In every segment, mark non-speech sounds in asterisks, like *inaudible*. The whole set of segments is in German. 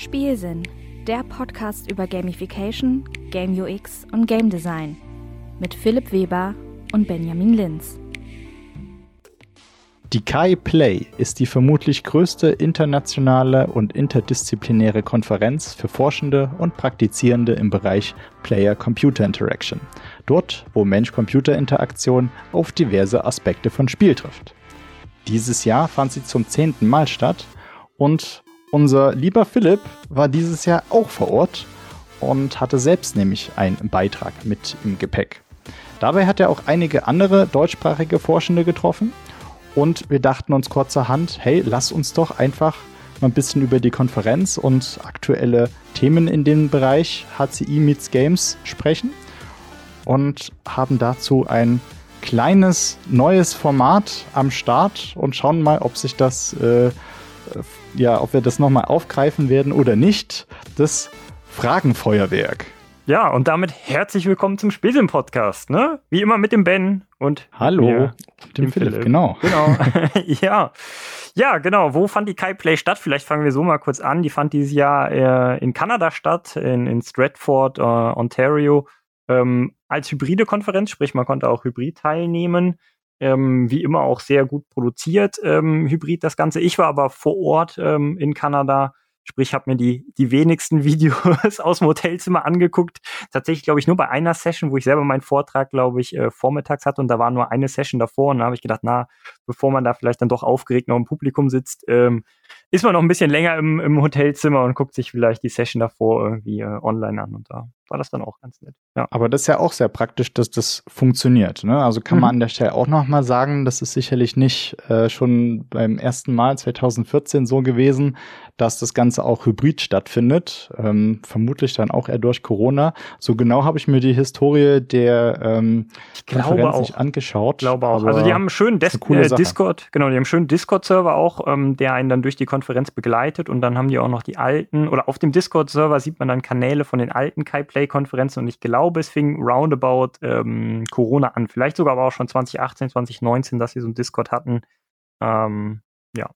Spielsinn, der Podcast über Gamification, Game UX und Game Design mit Philipp Weber und Benjamin Linz. Die Kai Play ist die vermutlich größte internationale und interdisziplinäre Konferenz für Forschende und Praktizierende im Bereich Player-Computer Interaction. Dort, wo Mensch-Computer-Interaktion auf diverse Aspekte von Spiel trifft. Dieses Jahr fand sie zum zehnten Mal statt und unser lieber Philipp war dieses Jahr auch vor Ort und hatte selbst nämlich einen Beitrag mit im Gepäck. Dabei hat er auch einige andere deutschsprachige Forschende getroffen und wir dachten uns kurzerhand, hey, lass uns doch einfach mal ein bisschen über die Konferenz und aktuelle Themen in dem Bereich HCI Meets Games sprechen und haben dazu ein kleines neues Format am Start und schauen mal, ob sich das äh, ja, ob wir das nochmal aufgreifen werden oder nicht, das Fragenfeuerwerk. Ja, und damit herzlich willkommen zum Spielsinn-Podcast, ne? Wie immer mit dem Ben und Hallo, mir, dem, dem Philipp, Philipp, genau. Genau. *laughs* *laughs* ja. Ja, genau. Wo fand die Kai Play statt? Vielleicht fangen wir so mal kurz an. Die fand dieses Jahr äh, in Kanada statt, in, in Stratford, äh, Ontario, ähm, als hybride Konferenz, sprich man konnte auch hybrid teilnehmen ähm, wie immer auch sehr gut produziert, ähm, Hybrid das Ganze. Ich war aber vor Ort ähm, in Kanada, sprich habe mir die, die wenigsten *laughs* Videos aus dem Hotelzimmer angeguckt. Tatsächlich, glaube ich, nur bei einer Session, wo ich selber meinen Vortrag, glaube ich, äh, vormittags hatte und da war nur eine Session davor und da habe ich gedacht, na, bevor man da vielleicht dann doch aufgeregt noch im Publikum sitzt, ähm, ist man noch ein bisschen länger im, im Hotelzimmer und guckt sich vielleicht die Session davor irgendwie äh, online an und da war das dann auch ganz nett. Ja. Aber das ist ja auch sehr praktisch, dass das funktioniert. Ne? Also kann mhm. man an der Stelle auch nochmal sagen, das ist sicherlich nicht äh, schon beim ersten Mal 2014 so gewesen, dass das Ganze auch hybrid stattfindet. Ähm, vermutlich dann auch eher durch Corona. So genau habe ich mir die Historie der ähm, ich Konferenz nicht angeschaut. Ich glaube auch. Also die haben einen schönen Des äh, Discord, genau, die haben einen schönen Discord-Server auch, ähm, der einen dann durch die Konferenz begleitet und dann haben die auch noch die alten, oder auf dem Discord-Server sieht man dann Kanäle von den alten KaiPlay-Konferenzen und ich glaube, es fing roundabout ähm, Corona an. Vielleicht sogar aber auch schon 2018, 2019, dass sie so ein Discord hatten. Ähm, ja.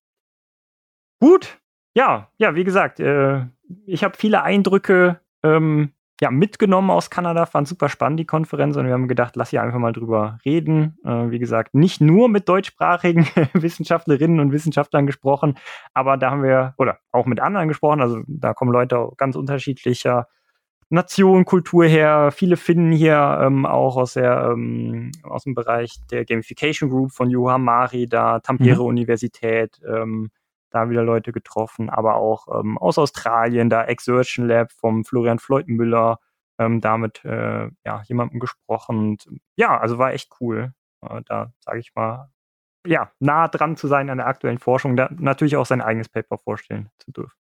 Gut. Ja, ja, wie gesagt, äh, ich habe viele Eindrücke ähm, ja, mitgenommen aus Kanada. Fand super spannend, die Konferenz. Und wir haben gedacht, lass hier einfach mal drüber reden. Äh, wie gesagt, nicht nur mit deutschsprachigen *laughs* Wissenschaftlerinnen und Wissenschaftlern gesprochen, aber da haben wir, oder auch mit anderen gesprochen. Also da kommen Leute ganz unterschiedlicher Nation, Kultur her. Viele finden hier ähm, auch aus, der, ähm, aus dem Bereich der Gamification Group von Juha Mari, da Tampere mhm. Universität. Ähm, da wieder Leute getroffen, aber auch ähm, aus Australien, da Exertion Lab vom Florian Floyd Müller, ähm, damit äh, ja, jemandem gesprochen. Und, ja, also war echt cool. Äh, da sage ich mal, ja, nah dran zu sein an der aktuellen Forschung, da natürlich auch sein eigenes Paper vorstellen zu dürfen.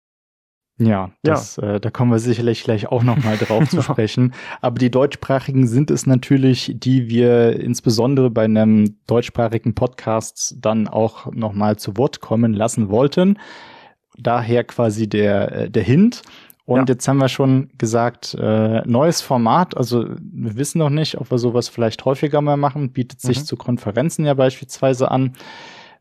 Ja, das, ja. Äh, da kommen wir sicherlich gleich auch nochmal drauf *laughs* zu sprechen. Aber die deutschsprachigen sind es natürlich, die wir insbesondere bei einem deutschsprachigen Podcast dann auch nochmal zu Wort kommen lassen wollten. Daher quasi der, äh, der Hint. Und ja. jetzt haben wir schon gesagt, äh, neues Format. Also wir wissen noch nicht, ob wir sowas vielleicht häufiger mal machen. Bietet sich mhm. zu Konferenzen ja beispielsweise an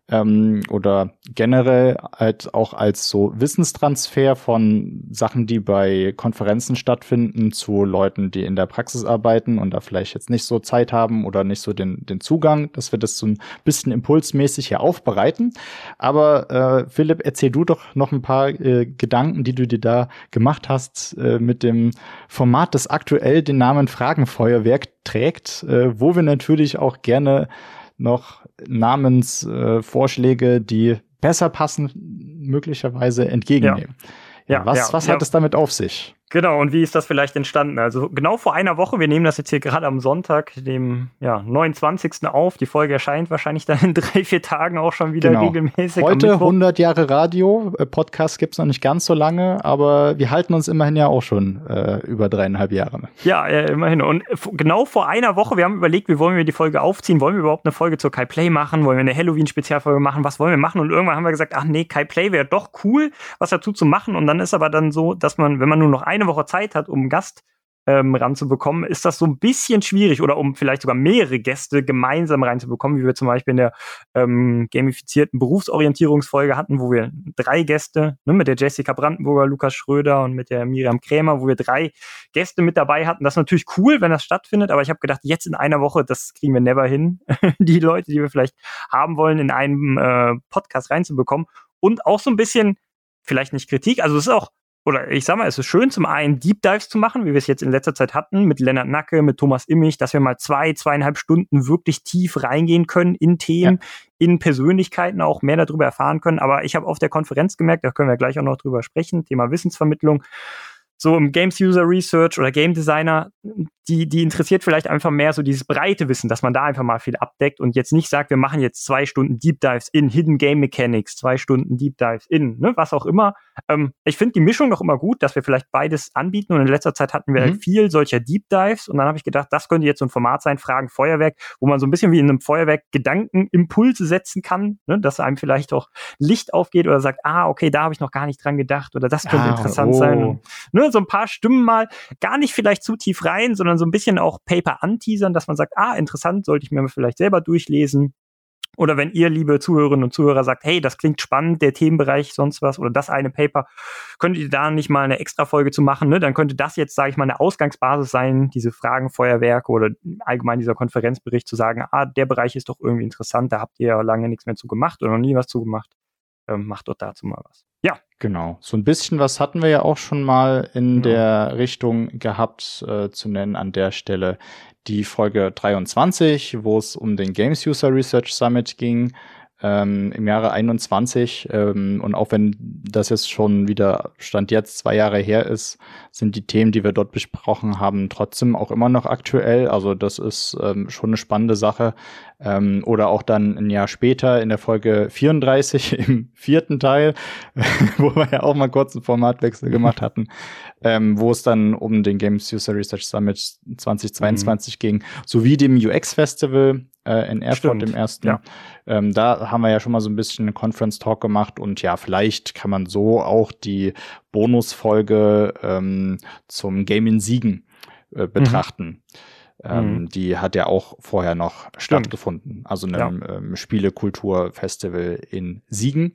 ähm, oder generell halt auch als so Wissenstransfer von Sachen, die bei Konferenzen stattfinden, zu Leuten, die in der Praxis arbeiten und da vielleicht jetzt nicht so Zeit haben oder nicht so den, den Zugang, dass wir das so ein bisschen impulsmäßig hier aufbereiten. Aber äh, Philipp, erzähl du doch noch ein paar äh, Gedanken, die du dir da gemacht hast äh, mit dem Format, das aktuell den Namen Fragenfeuerwerk trägt, äh, wo wir natürlich auch gerne noch Namensvorschläge, äh, die besser passen, möglicherweise entgegennehmen. Ja. ja was ja, was hat es damit auf sich? Genau, und wie ist das vielleicht entstanden? Also genau vor einer Woche, wir nehmen das jetzt hier gerade am Sonntag, dem ja, 29. auf. Die Folge erscheint wahrscheinlich dann in *laughs* drei, vier Tagen auch schon wieder genau. regelmäßig. Heute 100 Jahre Radio, äh, Podcast gibt es noch nicht ganz so lange, aber wir halten uns immerhin ja auch schon äh, über dreieinhalb Jahre. Ja, äh, immerhin. Und genau vor einer Woche, wir haben überlegt, wie wollen wir die Folge aufziehen? Wollen wir überhaupt eine Folge zur Kai Play machen? Wollen wir eine Halloween-Spezialfolge machen? Was wollen wir machen? Und irgendwann haben wir gesagt, ach nee, Kai Play wäre doch cool, was dazu zu machen. Und dann ist aber dann so, dass man, wenn man nur noch ein eine Woche Zeit hat, um einen Gast ähm, ranzubekommen, ist das so ein bisschen schwierig oder um vielleicht sogar mehrere Gäste gemeinsam reinzubekommen, wie wir zum Beispiel in der ähm, gamifizierten Berufsorientierungsfolge hatten, wo wir drei Gäste ne, mit der Jessica Brandenburger, Lukas Schröder und mit der Miriam Krämer, wo wir drei Gäste mit dabei hatten. Das ist natürlich cool, wenn das stattfindet, aber ich habe gedacht, jetzt in einer Woche, das kriegen wir never hin, *laughs* die Leute, die wir vielleicht haben wollen, in einem äh, Podcast reinzubekommen. Und auch so ein bisschen, vielleicht nicht Kritik, also es ist auch oder ich sag mal, es ist schön, zum einen Deep Dives zu machen, wie wir es jetzt in letzter Zeit hatten, mit Lennart Nacke, mit Thomas Immich, dass wir mal zwei, zweieinhalb Stunden wirklich tief reingehen können in Themen, ja. in Persönlichkeiten, auch mehr darüber erfahren können. Aber ich habe auf der Konferenz gemerkt, da können wir gleich auch noch drüber sprechen, Thema Wissensvermittlung, so im Games User Research oder Game Designer, die, die interessiert vielleicht einfach mehr so dieses breite Wissen, dass man da einfach mal viel abdeckt und jetzt nicht sagt, wir machen jetzt zwei Stunden Deep Dives in Hidden Game Mechanics, zwei Stunden Deep Dives in, ne, was auch immer. Ähm, ich finde die Mischung noch immer gut, dass wir vielleicht beides anbieten und in letzter Zeit hatten wir mhm. halt viel solcher Deep Dives und dann habe ich gedacht, das könnte jetzt so ein Format sein, Fragen Feuerwerk, wo man so ein bisschen wie in einem Feuerwerk Gedankenimpulse setzen kann, ne, dass einem vielleicht auch Licht aufgeht oder sagt, ah, okay, da habe ich noch gar nicht dran gedacht oder das könnte ah, interessant oh. sein. Und, ne, so ein paar Stimmen mal gar nicht vielleicht zu tief rein, sondern so ein bisschen auch Paper anteasern, dass man sagt, ah, interessant, sollte ich mir vielleicht selber durchlesen. Oder wenn ihr, liebe Zuhörerinnen und Zuhörer, sagt, hey, das klingt spannend, der Themenbereich, sonst was, oder das eine Paper, könntet ihr da nicht mal eine extra Folge zu machen, ne? Dann könnte das jetzt, sage ich mal, eine Ausgangsbasis sein, diese Fragenfeuerwerke oder allgemein dieser Konferenzbericht zu sagen, ah, der Bereich ist doch irgendwie interessant, da habt ihr ja lange nichts mehr zu gemacht oder noch nie was zu gemacht. Ähm, macht dort dazu mal was. Ja. Genau. So ein bisschen was hatten wir ja auch schon mal in genau. der Richtung gehabt, äh, zu nennen an der Stelle die Folge 23, wo es um den Games User Research Summit ging ähm, im Jahre 21. Ähm, und auch wenn das jetzt schon wieder Stand jetzt zwei Jahre her ist, sind die Themen, die wir dort besprochen haben, trotzdem auch immer noch aktuell. Also das ist ähm, schon eine spannende Sache. Ähm, oder auch dann ein Jahr später in der Folge 34 *laughs* im vierten Teil, *laughs* wo wir ja auch mal kurz einen Formatwechsel gemacht hatten, ähm, wo es dann um den Games User Research Summit 2022 mhm. ging, sowie dem UX Festival äh, in Erfurt, Stimmt. im ersten. Ja. Ähm, da haben wir ja schon mal so ein bisschen einen Conference Talk gemacht und ja, vielleicht kann man so auch die Bonusfolge ähm, zum Game in Siegen äh, betrachten. Mhm. Ähm, mhm. Die hat ja auch vorher noch Stimmt. stattgefunden, also einem ja. ähm, Spielekulturfestival in Siegen.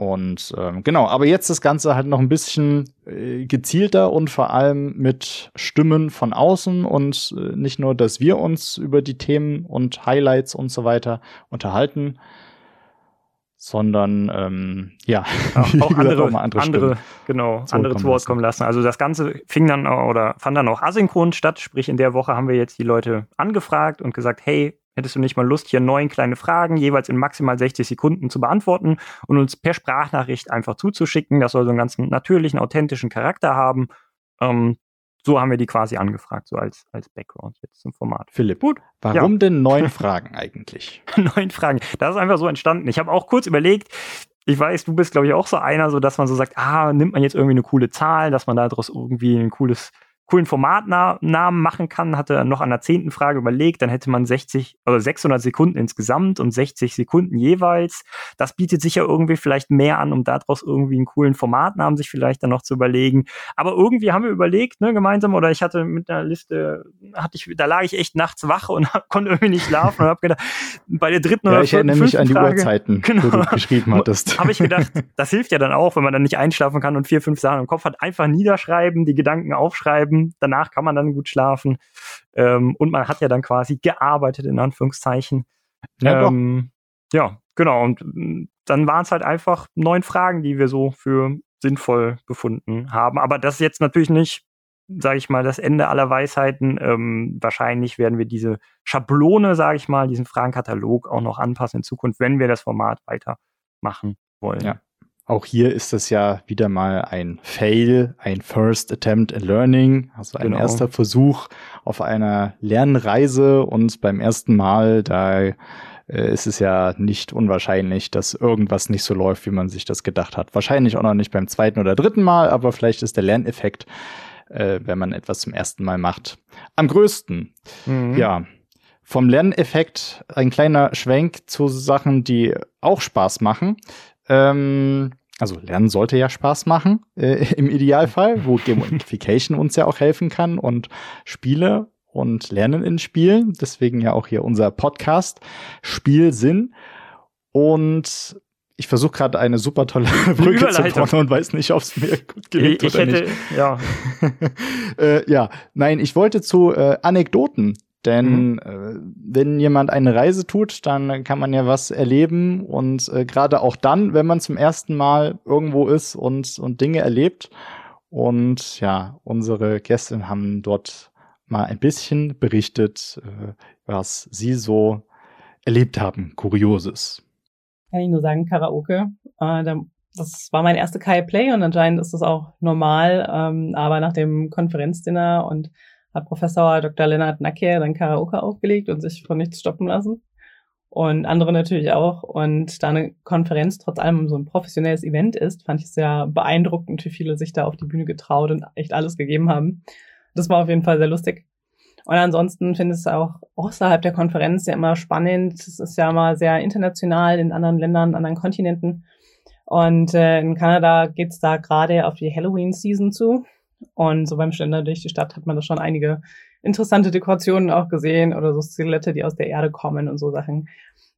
Und ähm, genau, aber jetzt das Ganze halt noch ein bisschen äh, gezielter und vor allem mit Stimmen von außen und äh, nicht nur, dass wir uns über die Themen und Highlights und so weiter unterhalten, sondern ähm, ja, *laughs* auch, auch andere, auch andere, andere genau, andere zu Wort kommen lassen. Also das Ganze fing dann oder fand dann auch asynchron statt, sprich in der Woche haben wir jetzt die Leute angefragt und gesagt, hey, Hättest du nicht mal Lust, hier neun kleine Fragen jeweils in maximal 60 Sekunden zu beantworten und uns per Sprachnachricht einfach zuzuschicken? Das soll so einen ganz natürlichen, authentischen Charakter haben. Ähm, so haben wir die quasi angefragt, so als, als Background jetzt zum Format. Philipp, Gut. warum ja. denn neun *laughs* Fragen eigentlich? *laughs* neun Fragen. Das ist einfach so entstanden. Ich habe auch kurz überlegt, ich weiß, du bist, glaube ich, auch so einer, so dass man so sagt, ah, nimmt man jetzt irgendwie eine coole Zahl, dass man daraus irgendwie ein cooles coolen Formatnamen machen kann, hatte noch an der zehnten Frage überlegt, dann hätte man 60 oder 600 Sekunden insgesamt und 60 Sekunden jeweils. Das bietet sich ja irgendwie vielleicht mehr an, um daraus irgendwie einen coolen Formatnamen sich vielleicht dann noch zu überlegen. Aber irgendwie haben wir überlegt, ne, gemeinsam, oder ich hatte mit einer Liste, hatte ich, da lag ich echt nachts wach und *laughs* konnte irgendwie nicht schlafen und habe gedacht, bei der dritten ja, oder ich erinnere mich an die Frage, Uhrzeiten, genau, wo du geschrieben hattest. Habe ich gedacht, *laughs* das hilft ja dann auch, wenn man dann nicht einschlafen kann und vier, fünf Sachen im Kopf hat, einfach niederschreiben, die Gedanken aufschreiben Danach kann man dann gut schlafen. Ähm, und man hat ja dann quasi gearbeitet, in Anführungszeichen. Ja, ähm, ja genau. Und mm, dann waren es halt einfach neun Fragen, die wir so für sinnvoll befunden haben. Aber das ist jetzt natürlich nicht, sage ich mal, das Ende aller Weisheiten. Ähm, wahrscheinlich werden wir diese Schablone, sage ich mal, diesen Fragenkatalog auch noch anpassen in Zukunft, wenn wir das Format weitermachen wollen. Ja. Auch hier ist es ja wieder mal ein Fail, ein First Attempt at Learning, also ein genau. erster Versuch auf einer Lernreise und beim ersten Mal, da äh, ist es ja nicht unwahrscheinlich, dass irgendwas nicht so läuft, wie man sich das gedacht hat. Wahrscheinlich auch noch nicht beim zweiten oder dritten Mal, aber vielleicht ist der Lerneffekt, äh, wenn man etwas zum ersten Mal macht, am größten. Mhm. Ja. Vom Lerneffekt ein kleiner Schwenk zu Sachen, die auch Spaß machen. Ähm, also Lernen sollte ja Spaß machen, äh, im Idealfall, wo Gamification uns ja auch helfen kann und Spiele und Lernen in Spielen. Deswegen ja auch hier unser Podcast Spielsinn. Und ich versuche gerade eine super tolle *laughs* Brücke zu bauen und weiß nicht, ob es mir gut gelingt ich, ich oder hätte, nicht. Ja. *laughs* äh, ja, nein, ich wollte zu äh, Anekdoten denn mhm. äh, wenn jemand eine Reise tut, dann kann man ja was erleben und äh, gerade auch dann, wenn man zum ersten Mal irgendwo ist und, und Dinge erlebt. Und ja, unsere Gäste haben dort mal ein bisschen berichtet, äh, was sie so erlebt haben, Kurioses. Kann ich nur sagen, Karaoke. Äh, das war mein erster Kai Play und anscheinend ist das auch normal. Ähm, aber nach dem Konferenzdinner und hat Professor Dr. Lennart Nacke dann Karaoke aufgelegt und sich von nichts stoppen lassen. Und andere natürlich auch. Und da eine Konferenz trotz allem so ein professionelles Event ist, fand ich sehr beeindruckend, wie viele sich da auf die Bühne getraut und echt alles gegeben haben. Das war auf jeden Fall sehr lustig. Und ansonsten finde ich es auch außerhalb der Konferenz ja immer spannend. Es ist ja mal sehr international in anderen Ländern, anderen Kontinenten. Und äh, in Kanada geht's da gerade auf die Halloween-Season zu. Und so beim Ständer durch die Stadt hat man da schon einige interessante Dekorationen auch gesehen oder so Skelette, die aus der Erde kommen und so Sachen.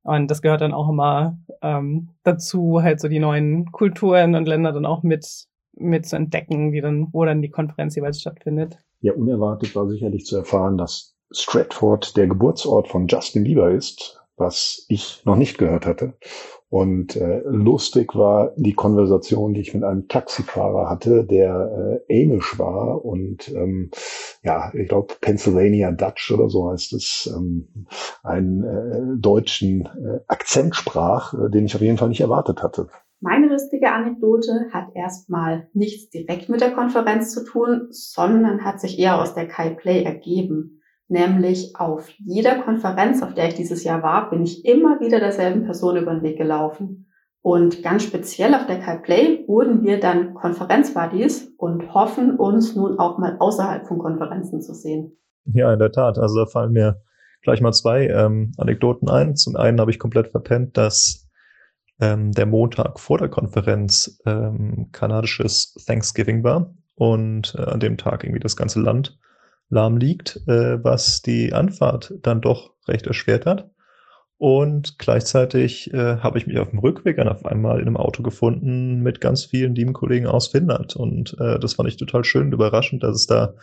Und das gehört dann auch immer ähm, dazu, halt so die neuen Kulturen und Länder dann auch mit, mit zu entdecken, die dann, wo dann die Konferenz jeweils stattfindet. Ja, unerwartet war sicherlich zu erfahren, dass Stratford der Geburtsort von Justin Bieber ist, was ich noch nicht gehört hatte. Und äh, lustig war die Konversation, die ich mit einem Taxifahrer hatte, der äh, Amish war und ähm, ja, ich glaube Pennsylvania Dutch oder so heißt es, ähm, einen äh, deutschen äh, Akzent sprach, äh, den ich auf jeden Fall nicht erwartet hatte. Meine lustige Anekdote hat erstmal nichts direkt mit der Konferenz zu tun, sondern hat sich eher aus der Kai Play ergeben. Nämlich auf jeder Konferenz, auf der ich dieses Jahr war, bin ich immer wieder derselben Person über den Weg gelaufen. Und ganz speziell auf der Kai Play wurden wir dann Konferenzbuddies und hoffen uns nun auch mal außerhalb von Konferenzen zu sehen. Ja, in der Tat. Also da fallen mir gleich mal zwei ähm, Anekdoten ein. Zum einen habe ich komplett verpennt, dass ähm, der Montag vor der Konferenz ähm, kanadisches Thanksgiving war und äh, an dem Tag irgendwie das ganze Land lahm liegt, äh, was die Anfahrt dann doch recht erschwert hat. Und gleichzeitig äh, habe ich mich auf dem Rückweg dann auf einmal in einem Auto gefunden mit ganz vielen lieben Kollegen aus Finnland. Und äh, das fand ich total schön und überraschend, dass es da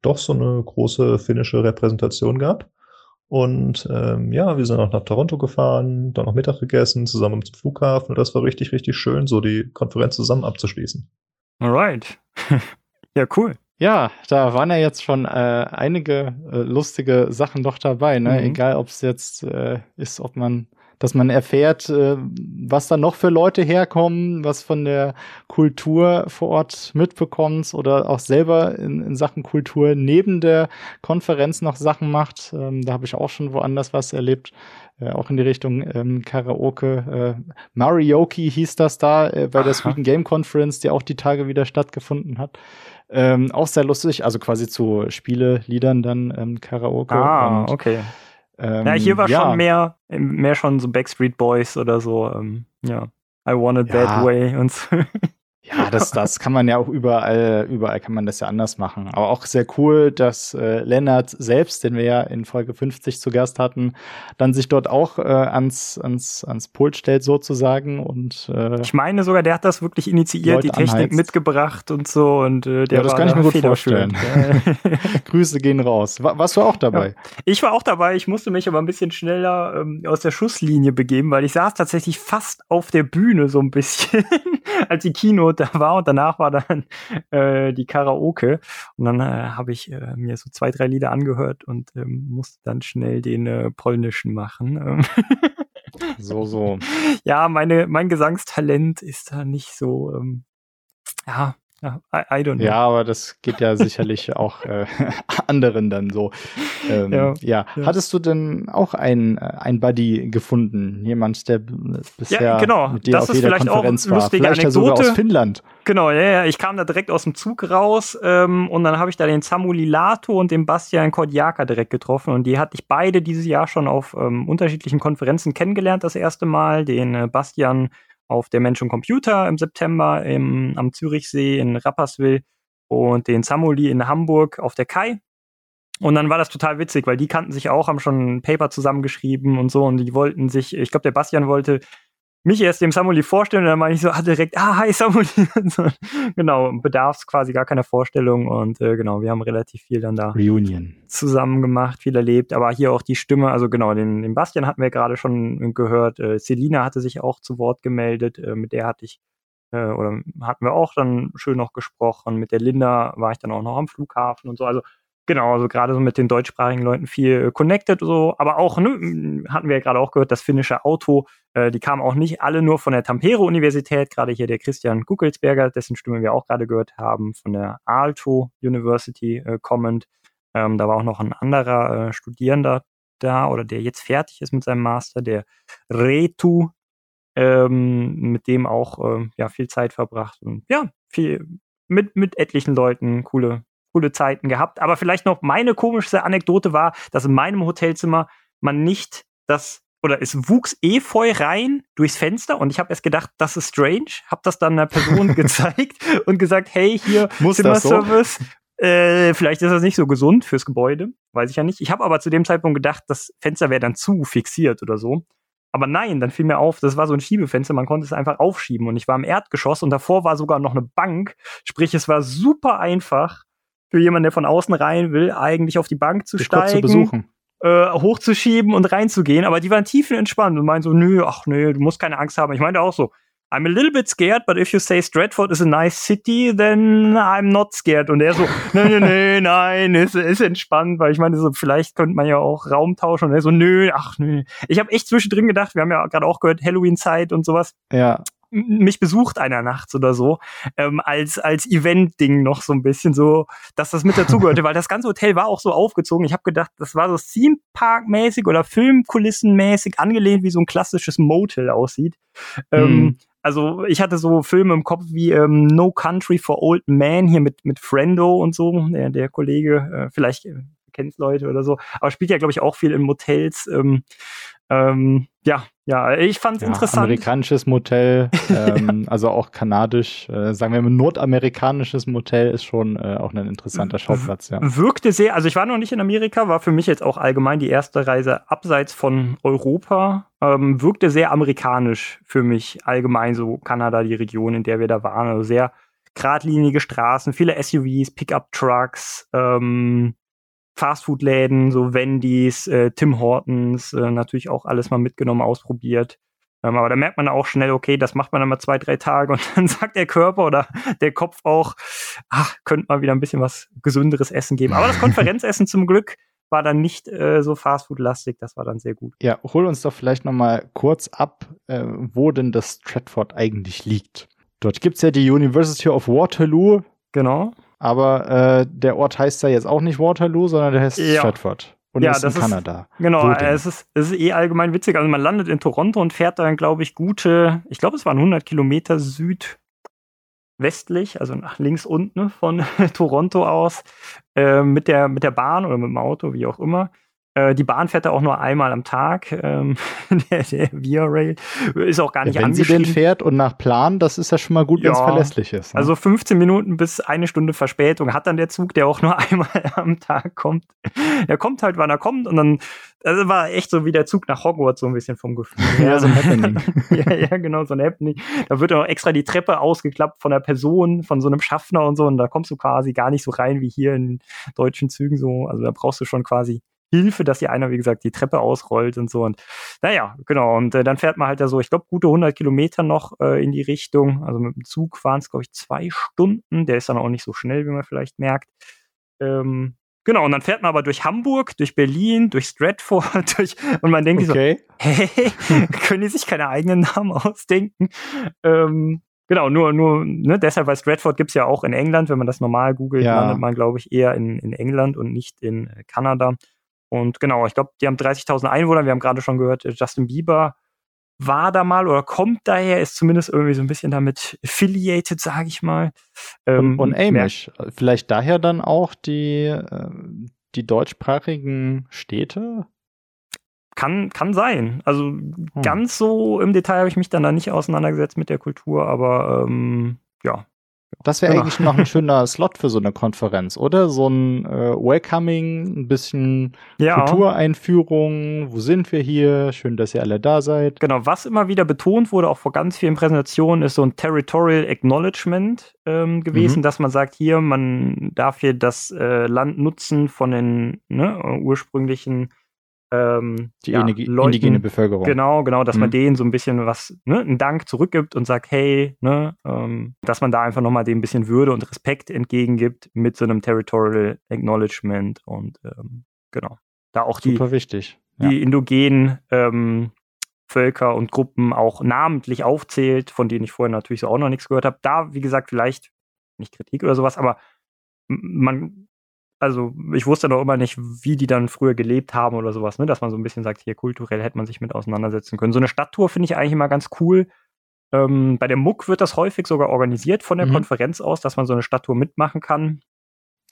doch so eine große finnische Repräsentation gab. Und ähm, ja, wir sind auch nach Toronto gefahren, dann noch Mittag gegessen, zusammen zum Flughafen. Und das war richtig, richtig schön, so die Konferenz zusammen abzuschließen. Alright. *laughs* ja, cool. Ja, da waren ja jetzt schon äh, einige äh, lustige Sachen doch dabei, ne? Mhm. Egal, ob es jetzt äh, ist, ob man, dass man erfährt, äh, was da noch für Leute herkommen, was von der Kultur vor Ort mitbekommt oder auch selber in, in Sachen Kultur neben der Konferenz noch Sachen macht. Ähm, da habe ich auch schon woanders was erlebt. Äh, auch in die Richtung ähm, Karaoke. Äh, Marioki hieß das da äh, bei der Sweden Game Conference, die auch die Tage wieder stattgefunden hat. Ähm, auch sehr lustig, also quasi zu Spiele-Liedern dann ähm, Karaoke. Ah, und, okay. Ähm, ja, hier war ja. schon mehr, mehr schon so Backstreet Boys oder so. Ähm, ja, I Want It ja. That Way und so. *laughs* Ja, das, das kann man ja auch überall, überall kann man das ja anders machen. Aber auch sehr cool, dass äh, Lennart selbst, den wir ja in Folge 50 zu Gast hatten, dann sich dort auch äh, ans, ans, ans Pult stellt sozusagen und äh, Ich meine sogar, der hat das wirklich initiiert, Leute die Technik anheizt. mitgebracht und so und äh, der Ja, das kann ich mir gut vorstellen. *laughs* Grüße gehen raus. War, warst du auch dabei? Ja. Ich war auch dabei, ich musste mich aber ein bisschen schneller ähm, aus der Schusslinie begeben, weil ich saß tatsächlich fast auf der Bühne so ein bisschen, *laughs* als die Da war und danach war dann *laughs* äh, die Karaoke und dann äh, habe ich äh, mir so zwei, drei Lieder angehört und ähm, musste dann schnell den äh, polnischen machen. *laughs* so, so. Ja, meine, mein Gesangstalent ist da nicht so, ähm, ja, ja, I, I, don't know. Ja, aber das geht ja sicherlich *laughs* auch äh, anderen dann so. Ähm, ja, ja. ja, Hattest du denn auch ein, äh, ein Buddy gefunden? Jemand, der bisher ja, genau. mit dir das auf jeder Konferenz war? Vielleicht Anekdote. ja sogar aus Finnland. Genau, ja, ja. Ich kam da direkt aus dem Zug raus ähm, und dann habe ich da den Samuel Lato und den Bastian Kodjaka direkt getroffen und die hatte ich beide dieses Jahr schon auf ähm, unterschiedlichen Konferenzen kennengelernt das erste Mal. Den äh, Bastian auf der Mensch und Computer im September im, am Zürichsee in Rapperswil und den Samuli in Hamburg auf der Kai. Und dann war das total witzig, weil die kannten sich auch, haben schon ein Paper zusammengeschrieben und so und die wollten sich, ich glaube, der Bastian wollte mich erst dem Samuli vorstellen und dann meine ich so, ah, direkt, ah, hi Samuli. *laughs* so, genau, bedarf es quasi gar keiner Vorstellung und äh, genau, wir haben relativ viel dann da Reunion zusammen gemacht, viel erlebt, aber hier auch die Stimme, also genau, den, den Bastian hatten wir gerade schon gehört, äh, Selina hatte sich auch zu Wort gemeldet, äh, mit der hatte ich äh, oder hatten wir auch dann schön noch gesprochen, mit der Linda war ich dann auch noch am Flughafen und so, also Genau, also gerade so mit den deutschsprachigen Leuten viel connected so, aber auch, ne, hatten wir ja gerade auch gehört, das finnische Auto, äh, die kamen auch nicht alle nur von der Tampere-Universität, gerade hier der Christian Guckelsberger, dessen Stimme wir auch gerade gehört haben, von der Aalto University äh, kommend. Ähm, da war auch noch ein anderer äh, Studierender da oder der jetzt fertig ist mit seinem Master, der Retu, ähm, mit dem auch äh, ja, viel Zeit verbracht und ja, viel mit, mit etlichen Leuten coole coole Zeiten gehabt. Aber vielleicht noch meine komischste Anekdote war, dass in meinem Hotelzimmer man nicht das oder es wuchs Efeu rein durchs Fenster und ich habe erst gedacht, das ist strange, habe das dann einer Person *laughs* gezeigt und gesagt, hey, hier Muss Zimmerservice. So? Äh, vielleicht ist das nicht so gesund fürs Gebäude, weiß ich ja nicht. Ich habe aber zu dem Zeitpunkt gedacht, das Fenster wäre dann zu fixiert oder so. Aber nein, dann fiel mir auf, das war so ein Schiebefenster, man konnte es einfach aufschieben und ich war im Erdgeschoss und davor war sogar noch eine Bank, sprich es war super einfach, für jemanden, der von außen rein will, eigentlich auf die Bank zu Dich steigen. Zu besuchen. Äh, hochzuschieben und reinzugehen, aber die waren tiefenentspannt und meinen so, nö, ach nö, du musst keine Angst haben. Ich meinte auch so, I'm a little bit scared, but if you say Stratford is a nice city, then I'm not scared. Und er so, nee, nee, nee, nein, ist, ist entspannt, weil ich meine, so, vielleicht könnte man ja auch Raum tauschen. Und er so, nö, ach nö. Ich habe echt zwischendrin gedacht, wir haben ja gerade auch gehört, Halloween-Zeit und sowas. Ja mich besucht einer nachts oder so, ähm, als, als Event-Ding noch so ein bisschen so, dass das mit dazugehörte, *laughs* weil das ganze Hotel war auch so aufgezogen. Ich habe gedacht, das war so Theme Park-mäßig oder Filmkulissen-mäßig angelehnt, wie so ein klassisches Motel aussieht. Ähm, hm. Ähm, also ich hatte so Filme im Kopf wie ähm, No Country for Old Men hier mit, mit Frendo und so, der, der Kollege, äh, vielleicht äh, kennt Leute oder so, aber spielt ja, glaube ich, auch viel in Motels. Ähm, ähm, ja, ja, ich fand es ja, interessant. Amerikanisches Motel, *laughs* ähm, also auch kanadisch, äh, sagen wir mal nordamerikanisches Motel ist schon äh, auch ein interessanter Schauplatz, ja. Wirkte sehr, also ich war noch nicht in Amerika, war für mich jetzt auch allgemein die erste Reise abseits von Europa. Ähm, wirkte sehr amerikanisch für mich allgemein, so Kanada, die Region, in der wir da waren. Also sehr geradlinige Straßen, viele SUVs, Pickup-Trucks, ähm, Fastfood-Läden, so Wendy's, äh, Tim Hortons, äh, natürlich auch alles mal mitgenommen, ausprobiert. Ähm, aber da merkt man auch schnell, okay, das macht man dann mal zwei, drei Tage und *laughs* dann sagt der Körper oder der Kopf auch, ach, könnte mal wieder ein bisschen was gesünderes Essen geben. Aber das *laughs* Konferenzessen zum Glück war dann nicht äh, so Fastfood-lastig, das war dann sehr gut. Ja, hol uns doch vielleicht noch mal kurz ab, äh, wo denn das Stratford eigentlich liegt. Dort gibt es ja die University of Waterloo. Genau. Aber äh, der Ort heißt ja jetzt auch nicht Waterloo, sondern der heißt ja. Stratford. Und ja, ist in Kanada. Ist, genau, es ist, es ist eh allgemein witzig. Also man landet in Toronto und fährt dann, glaube ich, gute, ich glaube, es waren 100 Kilometer südwestlich, also nach links unten von *laughs* Toronto aus, äh, mit, der, mit der Bahn oder mit dem Auto, wie auch immer. Äh, die Bahn fährt da auch nur einmal am Tag. Ähm, *laughs* der, der Via Rail ist auch gar nicht ja, Wenn sie denn fährt und nach Plan, das ist ja schon mal gut, wenn es verlässlich ist. Ne? Also 15 Minuten bis eine Stunde Verspätung hat dann der Zug, der auch nur *laughs* einmal am Tag kommt. Er kommt halt, wann er kommt und dann das war echt so wie der Zug nach Hogwarts, so ein bisschen vom Gefühl. ja, so ein Happening. *laughs* ja, ja, genau, so ein Happening. Da wird auch extra die Treppe ausgeklappt von der Person, von so einem Schaffner und so. Und da kommst du quasi gar nicht so rein wie hier in deutschen Zügen so. Also da brauchst du schon quasi Hilfe, dass hier einer, wie gesagt, die Treppe ausrollt und so. Und naja, genau. Und äh, dann fährt man halt da so, ich glaube, gute 100 Kilometer noch äh, in die Richtung. Also mit dem Zug waren es, glaube ich, zwei Stunden. Der ist dann auch nicht so schnell, wie man vielleicht merkt. Ähm, genau, und dann fährt man aber durch Hamburg, durch Berlin, durch Stratford, *laughs* durch, und man denkt okay. so, *laughs* hey, können die sich keine eigenen Namen ausdenken? Ähm, Genau, nur, nur, ne, deshalb, weil Stratford gibt's ja auch in England. Wenn man das normal googelt, ja. landet man, glaube ich, eher in, in England und nicht in äh, Kanada. Und genau, ich glaube, die haben 30.000 Einwohner. Wir haben gerade schon gehört, äh, Justin Bieber war da mal oder kommt daher, ist zumindest irgendwie so ein bisschen damit affiliated, sage ich mal. Ähm, und, und Amish, vielleicht daher dann auch die, äh, die deutschsprachigen Städte? kann, kann sein. Also hm. ganz so im Detail habe ich mich dann da nicht auseinandergesetzt mit der Kultur, aber ähm, ja, das wäre genau. eigentlich noch ein *laughs* schöner Slot für so eine Konferenz, oder? So ein äh, Welcoming, ein bisschen ja. Kultureinführung. Wo sind wir hier? Schön, dass ihr alle da seid. Genau, was immer wieder betont wurde, auch vor ganz vielen Präsentationen, ist so ein Territorial Acknowledgement ähm, gewesen, mhm. dass man sagt, hier, man darf hier das äh, Land nutzen von den ne, ursprünglichen ähm, die ja, Leuten, indigene Bevölkerung. Genau, genau, dass mhm. man denen so ein bisschen was, ne, einen Dank zurückgibt und sagt, hey, ne, ähm, dass man da einfach nochmal dem ein bisschen Würde und Respekt entgegengibt mit so einem Territorial Acknowledgement und ähm, genau. Da auch die, Super wichtig. Ja. die indogenen ähm, Völker und Gruppen auch namentlich aufzählt, von denen ich vorher natürlich so auch noch nichts gehört habe. Da, wie gesagt, vielleicht nicht Kritik oder sowas, aber man also ich wusste noch immer nicht, wie die dann früher gelebt haben oder sowas, ne? dass man so ein bisschen sagt, hier kulturell hätte man sich mit auseinandersetzen können. So eine Stadttour finde ich eigentlich immer ganz cool. Ähm, bei der MUC wird das häufig sogar organisiert von der mhm. Konferenz aus, dass man so eine Stadttour mitmachen kann.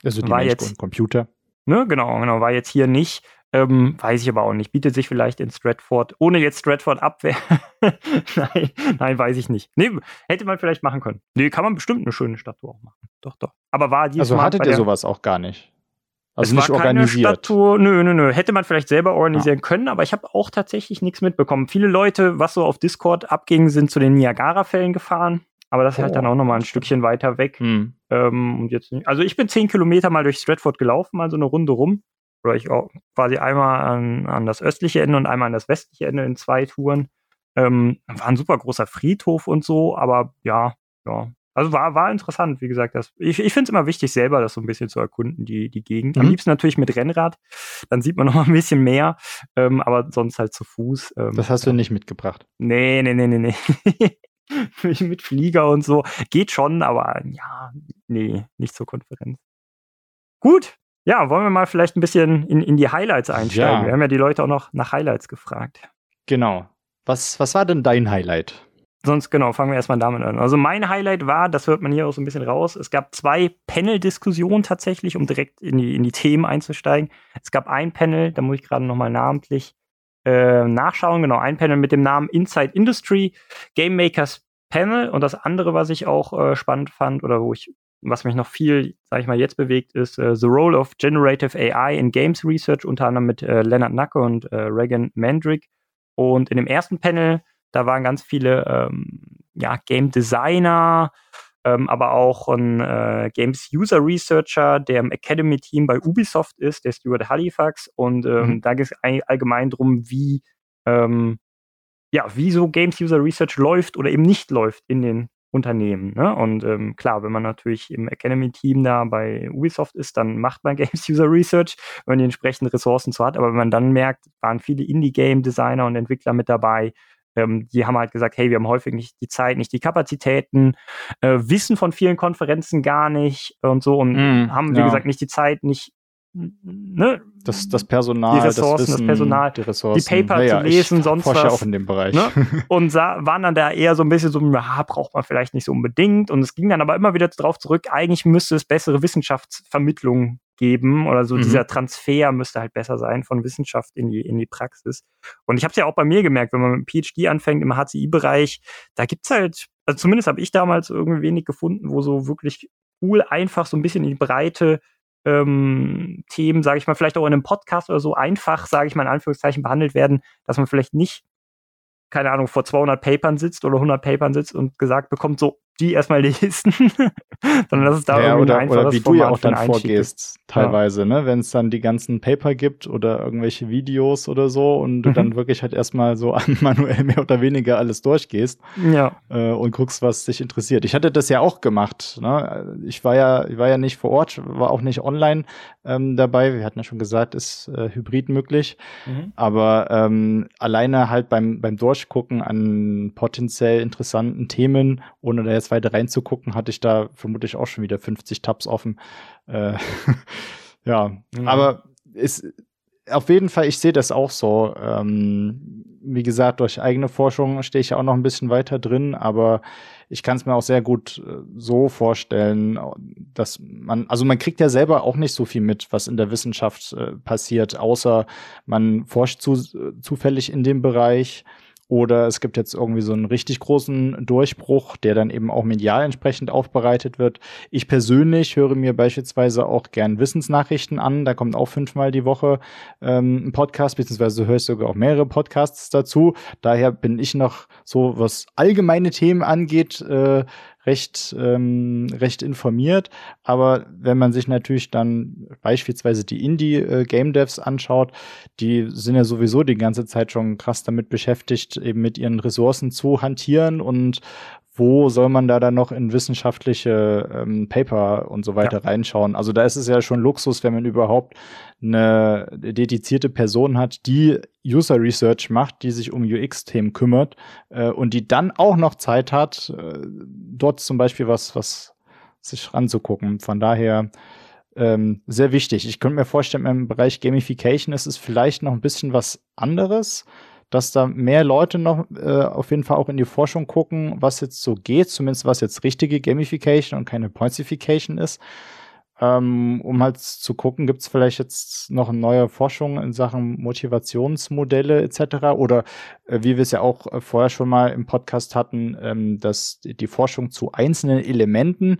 Also die war jetzt, und Computer. Ne, genau, genau, war jetzt hier nicht. Ähm, weiß ich aber auch nicht. Bietet sich vielleicht in Stratford, ohne jetzt Stratford Abwehr. *laughs* nein, nein, weiß ich nicht. Nee, hätte man vielleicht machen können. Nee, kann man bestimmt eine schöne Stadttour auch machen. Doch, doch. Aber war dieses Also hattet ihr sowas auch gar nicht? Also es nicht war keine organisiert. Stadttour. Nö, nö, nö. Hätte man vielleicht selber organisieren ja. können, aber ich habe auch tatsächlich nichts mitbekommen. Viele Leute, was so auf Discord abging, sind zu den Niagara-Fällen gefahren. Aber das ist halt dann oh. auch nochmal ein Stückchen weiter weg. Hm. Ähm, und jetzt, also ich bin zehn Kilometer mal durch Stratford gelaufen, mal so eine Runde rum. Oder ich auch quasi einmal an, an das östliche Ende und einmal an das westliche Ende in zwei Touren. Ähm, war ein super großer Friedhof und so, aber ja, ja, also war, war interessant, wie gesagt. Das, ich ich finde es immer wichtig, selber das so ein bisschen zu erkunden, die, die Gegend. Am mhm. liebsten natürlich mit Rennrad, dann sieht man noch mal ein bisschen mehr, ähm, aber sonst halt zu Fuß. Ähm, das hast du nicht mitgebracht. Nee, nee, nee, nee, nee. *laughs* mit Flieger und so. Geht schon, aber ja, nee, nicht zur Konferenz. Gut, ja, wollen wir mal vielleicht ein bisschen in, in die Highlights einsteigen. Ja. Wir haben ja die Leute auch noch nach Highlights gefragt. Genau. Was, was war denn dein Highlight? Sonst genau, fangen wir erstmal damit an. Also mein Highlight war, das hört man hier auch so ein bisschen raus, es gab zwei Panel-Diskussionen tatsächlich, um direkt in die, in die Themen einzusteigen. Es gab ein Panel, da muss ich gerade nochmal namentlich äh, nachschauen, genau, ein Panel mit dem Namen Inside Industry, Game Makers Panel und das andere, was ich auch äh, spannend fand oder wo ich was mich noch viel, sag ich mal, jetzt bewegt, ist uh, The Role of Generative AI in Games Research, unter anderem mit äh, Leonard Nacke und äh, Regan Mandrick. Und in dem ersten Panel da waren ganz viele ähm, ja, Game Designer, ähm, aber auch ein äh, Games User Researcher, der im Academy Team bei Ubisoft ist, der Stuart Halifax. Und ähm, mhm. da geht es allgemein darum, wie ähm, ja, wie so Games User Research läuft oder eben nicht läuft in den Unternehmen. Ne? Und ähm, klar, wenn man natürlich im Academy-Team da bei Ubisoft ist, dann macht man *laughs* Games User Research, wenn man die entsprechenden Ressourcen so hat. Aber wenn man dann merkt, waren viele Indie-Game-Designer und Entwickler mit dabei, ähm, die haben halt gesagt, hey, wir haben häufig nicht die Zeit, nicht die Kapazitäten, äh, wissen von vielen Konferenzen gar nicht und so und mm, haben, wie ja. gesagt, nicht die Zeit, nicht ne, das, das Personal, die Ressourcen, das, Wissen, das Personal, die, Ressourcen. die Paper ja, zu lesen, sonst was. auch in dem Bereich. Ne? *laughs* Und waren dann da eher so ein bisschen so, ja, braucht man vielleicht nicht so unbedingt. Und es ging dann aber immer wieder darauf zurück, eigentlich müsste es bessere Wissenschaftsvermittlung geben oder so mhm. dieser Transfer müsste halt besser sein von Wissenschaft in die, in die Praxis. Und ich habe es ja auch bei mir gemerkt, wenn man mit PhD anfängt im HCI-Bereich, da gibt's halt, also zumindest habe ich damals irgendwie wenig gefunden, wo so wirklich cool einfach so ein bisschen in die Breite ähm, Themen, sage ich mal, vielleicht auch in einem Podcast oder so einfach, sage ich mal in Anführungszeichen, behandelt werden, dass man vielleicht nicht, keine Ahnung, vor 200 Papern sitzt oder 100 Papern sitzt und gesagt bekommt, so, die erstmal *laughs* lesen, sondern dass es da ja, irgendwie oder, ein oder wie du ja auch dann vorgehst, teilweise, ja. ne, wenn es dann die ganzen Paper gibt oder irgendwelche Videos oder so und du mhm. dann wirklich halt erstmal so *laughs* manuell mehr oder weniger alles durchgehst ja. äh, und guckst, was dich interessiert. Ich hatte das ja auch gemacht, ne? Ich war ja, ich war ja nicht vor Ort, war auch nicht online ähm, dabei. Wir hatten ja schon gesagt, ist äh, hybrid möglich, mhm. aber ähm, alleine halt beim beim Durchgucken an potenziell interessanten Themen, ohne da jetzt jetzt weiter reinzugucken, hatte ich da vermutlich auch schon wieder 50 Tabs offen. Äh, *laughs* ja, mhm. aber es, auf jeden Fall, ich sehe das auch so. Ähm, wie gesagt, durch eigene Forschung stehe ich ja auch noch ein bisschen weiter drin, aber ich kann es mir auch sehr gut äh, so vorstellen, dass man, also man kriegt ja selber auch nicht so viel mit, was in der Wissenschaft äh, passiert, außer man forscht zu, äh, zufällig in dem Bereich oder es gibt jetzt irgendwie so einen richtig großen Durchbruch, der dann eben auch medial entsprechend aufbereitet wird. Ich persönlich höre mir beispielsweise auch gern Wissensnachrichten an. Da kommt auch fünfmal die Woche ähm, ein Podcast, beziehungsweise höre ich sogar auch mehrere Podcasts dazu. Daher bin ich noch so, was allgemeine Themen angeht, äh, recht, ähm, recht informiert. Aber wenn man sich natürlich dann beispielsweise die Indie-Game Devs anschaut, die sind ja sowieso die ganze Zeit schon krass damit beschäftigt, eben mit ihren Ressourcen zu hantieren und wo soll man da dann noch in wissenschaftliche ähm, Paper und so weiter ja. reinschauen? Also da ist es ja schon Luxus, wenn man überhaupt eine dedizierte Person hat, die User Research macht, die sich um UX-Themen kümmert äh, und die dann auch noch Zeit hat, äh, dort zum Beispiel was, was sich ranzugucken. Von daher ähm, sehr wichtig. Ich könnte mir vorstellen, im Bereich Gamification ist es vielleicht noch ein bisschen was anderes dass da mehr Leute noch äh, auf jeden Fall auch in die Forschung gucken, was jetzt so geht, zumindest was jetzt richtige Gamification und keine Pointsification ist. Ähm, um halt zu gucken, gibt es vielleicht jetzt noch neue Forschung in Sachen Motivationsmodelle etc. Oder äh, wie wir es ja auch äh, vorher schon mal im Podcast hatten, ähm, dass die Forschung zu einzelnen Elementen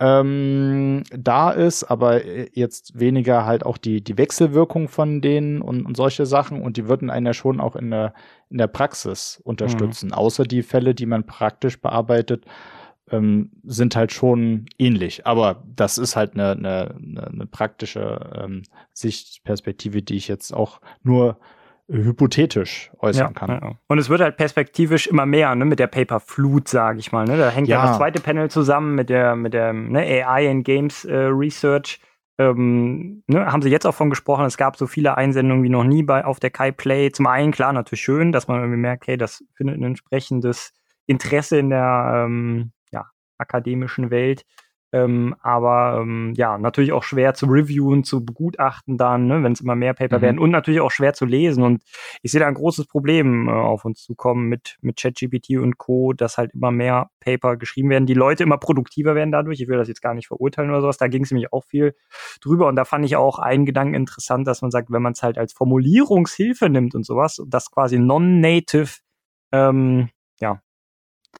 ähm, da ist, aber äh, jetzt weniger halt auch die, die Wechselwirkung von denen und, und solche Sachen und die würden einen ja schon auch in der, in der Praxis unterstützen. Mhm. Außer die Fälle, die man praktisch bearbeitet, ähm, sind halt schon ähnlich. Aber das ist halt eine, eine, eine praktische ähm, Sichtperspektive, die ich jetzt auch nur hypothetisch äußern ja, kann. Ja. Und es wird halt perspektivisch immer mehr, ne, mit der Paper-Flut, sage ich mal. Ne? Da hängt ja. ja. das zweite Panel zusammen mit der, mit der ne, AI in Games äh, Research. Ähm, ne, haben sie jetzt auch von gesprochen, es gab so viele Einsendungen wie noch nie bei auf der Kai Play. Zum einen, klar, natürlich schön, dass man irgendwie merkt, hey, das findet ein entsprechendes Interesse in der ähm, ja, akademischen Welt. Ähm, aber ähm, ja, natürlich auch schwer zu reviewen, zu begutachten dann, ne, wenn es immer mehr Paper mhm. werden und natürlich auch schwer zu lesen. Und ich sehe da ein großes Problem äh, auf uns zukommen mit, mit ChatGPT und Co., dass halt immer mehr Paper geschrieben werden, die Leute immer produktiver werden dadurch. Ich will das jetzt gar nicht verurteilen oder sowas. Da ging es nämlich auch viel drüber. Und da fand ich auch einen Gedanken interessant, dass man sagt, wenn man es halt als Formulierungshilfe nimmt und sowas, das quasi non-native ähm, ja,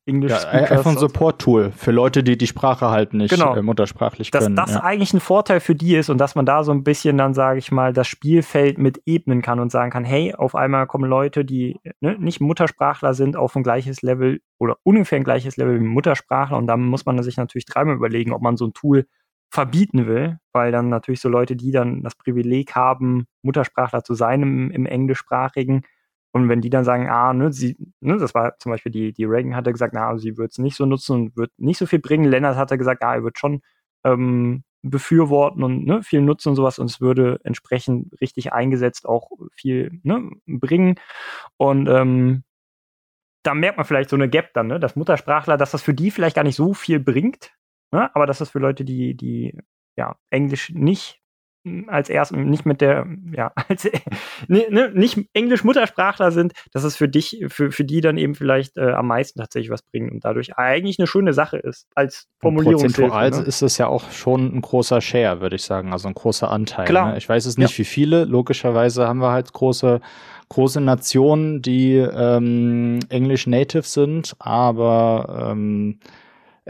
English ja, einfach ein Support-Tool für Leute, die die Sprache halt nicht genau. äh, muttersprachlich Dass können. Dass das ja. eigentlich ein Vorteil für die ist und dass man da so ein bisschen dann, sage ich mal, das Spielfeld mit ebnen kann und sagen kann, hey, auf einmal kommen Leute, die ne, nicht Muttersprachler sind, auf ein gleiches Level oder ungefähr ein gleiches Level wie Muttersprachler und dann muss man sich natürlich dreimal überlegen, ob man so ein Tool verbieten will, weil dann natürlich so Leute, die dann das Privileg haben, Muttersprachler zu sein im, im englischsprachigen, und wenn die dann sagen, ah, ne, sie, ne, das war zum Beispiel die, die Reagan hatte gesagt, na, sie wird es nicht so nutzen und wird nicht so viel bringen. Lennart hatte gesagt, ah, er wird schon ähm, befürworten und ne, viel nutzen und sowas und es würde entsprechend richtig eingesetzt auch viel ne, bringen. Und ähm, da merkt man vielleicht so eine Gap dann, ne, dass Muttersprachler, dass das für die vielleicht gar nicht so viel bringt, ne, aber dass das für Leute, die, die ja, Englisch nicht als erst nicht mit der, ja, *laughs* als ne, ne, nicht Englisch-Muttersprachler sind, dass es für dich, für, für die dann eben vielleicht äh, am meisten tatsächlich was bringt und dadurch eigentlich eine schöne Sache ist als Formulierung. Prozentual ne? ist es ja auch schon ein großer Share, würde ich sagen, also ein großer Anteil. Klar. Ne? Ich weiß es nicht, ja. wie viele. Logischerweise haben wir halt große große Nationen, die ähm, Englisch Native sind, aber ähm,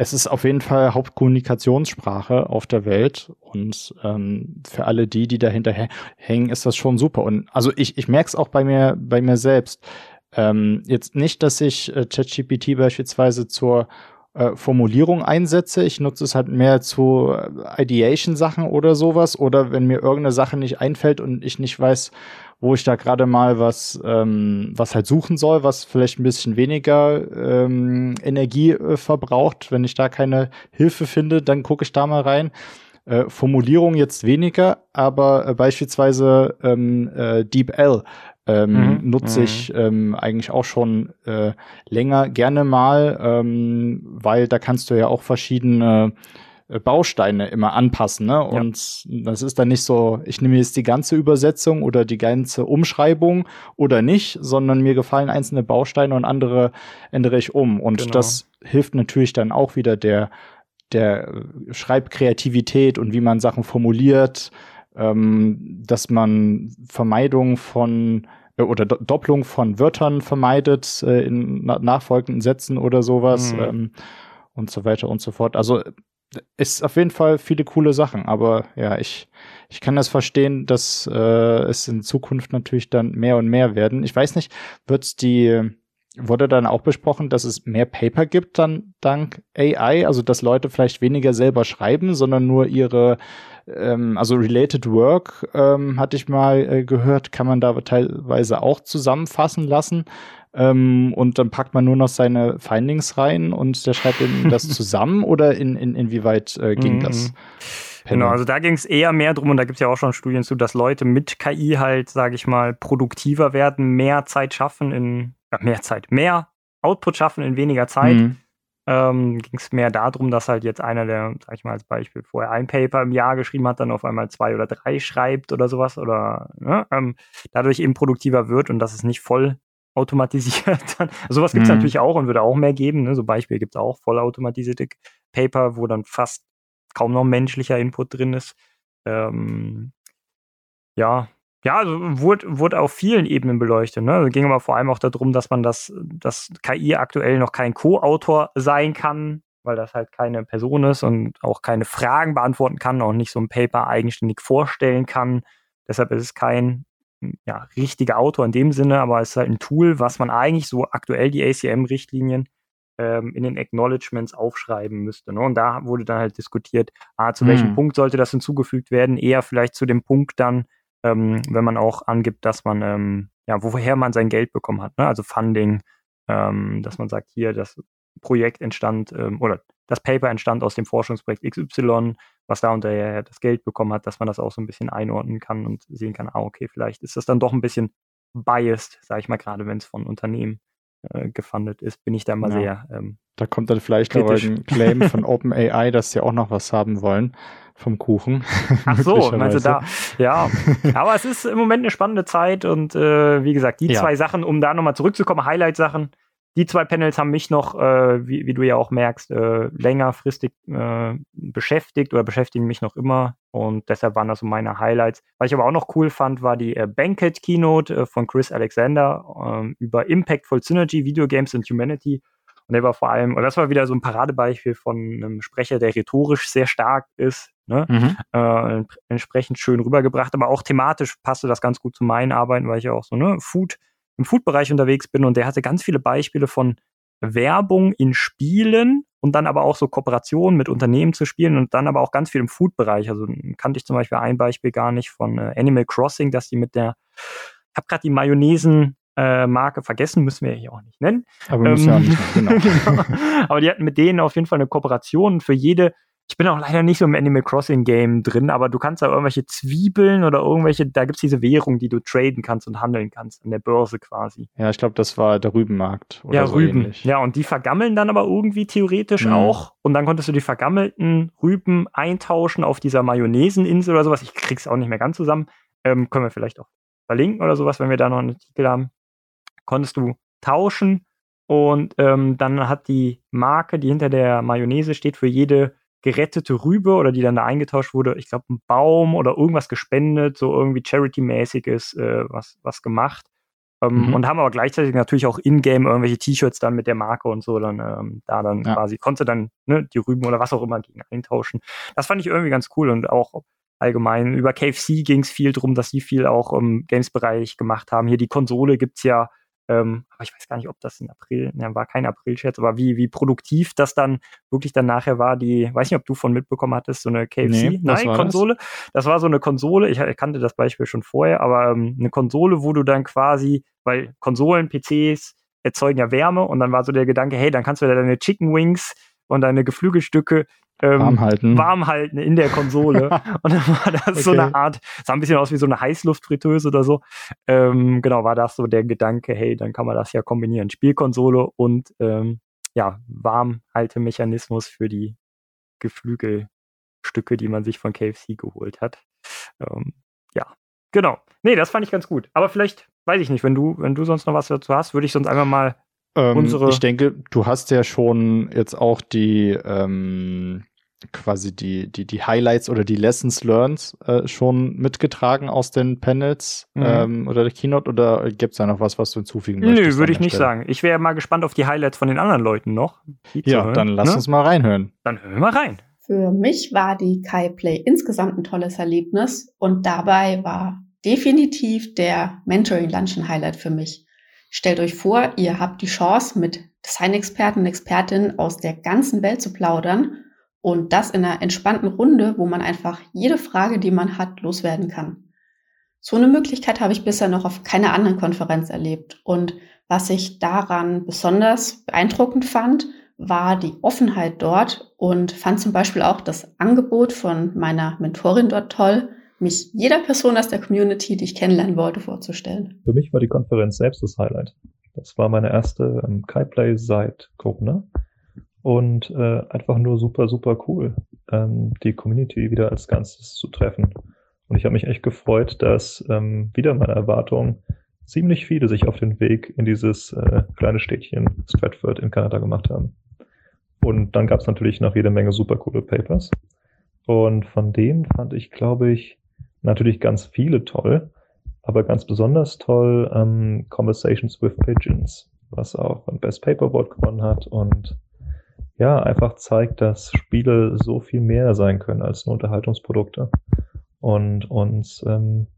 es ist auf jeden Fall Hauptkommunikationssprache auf der Welt und ähm, für alle die, die dahinter hängen, ist das schon super. Und also ich, ich merke es auch bei mir, bei mir selbst. Ähm, jetzt nicht, dass ich äh, ChatGPT beispielsweise zur äh, Formulierung einsetze. Ich nutze es halt mehr zu äh, Ideation-Sachen oder sowas. Oder wenn mir irgendeine Sache nicht einfällt und ich nicht weiß, wo ich da gerade mal was, ähm, was halt suchen soll, was vielleicht ein bisschen weniger ähm, Energie äh, verbraucht. Wenn ich da keine Hilfe finde, dann gucke ich da mal rein. Äh, Formulierung jetzt weniger, aber beispielsweise ähm, äh, DeepL ähm, mhm. nutze ich mhm. ähm, eigentlich auch schon äh, länger gerne mal, ähm, weil da kannst du ja auch verschiedene äh, Bausteine immer anpassen. Ne? Und ja. das ist dann nicht so, ich nehme jetzt die ganze Übersetzung oder die ganze Umschreibung oder nicht, sondern mir gefallen einzelne Bausteine und andere ändere ich um. Und genau. das hilft natürlich dann auch wieder der, der Schreibkreativität und wie man Sachen formuliert, ähm, dass man Vermeidung von oder Do Doppelung von Wörtern vermeidet äh, in na nachfolgenden Sätzen oder sowas mhm. ähm, und so weiter und so fort. Also ist auf jeden Fall viele coole Sachen, aber ja, ich, ich kann das verstehen, dass äh, es in Zukunft natürlich dann mehr und mehr werden. Ich weiß nicht, wird die, wurde dann auch besprochen, dass es mehr Paper gibt dann dank AI, also dass Leute vielleicht weniger selber schreiben, sondern nur ihre, ähm, also Related Work, ähm, hatte ich mal äh, gehört, kann man da teilweise auch zusammenfassen lassen. Ähm, und dann packt man nur noch seine Findings rein und der schreibt eben das *laughs* zusammen oder in, in, inwieweit äh, ging mhm. das? Genau, also da ging es eher mehr drum, und da gibt es ja auch schon Studien zu, dass Leute mit KI halt, sage ich mal, produktiver werden, mehr Zeit schaffen in, äh, mehr Zeit, mehr Output schaffen in weniger Zeit. Mhm. Ähm, ging es mehr darum, dass halt jetzt einer, der, sag ich mal als Beispiel, vorher ein Paper im Jahr geschrieben hat, dann auf einmal zwei oder drei schreibt oder sowas oder ne, ähm, dadurch eben produktiver wird und dass es nicht voll automatisiert. *laughs* Dann, sowas gibt es mhm. natürlich auch und würde auch mehr geben. Ne? So Beispiel gibt es auch vollautomatisierte Paper, wo dann fast kaum noch menschlicher Input drin ist. Ähm, ja, ja, also wurde, wurde auf vielen Ebenen beleuchtet. Ne? Also ging aber vor allem auch darum, dass man das, dass KI aktuell noch kein Co-Autor sein kann, weil das halt keine Person ist und auch keine Fragen beantworten kann, auch nicht so ein Paper eigenständig vorstellen kann. Deshalb ist es kein ja, richtiger Autor in dem Sinne, aber es ist halt ein Tool, was man eigentlich so aktuell die ACM-Richtlinien ähm, in den Acknowledgements aufschreiben müsste. Ne? Und da wurde dann halt diskutiert, ah, zu welchem hm. Punkt sollte das hinzugefügt werden? Eher vielleicht zu dem Punkt dann, ähm, wenn man auch angibt, dass man, ähm, ja, woher man sein Geld bekommen hat, ne? also Funding, ähm, dass man sagt, hier, das Projekt entstand ähm, oder das Paper entstand aus dem Forschungsprojekt XY, was da unterher das Geld bekommen hat, dass man das auch so ein bisschen einordnen kann und sehen kann, ah, okay, vielleicht ist das dann doch ein bisschen biased, sage ich mal, gerade wenn es von Unternehmen äh, gefundet ist, bin ich da mal ja. sehr. Ähm, da kommt dann vielleicht noch ein Claim von *laughs* OpenAI, dass sie auch noch was haben wollen vom Kuchen. *laughs* Ach so, meinst du da? Ja, aber es ist im Moment eine spannende Zeit und äh, wie gesagt, die ja. zwei Sachen, um da nochmal zurückzukommen, Highlight-Sachen, die zwei Panels haben mich noch, äh, wie, wie, du ja auch merkst, äh, längerfristig äh, beschäftigt oder beschäftigen mich noch immer. Und deshalb waren das so meine Highlights. Was ich aber auch noch cool fand, war die äh, Banquet Keynote äh, von Chris Alexander ähm, über Impactful Synergy, Video Games and Humanity. Und der war vor allem, und das war wieder so ein Paradebeispiel von einem Sprecher, der rhetorisch sehr stark ist, ne? Mhm. Äh, entsprechend schön rübergebracht, aber auch thematisch passte das ganz gut zu meinen Arbeiten, weil ich ja auch so, ne, Food im Food-Bereich unterwegs bin und der hatte ganz viele Beispiele von Werbung in Spielen und dann aber auch so Kooperationen mit Unternehmen zu spielen und dann aber auch ganz viel im Food-Bereich. Also kannte ich zum Beispiel ein Beispiel gar nicht von äh, Animal Crossing, dass die mit der, ich habe gerade die Mayonnaisen äh, Marke vergessen, müssen wir ja hier auch nicht nennen. Aber, ähm, ja nicht, genau. *laughs* genau. aber die hatten mit denen auf jeden Fall eine Kooperation für jede ich bin auch leider nicht so im Animal Crossing Game drin, aber du kannst da irgendwelche Zwiebeln oder irgendwelche, da gibt's diese Währung, die du traden kannst und handeln kannst, an der Börse quasi. Ja, ich glaube, das war der Rübenmarkt. Oder ja, so Rüben. Ähnlich. Ja, und die vergammeln dann aber irgendwie theoretisch mhm. auch. Und dann konntest du die vergammelten Rüben eintauschen auf dieser Mayonnaiseninsel oder sowas. Ich krieg's auch nicht mehr ganz zusammen. Ähm, können wir vielleicht auch verlinken oder sowas, wenn wir da noch einen Artikel haben. Konntest du tauschen und ähm, dann hat die Marke, die hinter der Mayonnaise steht, für jede gerettete Rübe oder die dann da eingetauscht wurde, ich glaube, ein Baum oder irgendwas gespendet, so irgendwie Charity-mäßiges äh, was, was gemacht. Ähm, mhm. Und haben aber gleichzeitig natürlich auch in-game irgendwelche T-Shirts dann mit der Marke und so dann ähm, da dann ja. quasi, konnte dann ne, die Rüben oder was auch immer gegen eintauschen. Das fand ich irgendwie ganz cool und auch allgemein über KFC ging es viel drum, dass sie viel auch im Games-Bereich gemacht haben. Hier die Konsole gibt's ja ähm, aber ich weiß gar nicht, ob das in April, ne, war kein April-Scherz, aber wie, wie produktiv das dann wirklich dann nachher war, die, weiß nicht, ob du von mitbekommen hattest, so eine KFC, nee, nein, Konsole. Das? das? war so eine Konsole, ich, ich kannte das Beispiel schon vorher, aber ähm, eine Konsole, wo du dann quasi, weil Konsolen, PCs erzeugen ja Wärme und dann war so der Gedanke, hey, dann kannst du da deine Chicken Wings und deine Geflügelstücke ähm, warm halten. Warm halten in der Konsole. *laughs* und dann war das okay. so eine Art, sah ein bisschen aus wie so eine Heißluftfritteuse oder so. Ähm, genau, war das so der Gedanke, hey, dann kann man das ja kombinieren. Spielkonsole und ähm, ja, Warmhaltemechanismus für die Geflügel Stücke, die man sich von KFC geholt hat. Ähm, ja, genau. Nee, das fand ich ganz gut. Aber vielleicht, weiß ich nicht, wenn du, wenn du sonst noch was dazu hast, würde ich sonst einfach mal unsere. Ich denke, du hast ja schon jetzt auch die ähm, quasi die, die, die Highlights oder die Lessons learned äh, schon mitgetragen aus den Panels mhm. ähm, oder der Keynote oder gibt es da noch was, was du hinzufügen Nö, möchtest? Nö, würde ich nicht Stelle? sagen. Ich wäre mal gespannt auf die Highlights von den anderen Leuten noch. Ja, dann lass ne? uns mal reinhören. Dann hören wir mal rein. Für mich war die Kai Play insgesamt ein tolles Erlebnis und dabei war definitiv der Mentoring Luncheon Highlight für mich. Stellt euch vor, ihr habt die Chance, mit Designexperten und Expertinnen aus der ganzen Welt zu plaudern und das in einer entspannten Runde, wo man einfach jede Frage, die man hat, loswerden kann. So eine Möglichkeit habe ich bisher noch auf keiner anderen Konferenz erlebt. Und was ich daran besonders beeindruckend fand, war die Offenheit dort und fand zum Beispiel auch das Angebot von meiner Mentorin dort toll, mich jeder Person aus der Community, die ich kennenlernen wollte, vorzustellen. Für mich war die Konferenz selbst das Highlight. Das war meine erste ähm, Kai-Play seit Corona und äh, einfach nur super, super cool, ähm, die Community wieder als Ganzes zu treffen. Und ich habe mich echt gefreut, dass ähm, wieder meine Erwartungen ziemlich viele sich auf den Weg in dieses äh, kleine Städtchen Stratford in Kanada gemacht haben. Und dann gab es natürlich noch jede Menge super coole Papers. Und von denen fand ich, glaube ich, natürlich ganz viele toll, aber ganz besonders toll ähm, Conversations with Pigeons, was auch ein Best Paper Award gewonnen hat und ja, einfach zeigt, dass Spiele so viel mehr sein können als nur Unterhaltungsprodukte und uns ähm,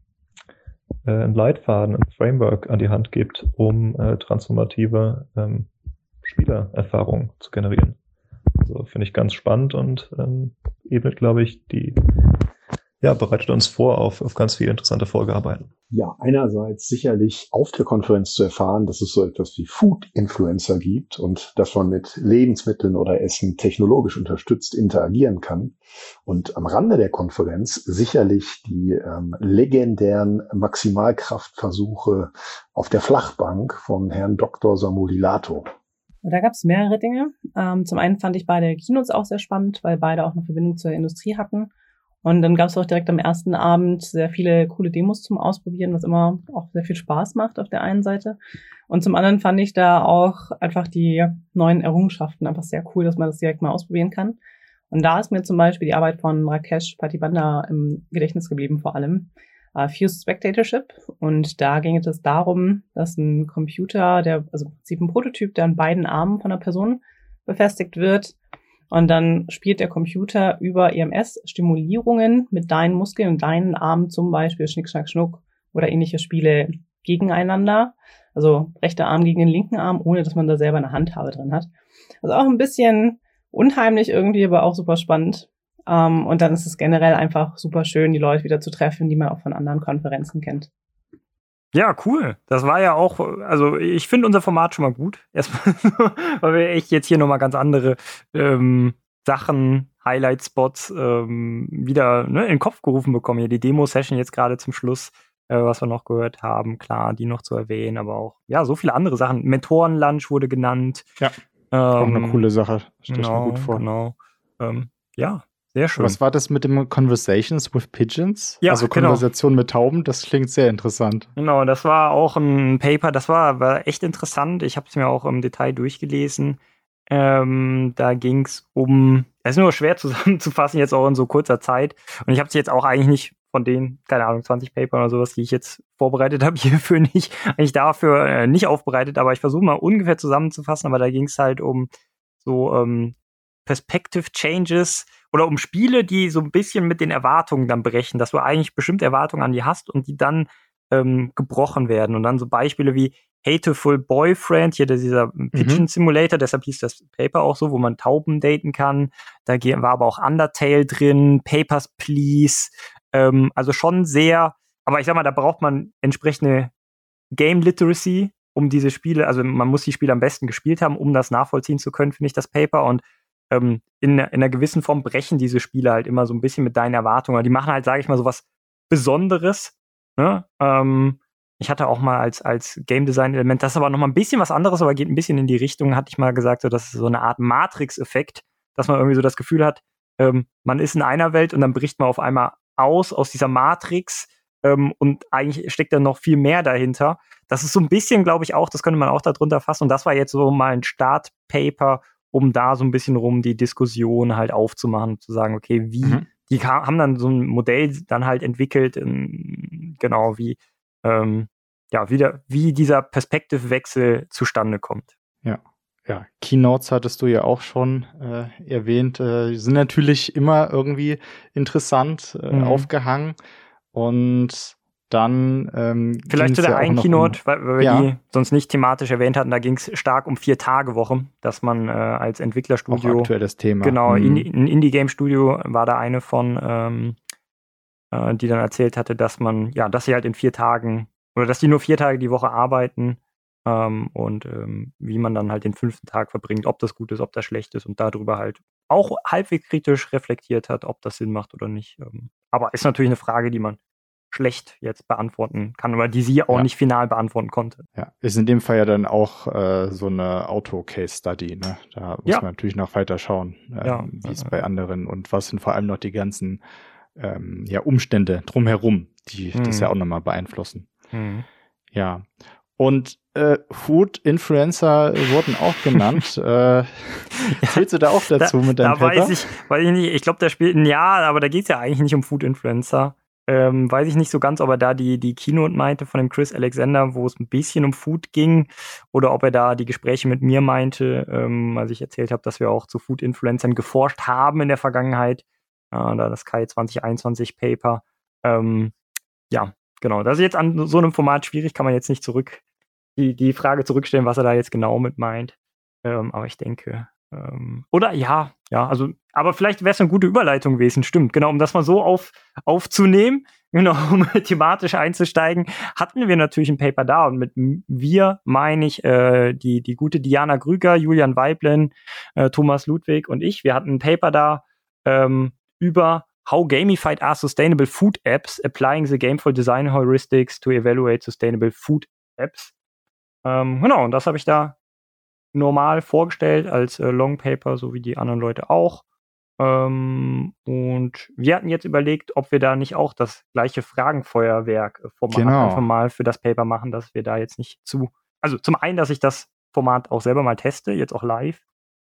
äh, einen Leitfaden, ein Framework an die Hand gibt, um äh, transformative ähm, Spielererfahrungen zu generieren. Also finde ich ganz spannend und ähm, ebnet, glaube ich, die ja, bereitet uns vor auf, auf ganz viele interessante Folgearbeiten. Ja, einerseits sicherlich auf der Konferenz zu erfahren, dass es so etwas wie Food-Influencer gibt und dass man mit Lebensmitteln oder Essen technologisch unterstützt interagieren kann. Und am Rande der Konferenz sicherlich die ähm, legendären Maximalkraftversuche auf der Flachbank von Herrn Dr. Samulilato. Und da gab es mehrere Dinge. Ähm, zum einen fand ich beide Kinos auch sehr spannend, weil beide auch eine Verbindung zur Industrie hatten. Und dann gab es auch direkt am ersten Abend sehr viele coole Demos zum Ausprobieren, was immer auch sehr viel Spaß macht auf der einen Seite. Und zum anderen fand ich da auch einfach die neuen Errungenschaften einfach sehr cool, dass man das direkt mal ausprobieren kann. Und da ist mir zum Beispiel die Arbeit von Rakesh Patibanda im Gedächtnis geblieben vor allem. Uh, Fused Spectatorship. Und da ging es darum, dass ein Computer, der, also im Prinzip ein Prototyp, der an beiden Armen von einer Person befestigt wird, und dann spielt der Computer über EMS Stimulierungen mit deinen Muskeln und deinen Armen zum Beispiel Schnick, Schnack, Schnuck oder ähnliche Spiele gegeneinander. Also rechter Arm gegen den linken Arm, ohne dass man da selber eine Handhabe drin hat. Also auch ein bisschen unheimlich irgendwie, aber auch super spannend. Um, ähm, und dann ist es generell einfach super schön, die Leute wieder zu treffen, die man auch von anderen Konferenzen kennt. Ja, cool. Das war ja auch, also ich finde unser Format schon mal gut. *laughs* Erstmal, weil wir echt jetzt hier nochmal ganz andere ähm, Sachen, Highlight-Spots ähm, wieder ne, in den Kopf gerufen bekommen. Hier die Demo-Session jetzt gerade zum Schluss, äh, was wir noch gehört haben, klar, die noch zu erwähnen, aber auch, ja, so viele andere Sachen. Mentoren-Lunch wurde genannt. Ja. Ähm, auch eine coole Sache. Stell genau, mir gut vor. Genau. Ähm, ja, sehr schön. Was war das mit dem Conversations with Pigeons? Ja, also genau. Konversation genau. mit Tauben, das klingt sehr interessant. Genau, das war auch ein Paper, das war, war echt interessant. Ich habe es mir auch im Detail durchgelesen. Ähm, da ging es um, es ist nur schwer *laughs* zusammenzufassen, jetzt auch in so kurzer Zeit. Und ich habe es jetzt auch eigentlich nicht von den, keine Ahnung, 20 Paper oder sowas, die ich jetzt vorbereitet *laughs* habe, hierfür nicht, eigentlich dafür äh, nicht aufbereitet, aber ich versuche mal ungefähr zusammenzufassen, aber da ging es halt um so ähm, Perspective Changes oder um Spiele, die so ein bisschen mit den Erwartungen dann brechen, dass du eigentlich bestimmte Erwartungen an die hast und die dann ähm, gebrochen werden. Und dann so Beispiele wie Hateful Boyfriend, hier dieser mhm. Pigeon Simulator, deshalb hieß das Paper auch so, wo man Tauben daten kann. Da war aber auch Undertale drin, Papers, Please. Ähm, also schon sehr, aber ich sag mal, da braucht man entsprechende Game Literacy, um diese Spiele, also man muss die Spiele am besten gespielt haben, um das nachvollziehen zu können, finde ich, das Paper. Und ähm, in, in einer gewissen Form brechen diese Spiele halt immer so ein bisschen mit deinen Erwartungen. Die machen halt, sage ich mal, so was Besonderes. Ne? Ähm, ich hatte auch mal als, als Game Design Element, das ist aber noch mal ein bisschen was anderes, aber geht ein bisschen in die Richtung, hatte ich mal gesagt, so, das ist so eine Art Matrix-Effekt, dass man irgendwie so das Gefühl hat, ähm, man ist in einer Welt und dann bricht man auf einmal aus aus dieser Matrix ähm, und eigentlich steckt da noch viel mehr dahinter. Das ist so ein bisschen, glaube ich, auch, das könnte man auch darunter fassen. Und das war jetzt so mal ein Startpaper, um da so ein bisschen rum die Diskussion halt aufzumachen, zu sagen, okay, wie, mhm. die haben dann so ein Modell dann halt entwickelt, in, genau wie, ähm, ja, wieder, wie dieser Perspektivwechsel zustande kommt. Ja. Ja, Keynotes hattest du ja auch schon äh, erwähnt, äh, sind natürlich immer irgendwie interessant äh, mhm. aufgehangen. Und dann ähm, vielleicht zu der ja einen Keynote, um, weil, weil wir ja. die sonst nicht thematisch erwähnt hatten, da ging es stark um vier Tage Woche, dass man äh, als Entwicklerstudio auch aktuelles Thema. Genau, mhm. ein Indie Game Studio war da eine von, ähm, äh, die dann erzählt hatte, dass man ja, dass sie halt in vier Tagen oder dass die nur vier Tage die Woche arbeiten ähm, und ähm, wie man dann halt den fünften Tag verbringt, ob das gut ist, ob das schlecht ist und darüber halt auch halbwegs kritisch reflektiert hat, ob das Sinn macht oder nicht. Ähm, aber ist natürlich eine Frage, die man schlecht jetzt beantworten kann, oder die sie auch ja. nicht final beantworten konnte. Ja, ist in dem Fall ja dann auch äh, so eine Auto-Case-Study, ne? Da muss ja. man natürlich noch weiter schauen, äh, ja. wie es bei anderen und was sind vor allem noch die ganzen ähm, ja, Umstände drumherum, die mhm. das ja auch nochmal beeinflussen. Mhm. Ja. Und äh, Food-Influencer wurden auch genannt. *laughs* äh, zählst du da auch dazu da, mit deinem da Paper? Weiß ich, weiß ich nicht. Ich glaube, der spielt ein Jahr, aber da geht es ja eigentlich nicht um Food-Influencer. Ähm, weiß ich nicht so ganz, ob er da die, die Keynote meinte von dem Chris Alexander, wo es ein bisschen um Food ging, oder ob er da die Gespräche mit mir meinte, ähm, als ich erzählt habe, dass wir auch zu Food-Influencern geforscht haben in der Vergangenheit. Äh, da das Kai 2021 Paper. Ähm, ja, genau. Das ist jetzt an so einem Format schwierig, kann man jetzt nicht zurück die, die Frage zurückstellen, was er da jetzt genau mit meint. Ähm, aber ich denke, ähm, oder ja, ja, also, aber vielleicht wäre es eine gute Überleitung gewesen, stimmt, genau, um das mal so auf, aufzunehmen, *laughs* genau, um thematisch einzusteigen, hatten wir natürlich ein Paper da und mit wir meine ich äh, die, die gute Diana Grüger, Julian Weiblen, äh, Thomas Ludwig und ich, wir hatten ein Paper da ähm, über How gamified are sustainable food apps applying the gameful design heuristics to evaluate sustainable food apps. Ähm, genau, und das habe ich da normal vorgestellt als äh, Long Paper, so wie die anderen Leute auch. Ähm, und wir hatten jetzt überlegt, ob wir da nicht auch das gleiche Fragenfeuerwerk-Format äh, genau. einfach mal für das Paper machen, dass wir da jetzt nicht zu. Also zum einen, dass ich das Format auch selber mal teste, jetzt auch live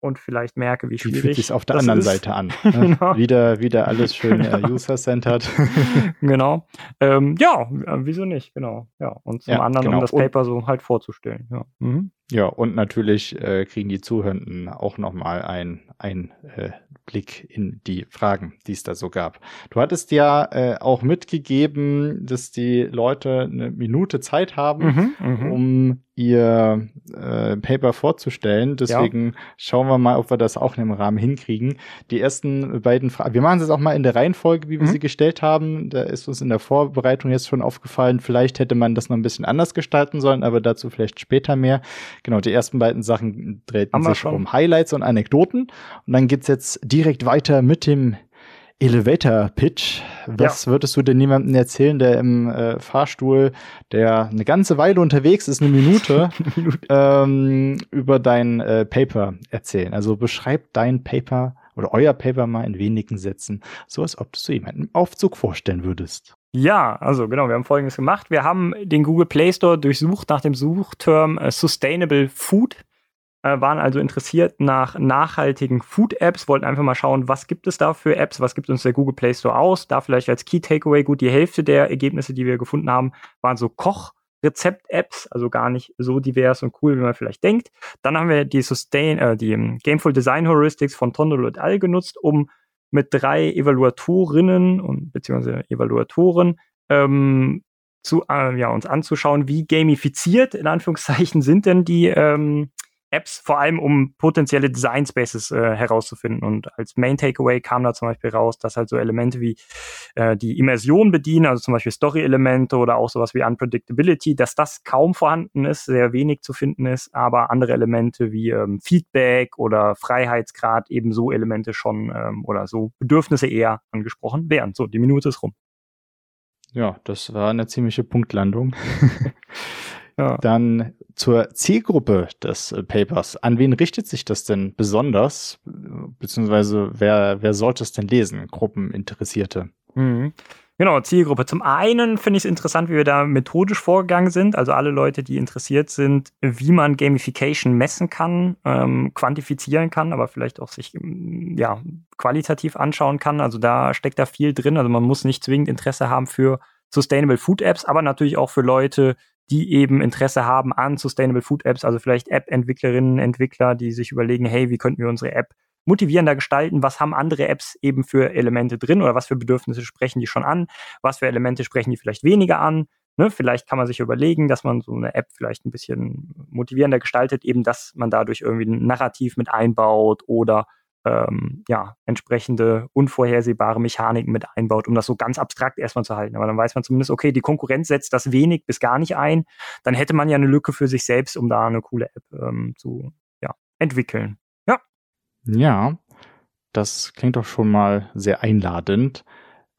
und vielleicht merke, wie schwierig. Fühlt sich auf der anderen ist. Seite an. *laughs* Ne? genau. wieder, wieder alles schön äh, *laughs* user-centered. *laughs* genau. Ähm, ja, wieso nicht? Genau. Ja. Und zum ja, anderen, genau. um das Paper so halt vorzustellen. Ja. Mhm. Ja, und natürlich äh, kriegen die Zuhörenden auch nochmal ein, ein äh, Blick in die Fragen, die es da so gab. Du hattest ja äh, auch mitgegeben, dass die Leute eine Minute Zeit haben, mhm, mhm. um ihr äh, Paper vorzustellen. Deswegen ja. schauen wir mal, ob wir das auch in dem Rahmen hinkriegen. Die ersten beiden Fragen, wir machen es auch mal in der Reihenfolge, wie wir mhm. sie gestellt haben. Da ist uns in der Vorbereitung jetzt schon aufgefallen, vielleicht hätte man das noch ein bisschen anders gestalten sollen, aber dazu vielleicht später mehr. Genau, die ersten beiden Sachen drehten sich um Highlights und Anekdoten. Und dann geht's jetzt direkt weiter mit dem Elevator Pitch. Was ja. würdest du denn jemandem erzählen, der im äh, Fahrstuhl, der eine ganze Weile unterwegs ist, *laughs* eine Minute, ähm, über dein äh, Paper erzählen? Also beschreib dein Paper oder euer Paper mal in wenigen Sätzen, so als ob du es jemandem im Aufzug vorstellen würdest. Ja, also genau, wir haben folgendes gemacht. Wir haben den Google Play Store durchsucht nach dem Suchterm äh, Sustainable Food äh, waren also interessiert nach nachhaltigen Food-Apps, wollten einfach mal schauen, was gibt es da für Apps, was gibt uns der Google Play Store aus. Da vielleicht als Key Takeaway gut, die Hälfte der Ergebnisse, die wir gefunden haben, waren so Koch-Rezept-Apps, also gar nicht so divers und cool, wie man vielleicht denkt. Dann haben wir die Sustain, äh, die um, Gameful Design Heuristics von Tondolo et al. genutzt, um mit drei Evaluatorinnen und beziehungsweise Evaluatoren ähm, zu, äh, ja, uns anzuschauen, wie gamifiziert in Anführungszeichen sind denn die ähm, Apps, vor allem um potenzielle Design Spaces äh, herauszufinden. Und als Main Takeaway kam da zum Beispiel raus, dass halt so Elemente wie äh, die Immersion bedienen, also zum Beispiel Story-Elemente oder auch sowas wie Unpredictability, dass das kaum vorhanden ist, sehr wenig zu finden ist, aber andere Elemente wie ähm, Feedback oder Freiheitsgrad eben so Elemente schon ähm, oder so Bedürfnisse eher angesprochen werden. So, die Minute ist rum. Ja, das war eine ziemliche Punktlandung. *laughs* Ja. Dann zur Zielgruppe des äh, Papers. An wen richtet sich das denn besonders? Beziehungsweise wer, wer sollte es denn lesen? Gruppeninteressierte. Mhm. Genau, Zielgruppe. Zum einen finde ich es interessant, wie wir da methodisch vorgegangen sind. Also alle Leute, die interessiert sind, wie man Gamification messen kann, ähm, quantifizieren kann, aber vielleicht auch sich mm, ja, qualitativ anschauen kann. Also da steckt da viel drin. Also man muss nicht zwingend Interesse haben für Sustainable Food Apps, aber natürlich auch für Leute, die eben Interesse haben an Sustainable Food Apps, also vielleicht App-Entwicklerinnen, Entwickler, die sich überlegen, hey, wie könnten wir unsere App motivierender gestalten, was haben andere Apps eben für Elemente drin oder was für Bedürfnisse sprechen die schon an, was für Elemente sprechen die vielleicht weniger an. Ne? Vielleicht kann man sich überlegen, dass man so eine App vielleicht ein bisschen motivierender gestaltet, eben dass man dadurch irgendwie ein Narrativ mit einbaut oder ähm, ja, entsprechende unvorhersehbare Mechaniken mit einbaut, um das so ganz abstrakt erstmal zu halten. Aber dann weiß man zumindest, okay, die Konkurrenz setzt das wenig bis gar nicht ein. Dann hätte man ja eine Lücke für sich selbst, um da eine coole App ähm, zu ja, entwickeln. Ja, das klingt doch schon mal sehr einladend.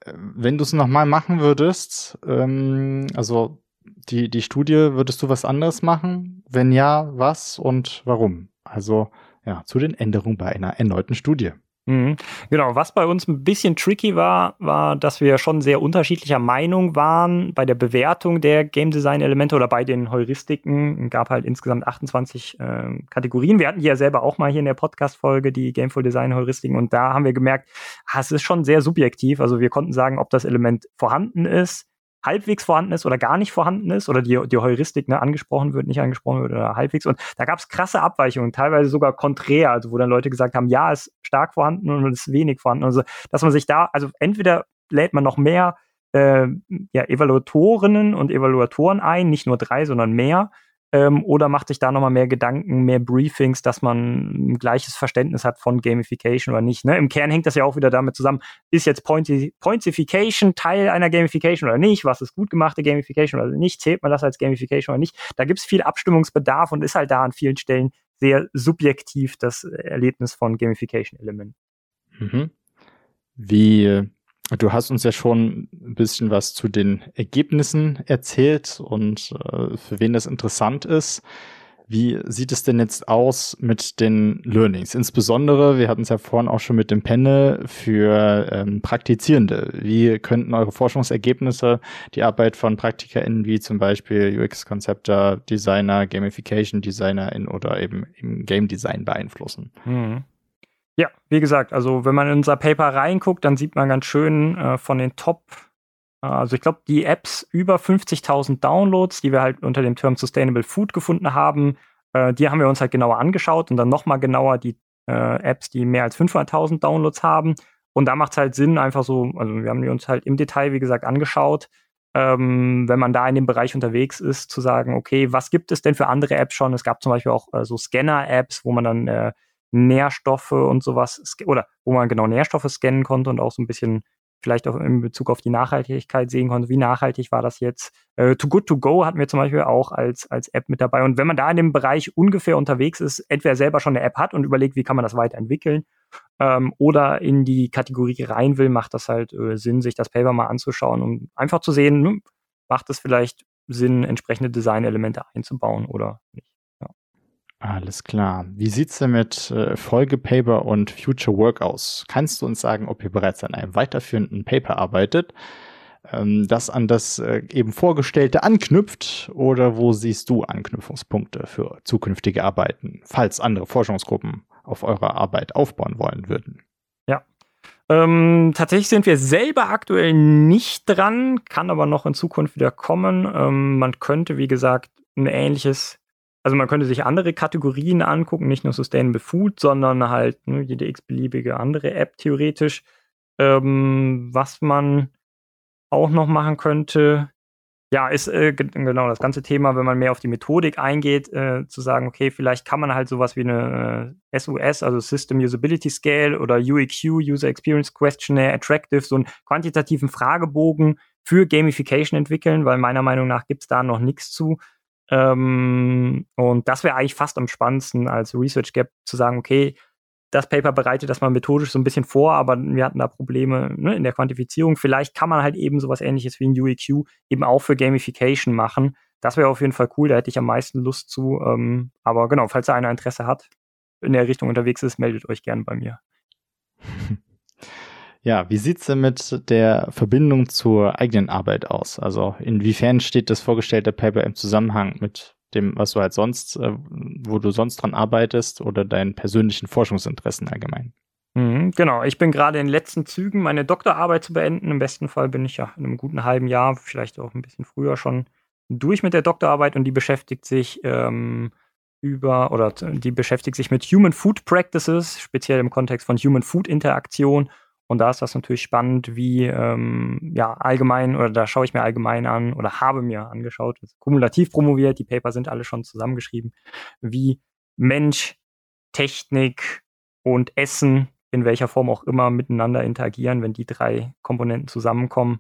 Äh, wenn du es nochmal machen würdest, ähm, also die, die Studie, würdest du was anderes machen? Wenn ja, was und warum? Also ja, zu den Änderungen bei einer erneuten Studie. Mhm. Genau, was bei uns ein bisschen tricky war, war, dass wir schon sehr unterschiedlicher Meinung waren bei der Bewertung der Game Design Elemente oder bei den Heuristiken. Es gab halt insgesamt 28 äh, Kategorien. Wir hatten die ja selber auch mal hier in der Podcast-Folge, die Gameful Design Heuristiken, und da haben wir gemerkt, ah, es ist schon sehr subjektiv. Also wir konnten sagen, ob das Element vorhanden ist, halbwegs vorhanden ist oder gar nicht vorhanden ist oder die, die Heuristik ne, angesprochen wird, nicht angesprochen wird oder halbwegs. Und da gab es krasse Abweichungen, teilweise sogar konträr, also wo dann Leute gesagt haben, ja, ist stark vorhanden und ist wenig vorhanden. Also, dass man sich da, also entweder lädt man noch mehr äh, ja, Evaluatorinnen und Evaluatoren ein, nicht nur drei, sondern mehr, ähm, oder macht sich da nochmal mehr Gedanken, mehr Briefings, dass man ein gleiches Verständnis hat von Gamification oder nicht? Ne? Im Kern hängt das ja auch wieder damit zusammen, ist jetzt Pointi Pointification Teil einer Gamification oder nicht? Was ist gut gemachte Gamification oder nicht? Zählt man das als Gamification oder nicht? Da gibt es viel Abstimmungsbedarf und ist halt da an vielen Stellen sehr subjektiv das Erlebnis von Gamification-Elementen. Mhm. Wie Du hast uns ja schon ein bisschen was zu den Ergebnissen erzählt und äh, für wen das interessant ist. Wie sieht es denn jetzt aus mit den Learnings? Insbesondere, wir hatten es ja vorhin auch schon mit dem Panel für ähm, Praktizierende. Wie könnten eure Forschungsergebnisse die Arbeit von PraktikerInnen wie zum Beispiel UX-Konzepter, Designer, Gamification DesignerInnen oder eben im Game Design beeinflussen? Mhm. Ja, wie gesagt, also wenn man in unser Paper reinguckt, dann sieht man ganz schön äh, von den Top, äh, also ich glaube, die Apps über 50.000 Downloads, die wir halt unter dem Term Sustainable Food gefunden haben, äh, die haben wir uns halt genauer angeschaut und dann nochmal genauer die äh, Apps, die mehr als 500.000 Downloads haben. Und da macht es halt Sinn, einfach so, also wir haben die uns halt im Detail, wie gesagt, angeschaut, ähm, wenn man da in dem Bereich unterwegs ist, zu sagen, okay, was gibt es denn für andere Apps schon? Es gab zum Beispiel auch äh, so Scanner-Apps, wo man dann äh, Nährstoffe und sowas, oder wo man genau Nährstoffe scannen konnte und auch so ein bisschen vielleicht auch in Bezug auf die Nachhaltigkeit sehen konnte, wie nachhaltig war das jetzt. Äh, Too Good To Go hatten wir zum Beispiel auch als, als App mit dabei. Und wenn man da in dem Bereich ungefähr unterwegs ist, entweder selber schon eine App hat und überlegt, wie kann man das weiterentwickeln, ähm, oder in die Kategorie rein will, macht das halt äh, Sinn, sich das Paper mal anzuschauen und einfach zu sehen, ne, macht es vielleicht Sinn, entsprechende Designelemente einzubauen oder nicht. Alles klar. Wie sieht's denn mit äh, Folgepaper und Future Work aus? Kannst du uns sagen, ob ihr bereits an einem weiterführenden Paper arbeitet, ähm, das an das äh, eben vorgestellte anknüpft oder wo siehst du Anknüpfungspunkte für zukünftige Arbeiten, falls andere Forschungsgruppen auf eurer Arbeit aufbauen wollen würden? Ja. Ähm, tatsächlich sind wir selber aktuell nicht dran, kann aber noch in Zukunft wieder kommen. Ähm, man könnte, wie gesagt, ein ähnliches also man könnte sich andere Kategorien angucken, nicht nur Sustainable Food, sondern halt ne, jede x-beliebige andere App theoretisch. Ähm, was man auch noch machen könnte, ja, ist äh, genau das ganze Thema, wenn man mehr auf die Methodik eingeht, äh, zu sagen, okay, vielleicht kann man halt sowas wie eine äh, SUS, also System Usability Scale oder UEQ, User Experience Questionnaire, Attractive, so einen quantitativen Fragebogen für Gamification entwickeln, weil meiner Meinung nach gibt es da noch nichts zu. Ähm, und das wäre eigentlich fast am spannendsten als Research Gap zu sagen, okay, das Paper bereitet das mal methodisch so ein bisschen vor, aber wir hatten da Probleme ne, in der Quantifizierung. Vielleicht kann man halt eben sowas ähnliches wie ein UEQ eben auch für Gamification machen, das wäre auf jeden Fall cool, da hätte ich am meisten Lust zu. Ähm, aber genau, falls da einer Interesse hat, in der Richtung unterwegs ist, meldet euch gerne bei mir. *laughs* Ja, wie sieht's denn mit der Verbindung zur eigenen Arbeit aus? Also inwiefern steht das vorgestellte Paper im Zusammenhang mit dem, was du halt sonst, äh, wo du sonst dran arbeitest oder deinen persönlichen Forschungsinteressen allgemein? Mhm, genau, ich bin gerade in den letzten Zügen, meine Doktorarbeit zu beenden. Im besten Fall bin ich ja in einem guten halben Jahr, vielleicht auch ein bisschen früher schon durch mit der Doktorarbeit und die beschäftigt sich ähm, über oder die beschäftigt sich mit Human Food Practices, speziell im Kontext von Human Food Interaktion und da ist das natürlich spannend, wie ähm, ja allgemein, oder da schaue ich mir allgemein an oder habe mir angeschaut, kumulativ promoviert, die Paper sind alle schon zusammengeschrieben, wie Mensch, Technik und Essen in welcher Form auch immer miteinander interagieren, wenn die drei Komponenten zusammenkommen.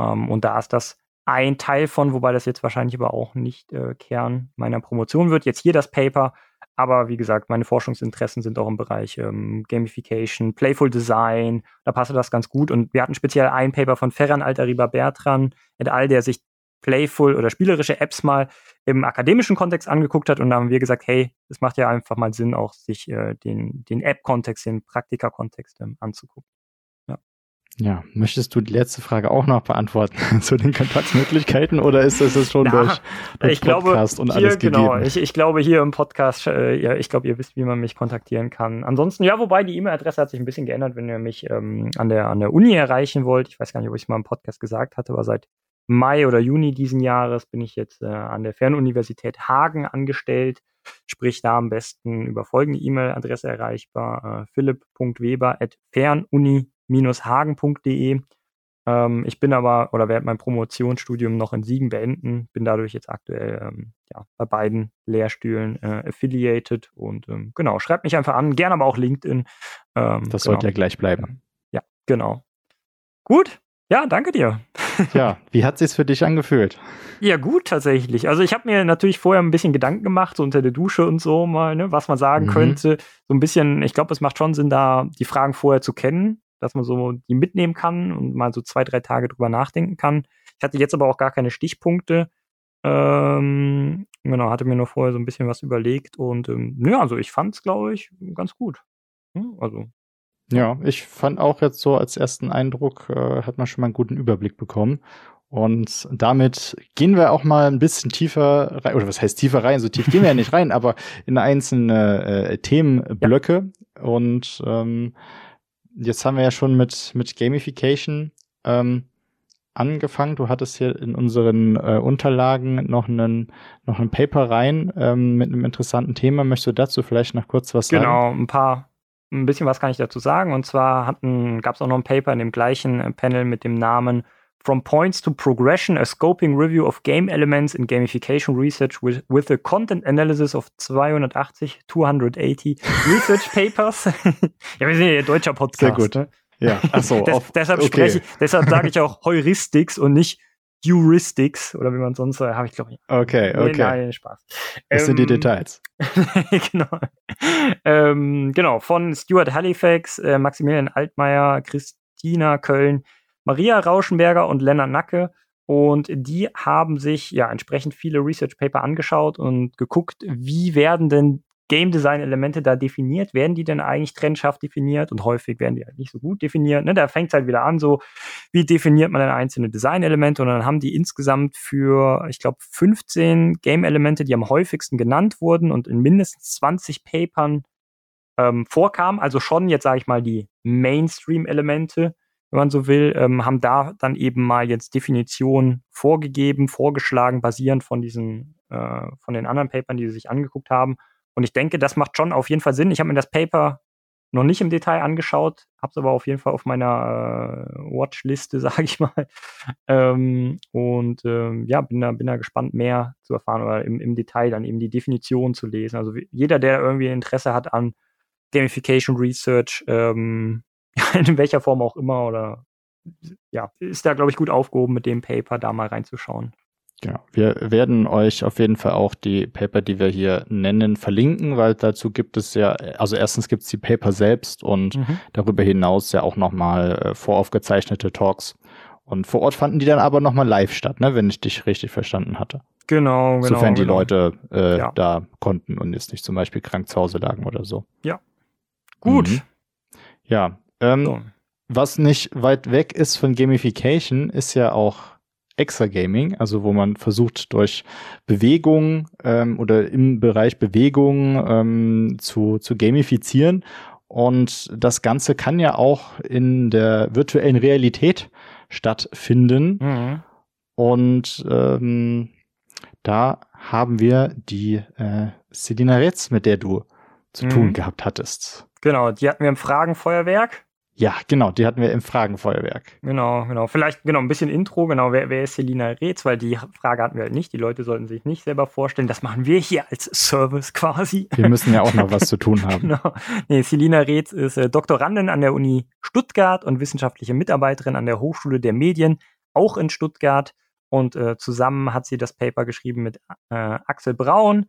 Ähm, und da ist das ein Teil von, wobei das jetzt wahrscheinlich aber auch nicht äh, Kern meiner Promotion wird. Jetzt hier das Paper, aber wie gesagt, meine Forschungsinteressen sind auch im Bereich ähm, Gamification, Playful Design. Da passt das ganz gut. Und wir hatten speziell ein Paper von Ferran Altariba Bertran et al., der sich Playful oder spielerische Apps mal im akademischen Kontext angeguckt hat. Und da haben wir gesagt, hey, es macht ja einfach mal Sinn, auch sich äh, den, den App-Kontext, den Praktika-Kontext ähm, anzugucken. Ja, möchtest du die letzte Frage auch noch beantworten *laughs* zu den Kontaktmöglichkeiten oder ist das schon Na, durch, durch ich Podcast glaube, und hier, alles genau, gegeben? Ich, ich glaube hier im Podcast, äh, ja, ich glaube, ihr wisst, wie man mich kontaktieren kann. Ansonsten, ja, wobei die E-Mail-Adresse hat sich ein bisschen geändert, wenn ihr mich ähm, an, der, an der Uni erreichen wollt. Ich weiß gar nicht, ob ich es mal im Podcast gesagt hatte, aber seit Mai oder Juni diesen Jahres bin ich jetzt äh, an der Fernuniversität Hagen angestellt. Sprich, da am besten über folgende E-Mail-Adresse erreichbar: äh, philipp.weber.fernuni.de hagen.de. Ähm, ich bin aber oder werde mein Promotionsstudium noch in Siegen beenden, bin dadurch jetzt aktuell ähm, ja, bei beiden Lehrstühlen äh, affiliated und ähm, genau, schreibt mich einfach an, gerne aber auch LinkedIn. Ähm, das genau. sollte ja gleich bleiben. Ja, genau. Gut, ja, danke dir. Ja, wie hat sich's für dich angefühlt? Ja, gut tatsächlich. Also ich habe mir natürlich vorher ein bisschen Gedanken gemacht, so unter der Dusche und so mal, ne, was man sagen mhm. könnte. So ein bisschen, ich glaube, es macht schon Sinn, da die Fragen vorher zu kennen dass man so die mitnehmen kann und mal so zwei, drei Tage drüber nachdenken kann. Ich hatte jetzt aber auch gar keine Stichpunkte. Ähm, genau, hatte mir nur vorher so ein bisschen was überlegt und ähm, ja, also ich fand es, glaube ich, ganz gut. Hm, also. Ja, ich fand auch jetzt so als ersten Eindruck, äh, hat man schon mal einen guten Überblick bekommen. Und damit gehen wir auch mal ein bisschen tiefer rein, oder was heißt tiefer rein? So tief gehen wir ja nicht *laughs* rein, aber in einzelne äh, Themenblöcke. Ja. Und ähm, jetzt haben wir ja schon mit, mit Gamification ähm, angefangen. Du hattest hier in unseren äh, Unterlagen noch einen, noch ein Paper rein ähm, mit einem interessanten Thema. Möchtest du dazu vielleicht noch kurz was genau, sagen? Genau, ein paar, ein bisschen was kann ich dazu sagen. Und zwar gab es auch noch ein Paper in dem gleichen äh, Panel mit dem Namen From Points to Progression, a Scoping Review of Game Elements in Gamification Research with, with a Content Analysis of 280, 280 Research *laughs* Papers. *laughs* ja, wir sind ja deutscher Podcast. Sehr gut. Ne? Ja, achso. Des, deshalb okay. spreche ich, deshalb sage ich auch Heuristics und nicht Heuristics oder wie man sonst sagt, habe ich glaube ich. Okay, okay. Nein, Spaß. Das ähm, sind die ähm, Details. *laughs* genau. Ähm, genau, von Stuart Halifax, äh, Maximilian Altmaier, Christina Köln, Maria Rauschenberger und Lennart Nacke. Und die haben sich ja entsprechend viele Research Paper angeschaut und geguckt, wie werden denn Game Design Elemente da definiert? Werden die denn eigentlich trennscharf definiert? Und häufig werden die halt nicht so gut definiert. Ne? Da fängt es halt wieder an, so wie definiert man denn einzelne Design Elemente? Und dann haben die insgesamt für, ich glaube, 15 Game Elemente, die am häufigsten genannt wurden und in mindestens 20 Papern ähm, vorkamen. Also schon jetzt sage ich mal die Mainstream Elemente wenn man so will, ähm, haben da dann eben mal jetzt Definitionen vorgegeben, vorgeschlagen, basierend von diesen, äh, von den anderen Papern, die sie sich angeguckt haben. Und ich denke, das macht schon auf jeden Fall Sinn. Ich habe mir das Paper noch nicht im Detail angeschaut, habe es aber auf jeden Fall auf meiner äh, Watchliste, *laughs* sage ich mal. Ähm, und ähm, ja, bin da, bin da gespannt, mehr zu erfahren oder im, im Detail dann eben die Definition zu lesen. Also jeder, der irgendwie Interesse hat an Gamification Research, ähm, *laughs* in welcher Form auch immer oder ja, ist da, glaube ich, gut aufgehoben, mit dem Paper da mal reinzuschauen. Genau. Wir werden euch auf jeden Fall auch die Paper, die wir hier nennen, verlinken, weil dazu gibt es ja, also erstens gibt es die Paper selbst und mhm. darüber hinaus ja auch nochmal äh, voraufgezeichnete Talks. Und vor Ort fanden die dann aber nochmal live statt, ne, wenn ich dich richtig verstanden hatte. Genau, genau. Sofern die genau. Leute äh, ja. da konnten und jetzt nicht zum Beispiel krank zu Hause lagen oder so. Ja. Gut. Mhm. Ja. Ähm, so. Was nicht weit weg ist von Gamification, ist ja auch Exergaming, also wo man versucht durch Bewegung ähm, oder im Bereich Bewegung ähm, zu, zu gamifizieren. Und das Ganze kann ja auch in der virtuellen Realität stattfinden. Mhm. Und ähm, da haben wir die äh, Selina Retz, mit der du zu mhm. tun gehabt hattest. Genau, die hatten wir im Fragenfeuerwerk. Ja, genau, die hatten wir im Fragenfeuerwerk. Genau, genau. Vielleicht, genau, ein bisschen Intro, genau, wer, wer ist Selina Reetz? Weil die Frage hatten wir halt nicht. Die Leute sollten sich nicht selber vorstellen. Das machen wir hier als Service quasi. Wir müssen ja auch noch was zu tun *laughs* haben. genau. Nee, Selina Reetz ist äh, Doktorandin an der Uni Stuttgart und wissenschaftliche Mitarbeiterin an der Hochschule der Medien, auch in Stuttgart. Und äh, zusammen hat sie das Paper geschrieben mit äh, Axel Braun,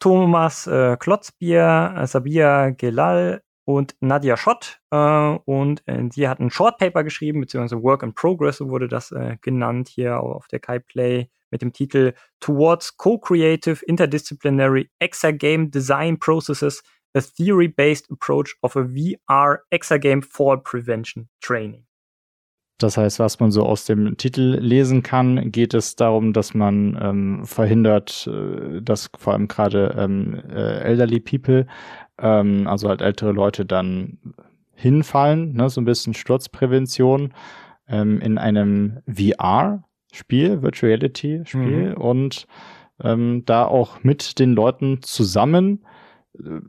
Thomas äh, Klotzbier, Sabia Gelal, und Nadia Schott. Äh, und äh, sie hat ein Short Paper geschrieben, beziehungsweise Work in Progress, so wurde das äh, genannt hier auf der Kai Play mit dem Titel Towards Co-Creative Interdisciplinary Exagame Design Processes, a Theory-Based Approach of a VR Exagame Fall Prevention Training. Das heißt, was man so aus dem Titel lesen kann, geht es darum, dass man ähm, verhindert, äh, dass vor allem gerade ähm, äh, elderly people ähm, also halt ältere Leute dann hinfallen, ne, so ein bisschen Sturzprävention ähm, in einem VR-Spiel, Virtual Reality-Spiel mhm. und ähm, da auch mit den Leuten zusammen äh,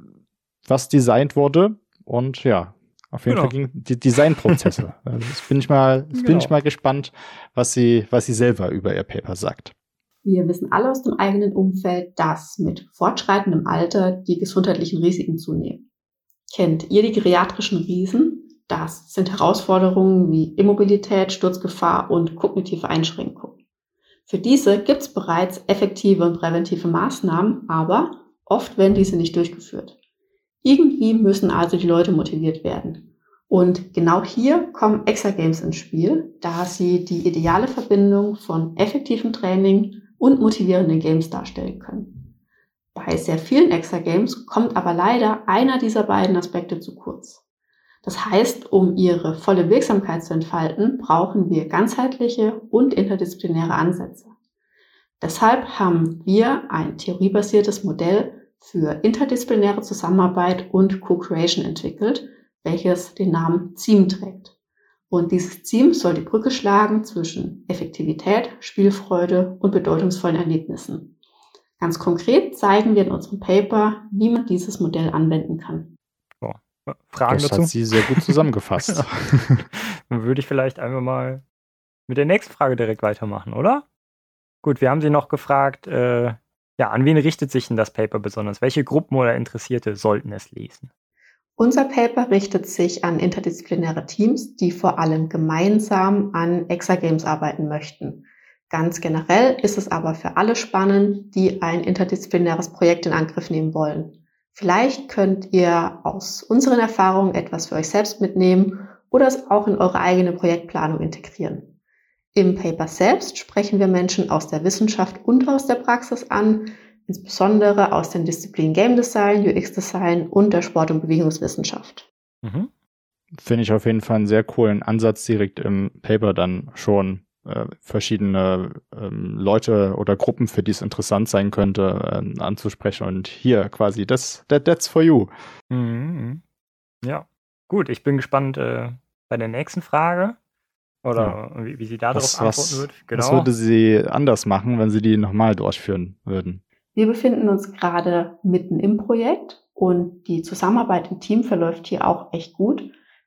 was designt wurde und ja, auf jeden genau. Fall ging die Designprozesse. *laughs* also jetzt bin ich mal, genau. bin ich mal gespannt, was sie, was sie selber über ihr Paper sagt. Wir wissen alle aus dem eigenen Umfeld, dass mit fortschreitendem Alter die gesundheitlichen Risiken zunehmen. Kennt ihr die geriatrischen Riesen? Das sind Herausforderungen wie Immobilität, Sturzgefahr und kognitive Einschränkungen. Für diese gibt es bereits effektive und präventive Maßnahmen, aber oft werden diese nicht durchgeführt. Irgendwie müssen also die Leute motiviert werden. Und genau hier kommen Exagames ins Spiel, da sie die ideale Verbindung von effektivem Training und motivierende Games darstellen können. Bei sehr vielen Extra-Games kommt aber leider einer dieser beiden Aspekte zu kurz. Das heißt, um ihre volle Wirksamkeit zu entfalten, brauchen wir ganzheitliche und interdisziplinäre Ansätze. Deshalb haben wir ein theoriebasiertes Modell für interdisziplinäre Zusammenarbeit und Co-Creation entwickelt, welches den Namen ZIEM trägt. Und dieses Team soll die Brücke schlagen zwischen Effektivität, Spielfreude und bedeutungsvollen Erlebnissen. Ganz konkret zeigen wir in unserem Paper, wie man dieses Modell anwenden kann. Oh, Fragen das dazu? hat sie sehr gut zusammengefasst. *laughs* Dann würde ich vielleicht einfach mal mit der nächsten Frage direkt weitermachen, oder? Gut, wir haben Sie noch gefragt, äh, ja, an wen richtet sich denn das Paper besonders? Welche Gruppen oder Interessierte sollten es lesen? Unser Paper richtet sich an interdisziplinäre Teams, die vor allem gemeinsam an Exagames arbeiten möchten. Ganz generell ist es aber für alle spannend, die ein interdisziplinäres Projekt in Angriff nehmen wollen. Vielleicht könnt ihr aus unseren Erfahrungen etwas für euch selbst mitnehmen oder es auch in eure eigene Projektplanung integrieren. Im Paper selbst sprechen wir Menschen aus der Wissenschaft und aus der Praxis an, insbesondere aus den Disziplinen Game Design, UX Design und der Sport- und Bewegungswissenschaft. Mhm. Finde ich auf jeden Fall einen sehr coolen Ansatz, direkt im Paper dann schon äh, verschiedene ähm, Leute oder Gruppen, für die es interessant sein könnte, äh, anzusprechen. Und hier quasi, das, that, that's for you. Mhm. Ja, gut, ich bin gespannt äh, bei der nächsten Frage. Oder ja. wie, wie, sie darauf was, antworten was, wird. Genau. Was würde sie anders machen, wenn sie die nochmal durchführen würden? Wir befinden uns gerade mitten im Projekt und die Zusammenarbeit im Team verläuft hier auch echt gut.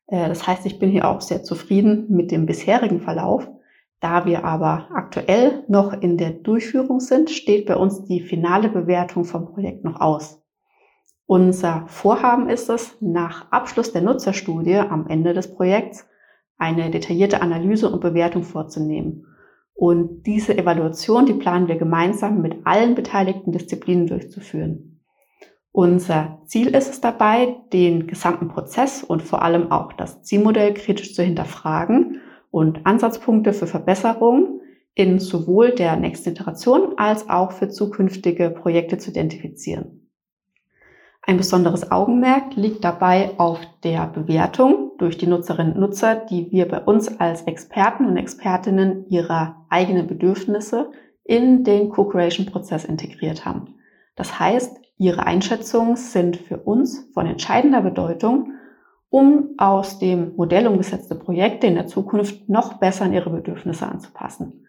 Äh, das heißt, ich bin hier auch sehr zufrieden mit dem bisherigen Verlauf. Da wir aber aktuell noch in der Durchführung sind, steht bei uns die finale Bewertung vom Projekt noch aus. Unser Vorhaben ist es, nach Abschluss der Nutzerstudie am Ende des Projekts eine detaillierte Analyse und Bewertung vorzunehmen und diese Evaluation, die planen wir gemeinsam mit allen beteiligten Disziplinen durchzuführen. Unser Ziel ist es dabei, den gesamten Prozess und vor allem auch das Zielmodell kritisch zu hinterfragen und Ansatzpunkte für Verbesserungen in sowohl der nächsten Iteration als auch für zukünftige Projekte zu identifizieren. Ein besonderes Augenmerk liegt dabei auf der Bewertung durch die Nutzerinnen und Nutzer, die wir bei uns als Experten und Expertinnen ihrer eigenen Bedürfnisse in den Co-Creation-Prozess integriert haben. Das heißt, ihre Einschätzungen sind für uns von entscheidender Bedeutung, um aus dem Modell umgesetzte Projekte in der Zukunft noch besser an ihre Bedürfnisse anzupassen.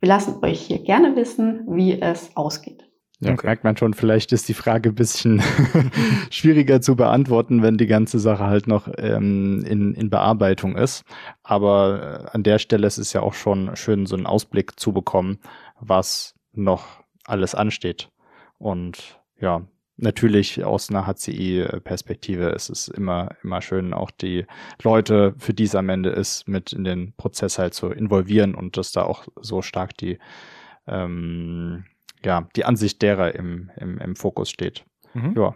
Wir lassen euch hier gerne wissen, wie es ausgeht. Ja, okay. merkt man schon, vielleicht ist die Frage ein bisschen *laughs* schwieriger zu beantworten, wenn die ganze Sache halt noch ähm, in, in Bearbeitung ist. Aber äh, an der Stelle ist es ja auch schon schön, so einen Ausblick zu bekommen, was noch alles ansteht. Und ja, natürlich aus einer HCI-Perspektive ist es immer, immer schön, auch die Leute, für die es am Ende ist, mit in den Prozess halt zu involvieren und dass da auch so stark die ähm, ja, die Ansicht derer im, im, im Fokus steht. Mhm. Ja,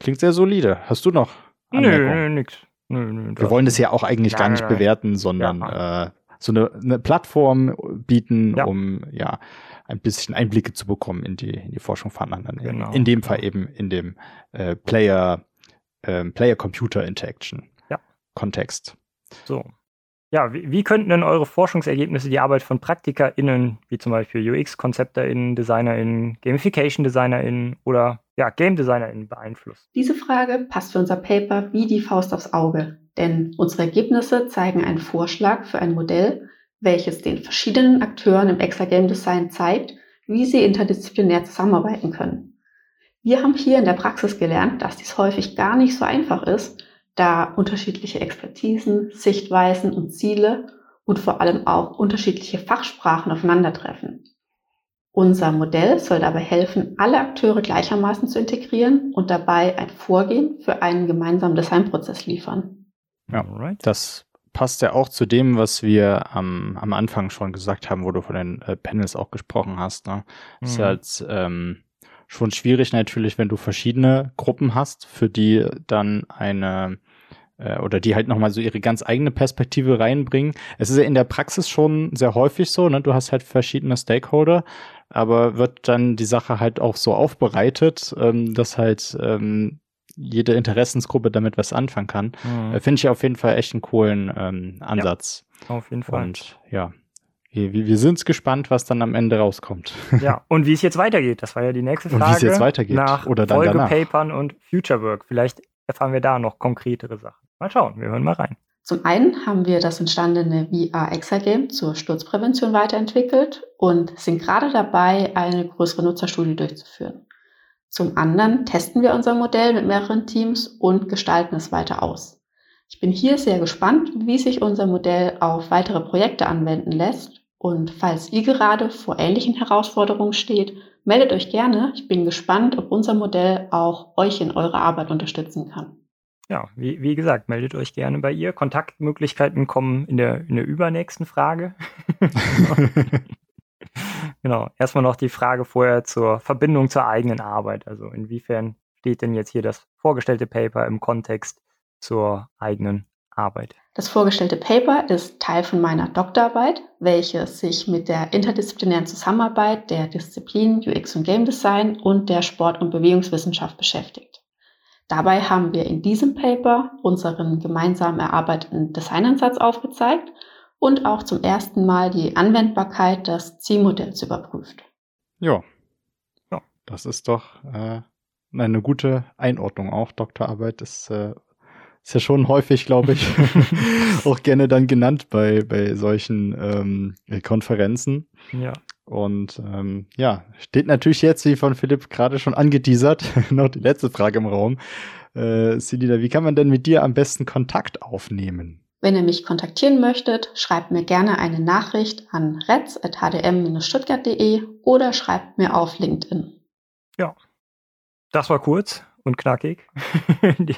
klingt sehr solide. Hast du noch? Nö, nö, nix. Nö, nö, Wir wollen das ja auch eigentlich nein, gar nicht nein, bewerten, sondern ja. äh, so eine, eine Plattform bieten, ja. um ja ein bisschen Einblicke zu bekommen in die, in die Forschung von anderen. Genau. In, in dem Fall eben in dem äh, Player, äh, Player-Computer-Interaction ja. Kontext. So. Ja, wie, wie, könnten denn eure Forschungsergebnisse die Arbeit von PraktikerInnen, wie zum Beispiel UX-KonzepterInnen, DesignerInnen, Gamification-DesignerInnen oder ja, Game-DesignerInnen beeinflussen? Diese Frage passt für unser Paper wie die Faust aufs Auge, denn unsere Ergebnisse zeigen einen Vorschlag für ein Modell, welches den verschiedenen Akteuren im Extra Game Design zeigt, wie sie interdisziplinär zusammenarbeiten können. Wir haben hier in der Praxis gelernt, dass dies häufig gar nicht so einfach ist da unterschiedliche Expertisen, Sichtweisen und Ziele und vor allem auch unterschiedliche Fachsprachen aufeinandertreffen. Unser Modell soll dabei helfen, alle Akteure gleichermaßen zu integrieren und dabei ein Vorgehen für einen gemeinsamen Designprozess liefern. Ja, das passt ja auch zu dem, was wir am, am Anfang schon gesagt haben, wo du von den äh, Panels auch gesprochen hast. Ne? Mhm. Ist als ähm, schon schwierig natürlich, wenn du verschiedene Gruppen hast, für die dann eine äh, oder die halt nochmal so ihre ganz eigene Perspektive reinbringen. Es ist ja in der Praxis schon sehr häufig so, ne? Du hast halt verschiedene Stakeholder, aber wird dann die Sache halt auch so aufbereitet, ähm, dass halt ähm, jede Interessensgruppe damit was anfangen kann. Mhm. Äh, Finde ich auf jeden Fall echt einen coolen ähm, Ansatz. Ja, auf jeden Fall. Und ja, wir, wir sind gespannt, was dann am Ende rauskommt. *laughs* Ja, und wie es jetzt weitergeht. Das war ja die nächste Frage. Und wie es jetzt weitergeht. Nach Oder dann Folgepapern und Future Work. Vielleicht erfahren wir da noch konkretere Sachen. Mal schauen, wir hören mal rein. Zum einen haben wir das entstandene VR-Exagame zur Sturzprävention weiterentwickelt und sind gerade dabei, eine größere Nutzerstudie durchzuführen. Zum anderen testen wir unser Modell mit mehreren Teams und gestalten es weiter aus. Ich bin hier sehr gespannt, wie sich unser Modell auf weitere Projekte anwenden lässt und falls ihr gerade vor ähnlichen Herausforderungen steht, meldet euch gerne. Ich bin gespannt, ob unser Modell auch euch in eurer Arbeit unterstützen kann. Ja, wie, wie gesagt, meldet euch gerne bei ihr. Kontaktmöglichkeiten kommen in der, in der übernächsten Frage. *laughs* genau, erstmal noch die Frage vorher zur Verbindung zur eigenen Arbeit. Also inwiefern steht denn jetzt hier das vorgestellte Paper im Kontext zur eigenen Arbeit? Das vorgestellte Paper ist Teil von meiner Doktorarbeit, welche sich mit der interdisziplinären Zusammenarbeit der Disziplinen UX und Game Design und der Sport- und Bewegungswissenschaft beschäftigt. Dabei haben wir in diesem Paper unseren gemeinsam erarbeiteten Designansatz aufgezeigt und auch zum ersten Mal die Anwendbarkeit des Zielmodells überprüft. Ja, ja das ist doch äh, eine gute Einordnung auch. Doktorarbeit ist, äh, ist ja schon häufig, glaube ich, *laughs* *laughs* auch gerne dann genannt bei, bei solchen ähm, Konferenzen. Ja. Und ähm, ja, steht natürlich jetzt, wie von Philipp gerade schon angeteasert, *laughs* noch die letzte Frage im Raum. Äh, Silida, wie kann man denn mit dir am besten Kontakt aufnehmen? Wenn ihr mich kontaktieren möchtet, schreibt mir gerne eine Nachricht an retz.hdm-stuttgart.de oder schreibt mir auf LinkedIn. Ja, das war kurz und knackig, *laughs* die,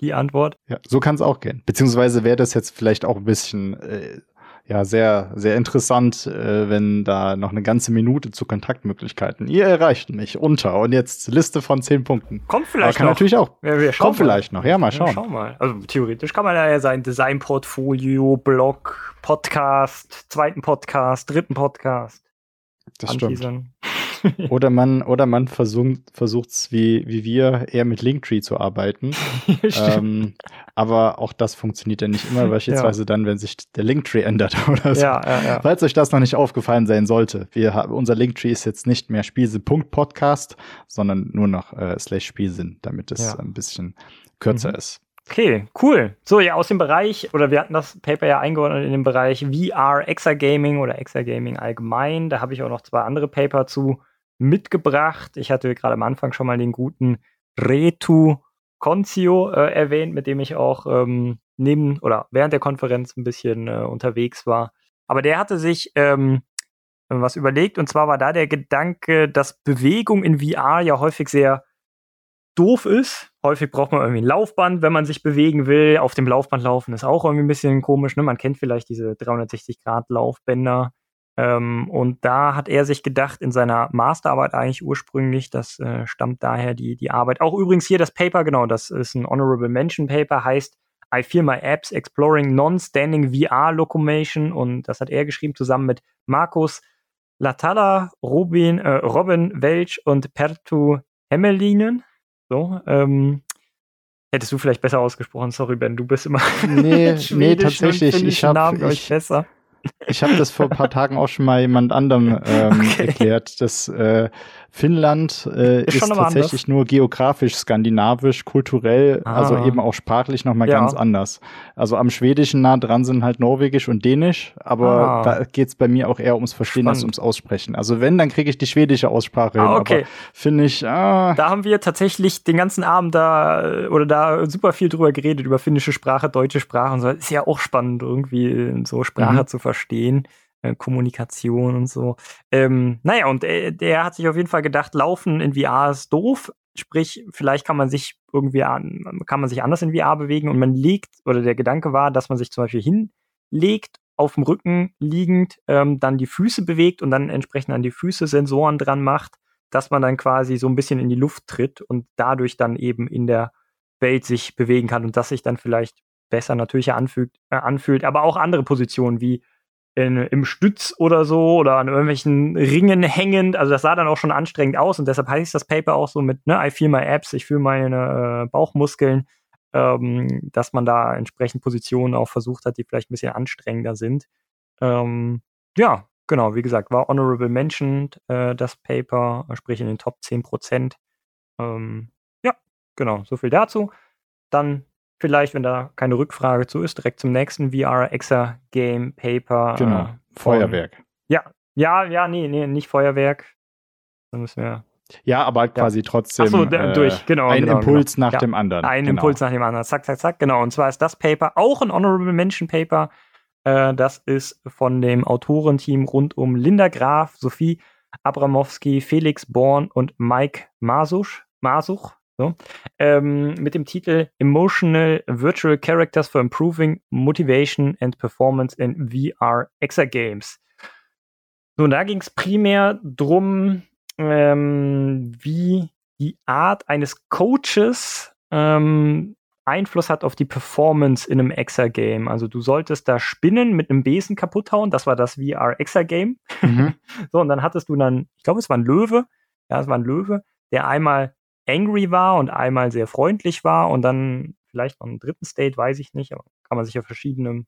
die, Antwort. Ja, so kann es auch gehen. Beziehungsweise wäre das jetzt vielleicht auch ein bisschen äh, ja sehr, sehr interessant, äh, wenn da noch eine ganze Minute zu Kontaktmöglichkeiten. Ihr erreicht mich unter und jetzt Liste von zehn Punkten. Kommt vielleicht Aber kann noch. natürlich auch. Ja, wir Kommt vielleicht noch. Ja, mal schauen. Ja, schau mal. Also theoretisch kann man ja sein Designportfolio, Blog, Podcast, zweiten Podcast, dritten Podcast. das stimmt. *laughs* oder man, oder man versucht es wie, wie wir eher mit Linktree zu arbeiten. *laughs* ähm, aber auch das funktioniert ja nicht immer, *laughs* beispielsweise ja. dann, wenn sich der Linktree ändert oder so. Ja, ja, ja. Falls euch das noch nicht aufgefallen sein sollte, wir, unser Linktree ist jetzt nicht mehr Spielsinn.podcast, sondern nur noch äh, slash Spielsinn, damit es ja. ein bisschen kürzer mhm. ist. Okay, cool. So, ja, aus dem Bereich, oder wir hatten das Paper ja eingeordnet in den Bereich VR Exagaming oder Exagaming allgemein. Da habe ich auch noch zwei andere Paper zu mitgebracht. Ich hatte gerade am Anfang schon mal den guten Retu Concio äh, erwähnt, mit dem ich auch ähm, neben oder während der Konferenz ein bisschen äh, unterwegs war. Aber der hatte sich ähm, was überlegt und zwar war da der Gedanke, dass Bewegung in VR ja häufig sehr doof ist. Häufig braucht man irgendwie ein Laufband, wenn man sich bewegen will. Auf dem Laufband laufen ist auch irgendwie ein bisschen komisch. Ne? Man kennt vielleicht diese 360-Grad-Laufbänder. Ähm, und da hat er sich gedacht, in seiner Masterarbeit eigentlich ursprünglich, das äh, stammt daher die, die Arbeit. Auch übrigens hier das Paper, genau, das ist ein Honorable Mention Paper, heißt I Feel My Apps Exploring Non-Standing VR Locomotion. Und das hat er geschrieben zusammen mit Markus Latala, Robin, äh, Robin Welch und Pertu Hemmelinen. So, ähm, hättest du vielleicht besser ausgesprochen. Sorry, Ben, du bist immer. Nee, *laughs* nee, tatsächlich. Ich habe ich, besser. Ich habe das vor ein paar Tagen auch schon mal jemand anderem *laughs* ähm, okay. erklärt. Das äh, Finnland äh, ist, ist tatsächlich anders. nur geografisch skandinavisch, kulturell, ah. also eben auch sprachlich nochmal ja. ganz anders. Also am Schwedischen nah dran sind halt Norwegisch und Dänisch, aber ah. da geht's bei mir auch eher ums Verstehen Spannend. als ums Aussprechen. Also wenn, dann kriege ich die schwedische Aussprache ah, okay. Finde ich. Ah. Da haben wir tatsächlich den ganzen Abend da oder da super viel drüber geredet, über finnische Sprache, deutsche Sprache und so. Ist ja auch spannend, irgendwie so Sprache mhm. zu verstehen. Äh, Kommunikation und so. Ähm, naja, und äh, der hat sich auf jeden Fall gedacht, Laufen in VR ist doof. Sprich, vielleicht kann man sich irgendwie an, kann man sich anders in VR bewegen und man legt, oder der Gedanke war, dass man sich zum Beispiel hinlegt, auf dem Rücken liegend, ähm, dann die Füße bewegt und dann entsprechend an die Füße Sensoren dran macht, dass man dann quasi so ein bisschen in die Luft tritt und dadurch dann eben in der Welt sich bewegen kann und das sich dann vielleicht besser natürlich anfühlt, äh, anfühlt, aber auch andere Positionen wie in, im Stütz oder so oder an irgendwelchen Ringen hängend. Also das sah dann auch schon anstrengend aus und deshalb heißt das Paper auch so mit, ne, I feel my abs, ich fühle meine äh, Bauchmuskeln, ähm, dass man da entsprechend Positionen auch versucht hat, die vielleicht ein bisschen anstrengender sind. Ähm, ja, genau, wie gesagt, war honorable mentioned, äh, das Paper, sprich in den Top 10 Prozent. Ähm, ja, genau, so viel dazu. Dann vielleicht, wenn da keine Rückfrage zu ist, direkt zum nächsten VR Exa Game Paper. Genau. Äh, Feuerwerk. Ja, ja, ja, nee, nee, nicht Feuerwerk. Dann müssen wir. Ja, aber ja. quasi trotzdem so, äh, durch, genau. Ein genau, Impuls genau. nach ja, dem anderen. Ein genau. Impuls nach dem anderen. Zack, zack, zack. Genau. Und zwar ist das Paper auch ein Honorable Mention Paper. Äh, das ist von dem Autorenteam rund um Linda Graf, Sophie Abramowski, Felix Born und Mike Masuch. Masuch, so, ähm, mit dem Titel Emotional Virtual Characters for Improving Motivation and Performance in VR Exagames. So, und da ging es primär drum, ähm, wie die Art eines Coaches ähm, Einfluss hat auf die Performance in einem Exagame. Also du solltest da Spinnen mit einem Besen kaputt hauen. Das war das VR Exagame. Mhm. *laughs* so, und dann hattest du dann, ich glaube, es war ein Löwe. Ja, es war ein Löwe, der einmal angry war und einmal sehr freundlich war und dann vielleicht noch einen dritten State, weiß ich nicht, aber kann man sich ja verschiedene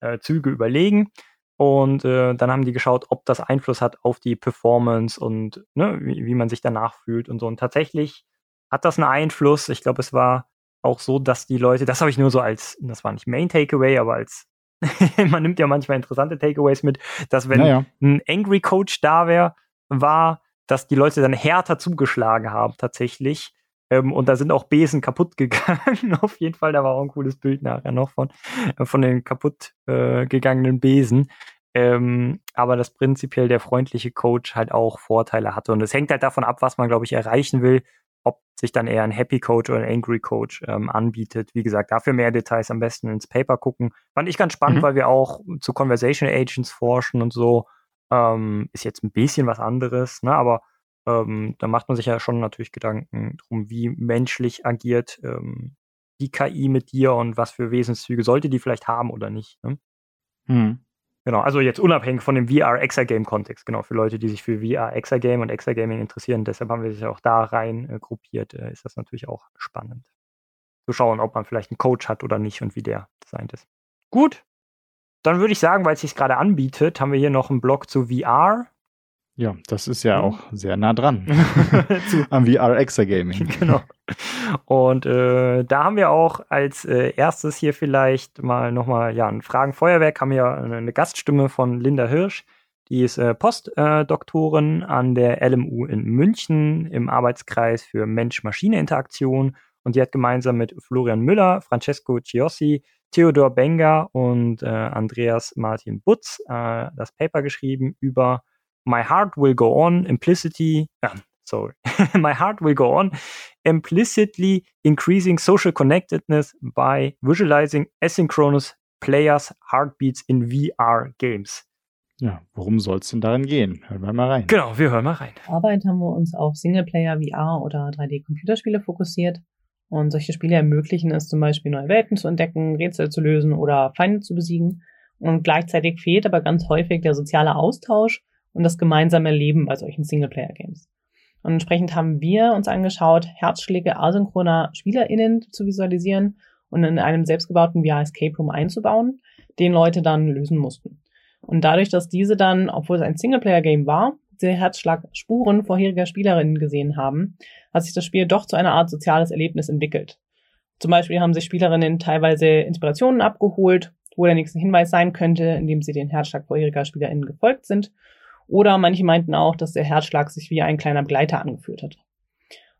äh, Züge überlegen. Und äh, dann haben die geschaut, ob das Einfluss hat auf die Performance und ne, wie, wie man sich danach fühlt und so. Und tatsächlich hat das einen Einfluss. Ich glaube, es war auch so, dass die Leute, das habe ich nur so als, das war nicht Main Takeaway, aber als, *laughs* man nimmt ja manchmal interessante Takeaways mit, dass wenn naja. ein Angry Coach da wäre, war, dass die Leute dann härter zugeschlagen haben tatsächlich. Ähm, und da sind auch Besen kaputt *laughs* gegangen. Auf jeden Fall, da war auch ein cooles Bild nachher noch von, äh, von den kaputt äh, gegangenen Besen. Ähm, aber dass prinzipiell der freundliche Coach halt auch Vorteile hatte. Und es hängt halt davon ab, was man, glaube ich, erreichen will, ob sich dann eher ein Happy Coach oder ein Angry Coach ähm, anbietet. Wie gesagt, dafür mehr Details am besten ins Paper gucken. Fand ich ganz spannend, mhm. weil wir auch zu Conversation Agents forschen und so. Ähm, ist jetzt ein bisschen was anderes, ne? aber ähm, da macht man sich ja schon natürlich Gedanken drum, wie menschlich agiert ähm, die KI mit dir und was für Wesenszüge sollte die vielleicht haben oder nicht. Ne? Hm. Genau, also jetzt unabhängig von dem VR-Exagame-Kontext, genau, für Leute, die sich für VR-Exagame und Exagaming interessieren, deshalb haben wir sich auch da rein äh, gruppiert, äh, ist das natürlich auch spannend. Zu schauen, ob man vielleicht einen Coach hat oder nicht und wie der designt ist. Gut, dann würde ich sagen, weil es sich gerade anbietet, haben wir hier noch einen Blog zu VR. Ja, das ist ja auch sehr nah dran *laughs* am VR Exagaming. *laughs* Genau. Und äh, da haben wir auch als äh, erstes hier vielleicht mal nochmal ja, ein Fragenfeuerwerk, haben wir eine, eine, Gaststimme von Linda Hirsch. Die ist äh, Postdoktorin an der LMU in München im Arbeitskreis für Mensch-Maschine-Interaktion. Und die hat gemeinsam mit Florian Müller, Francesco Ciossi, Theodor Benger und äh, Andreas Martin Butz äh, das Paper geschrieben über My Heart Will Go On, Implicity, äh, *laughs* sorry, *laughs* My Heart Will Go On, Implicitly Increasing Social Connectedness by Visualizing Asynchronous Players Heartbeats in VR Games. Ja, worum soll es denn darin gehen? Hören wir mal rein. Genau, wir hören mal rein. Arbeit haben wir uns auf Singleplayer, VR oder 3D-Computerspiele fokussiert. Und solche Spiele ermöglichen es zum Beispiel, neue Welten zu entdecken, Rätsel zu lösen oder Feinde zu besiegen. Und gleichzeitig fehlt aber ganz häufig der soziale Austausch und das gemeinsame Leben bei solchen Singleplayer-Games. Und entsprechend haben wir uns angeschaut, Herzschläge asynchroner SpielerInnen zu visualisieren und in einem selbstgebauten VR Escape Room einzubauen, den Leute dann lösen mussten. Und dadurch, dass diese dann, obwohl es ein Singleplayer-Game war, die Herzschlagspuren vorheriger Spielerinnen gesehen haben, hat sich das Spiel doch zu einer Art soziales Erlebnis entwickelt. Zum Beispiel haben sich Spielerinnen teilweise Inspirationen abgeholt, wo der nächste Hinweis sein könnte, indem sie den Herzschlag vorheriger SpielerInnen gefolgt sind oder manche meinten auch, dass der Herzschlag sich wie ein kleiner Begleiter angefühlt hat.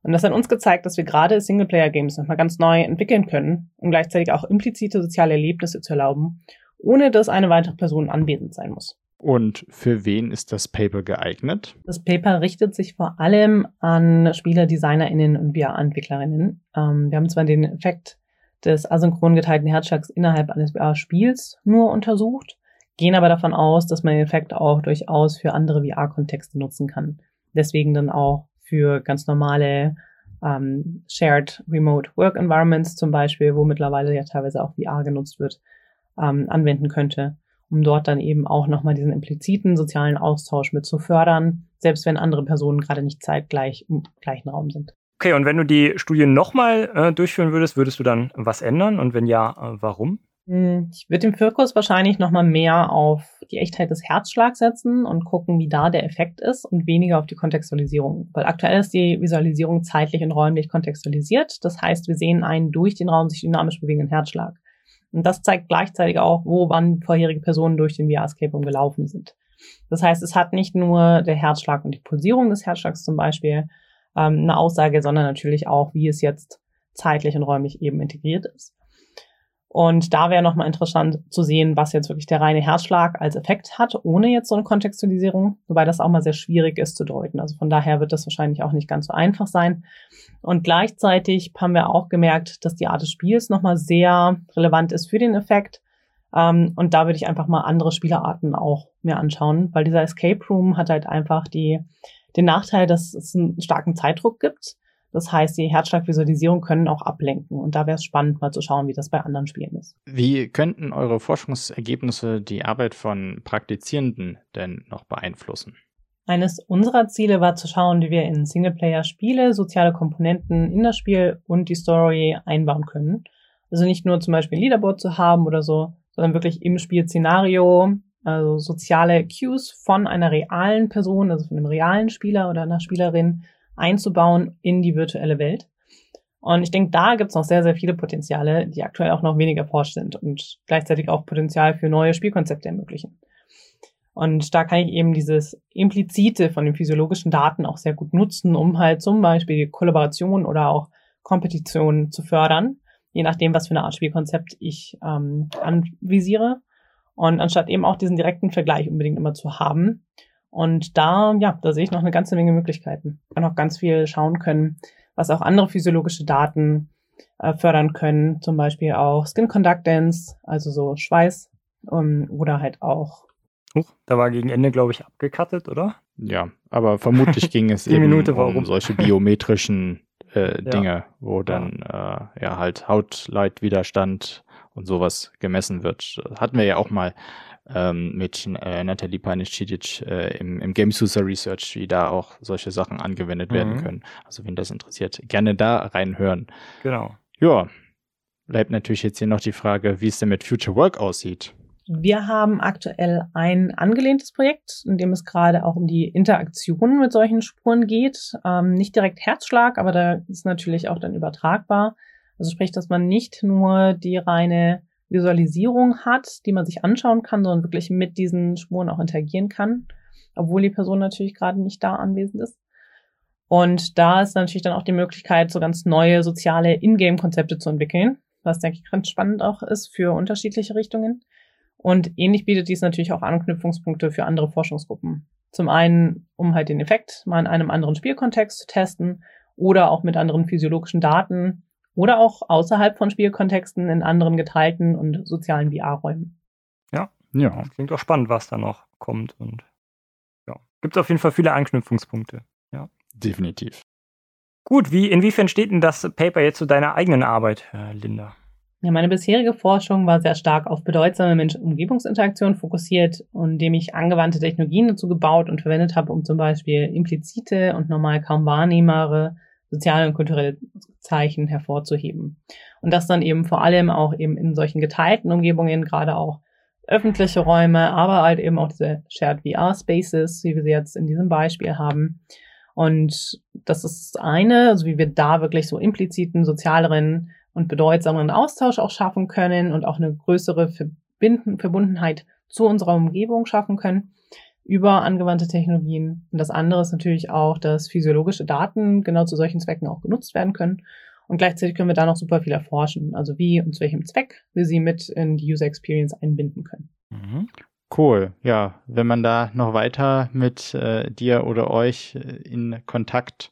Und das hat uns gezeigt, dass wir gerade Singleplayer-Games nochmal ganz neu entwickeln können, um gleichzeitig auch implizite soziale Erlebnisse zu erlauben, ohne dass eine weitere Person anwesend sein muss. Und für wen ist das Paper geeignet? Das Paper richtet sich vor allem an Spieler, DesignerInnen und VR-Entwicklerinnen. Ähm, wir haben zwar den Effekt des asynchron geteilten Herzschlags innerhalb eines VR-Spiels nur untersucht, gehen aber davon aus, dass man den Effekt auch durchaus für andere VR-Kontexte nutzen kann. Deswegen dann auch für ganz normale ähm, Shared Remote Work Environments zum Beispiel, wo mittlerweile ja teilweise auch VR genutzt wird, ähm, anwenden könnte, um dort dann eben auch nochmal diesen impliziten sozialen Austausch mit zu fördern, selbst wenn andere Personen gerade nicht zeitgleich im gleichen Raum sind. Okay, und wenn du die Studie nochmal äh, durchführen würdest, würdest du dann was ändern? Und wenn ja, äh, warum? Hm, ich würde im Fokus wahrscheinlich nochmal mehr auf die Echtheit des Herzschlags setzen und gucken, wie da der Effekt ist und weniger auf die Kontextualisierung. Weil aktuell ist die Visualisierung zeitlich und räumlich kontextualisiert. Das heißt, wir sehen einen durch den Raum sich dynamisch bewegenden Herzschlag. Und das zeigt gleichzeitig auch, wo wann vorherige Personen durch den VR-Escape gelaufen sind. Das heißt, es hat nicht nur der Herzschlag und die Pulsierung des Herzschlags zum Beispiel ähm, eine Aussage, sondern natürlich auch, wie es jetzt zeitlich und räumlich eben integriert ist. Und da wäre nochmal interessant zu sehen, was jetzt wirklich der reine Herzschlag als Effekt hat, ohne jetzt so eine Kontextualisierung, wobei das auch mal sehr schwierig ist zu deuten. Also von daher wird das wahrscheinlich auch nicht ganz so einfach sein. Und gleichzeitig haben wir auch gemerkt, dass die Art des Spiels nochmal sehr relevant ist für den Effekt. Ähm, und da würde ich einfach mal andere Spielerarten auch mir anschauen, weil dieser Escape Room hat halt einfach die, den Nachteil, dass es einen starken Zeitdruck gibt das heißt, die Herzschlagvisualisierung können auch ablenken. Und da wäre es spannend, mal zu schauen, wie das bei anderen Spielen ist. Wie könnten eure Forschungsergebnisse die Arbeit von Praktizierenden denn noch beeinflussen? Eines unserer Ziele war zu schauen, wie wir in Singleplayer-Spiele soziale Komponenten in das Spiel und die Story einbauen können. Also nicht nur zum Beispiel ein Leaderboard zu haben oder so, sondern wirklich im Spielszenario, also soziale Cues von einer realen Person, also von einem realen Spieler oder einer Spielerin einzubauen in die virtuelle Welt. Und ich denke, da gibt es noch sehr, sehr viele Potenziale, die aktuell auch noch weniger erforscht sind und gleichzeitig auch Potenzial für neue Spielkonzepte ermöglichen. Und da kann ich eben dieses Implizite von den physiologischen Daten auch sehr gut nutzen, um halt zum Beispiel Kollaboration oder auch Kompetition zu fördern, je nachdem, was für eine Art Spielkonzept ich ähm, anvisiere. Und anstatt eben auch diesen direkten Vergleich unbedingt immer zu haben, und da, ja, da sehe ich noch eine ganze Menge Möglichkeiten. Und auch ganz viel schauen können, was auch andere physiologische Daten äh, fördern können. Zum Beispiel auch Skin Conductance, also so Schweiß, um, ähm, oder halt auch. Huch, da war gegen Ende, glaube ich, abgekattet, oder? Ja, aber vermutlich *laughs* ging es eben Minute um solche biometrischen äh, Dinge, ja. wo dann ja. Äh, ja halt Hautleitwiderstand und sowas gemessen wird. Hatten wir ja auch mal ähm, mit äh, Nathalie Panic-Cidic äh, im, im Games User Research, wie da auch solche Sachen angewendet mhm. werden können. Also wenn das interessiert, gerne da reinhören. Genau. Ja, bleibt natürlich jetzt hier noch die Frage, wie es denn mit Future Work aussieht. Wir haben aktuell ein angelehntes Projekt, in dem es gerade auch um die Interaktion mit solchen Spuren geht. Ähm, nicht direkt Herzschlag, aber da ist natürlich auch dann übertragbar. Also sprich, dass man nicht nur die reine Visualisierung hat, die man sich anschauen kann, sondern wirklich mit diesen Spuren auch interagieren kann, obwohl die Person natürlich gerade nicht da anwesend ist. Und da ist natürlich dann auch die Möglichkeit, so ganz neue soziale Ingame-Konzepte zu entwickeln, was denke ich ganz spannend auch ist für unterschiedliche Richtungen. Und ähnlich bietet dies natürlich auch Anknüpfungspunkte für andere Forschungsgruppen. Zum einen, um halt den Effekt mal in einem anderen Spielkontext zu testen oder auch mit anderen physiologischen Daten oder auch außerhalb von Spielkontexten in anderen geteilten und sozialen VR-Räumen. Ja, ja, klingt auch spannend, was da noch kommt und ja, gibt auf jeden Fall viele Anknüpfungspunkte. Ja, definitiv. Gut, wie inwiefern steht denn das Paper jetzt zu deiner eigenen Arbeit, Linda? Ja, meine bisherige Forschung war sehr stark auf bedeutsame Mensch-Umgebungsinteraktion fokussiert, indem ich angewandte Technologien dazu gebaut und verwendet habe, um zum Beispiel implizite und normal kaum wahrnehmbare soziale und kulturelle Zeichen hervorzuheben. Und das dann eben vor allem auch eben in solchen geteilten Umgebungen, gerade auch öffentliche Räume, aber halt eben auch diese Shared VR Spaces, wie wir sie jetzt in diesem Beispiel haben. Und das ist eine, also wie wir da wirklich so impliziten, sozialeren und bedeutsameren Austausch auch schaffen können und auch eine größere Verbinden, Verbundenheit zu unserer Umgebung schaffen können über angewandte Technologien. Und das andere ist natürlich auch, dass physiologische Daten genau zu solchen Zwecken auch genutzt werden können. Und gleichzeitig können wir da noch super viel erforschen, also wie und zu welchem Zweck wir sie mit in die User Experience einbinden können. Mhm. Cool, ja. Wenn man da noch weiter mit äh, dir oder euch äh, in Kontakt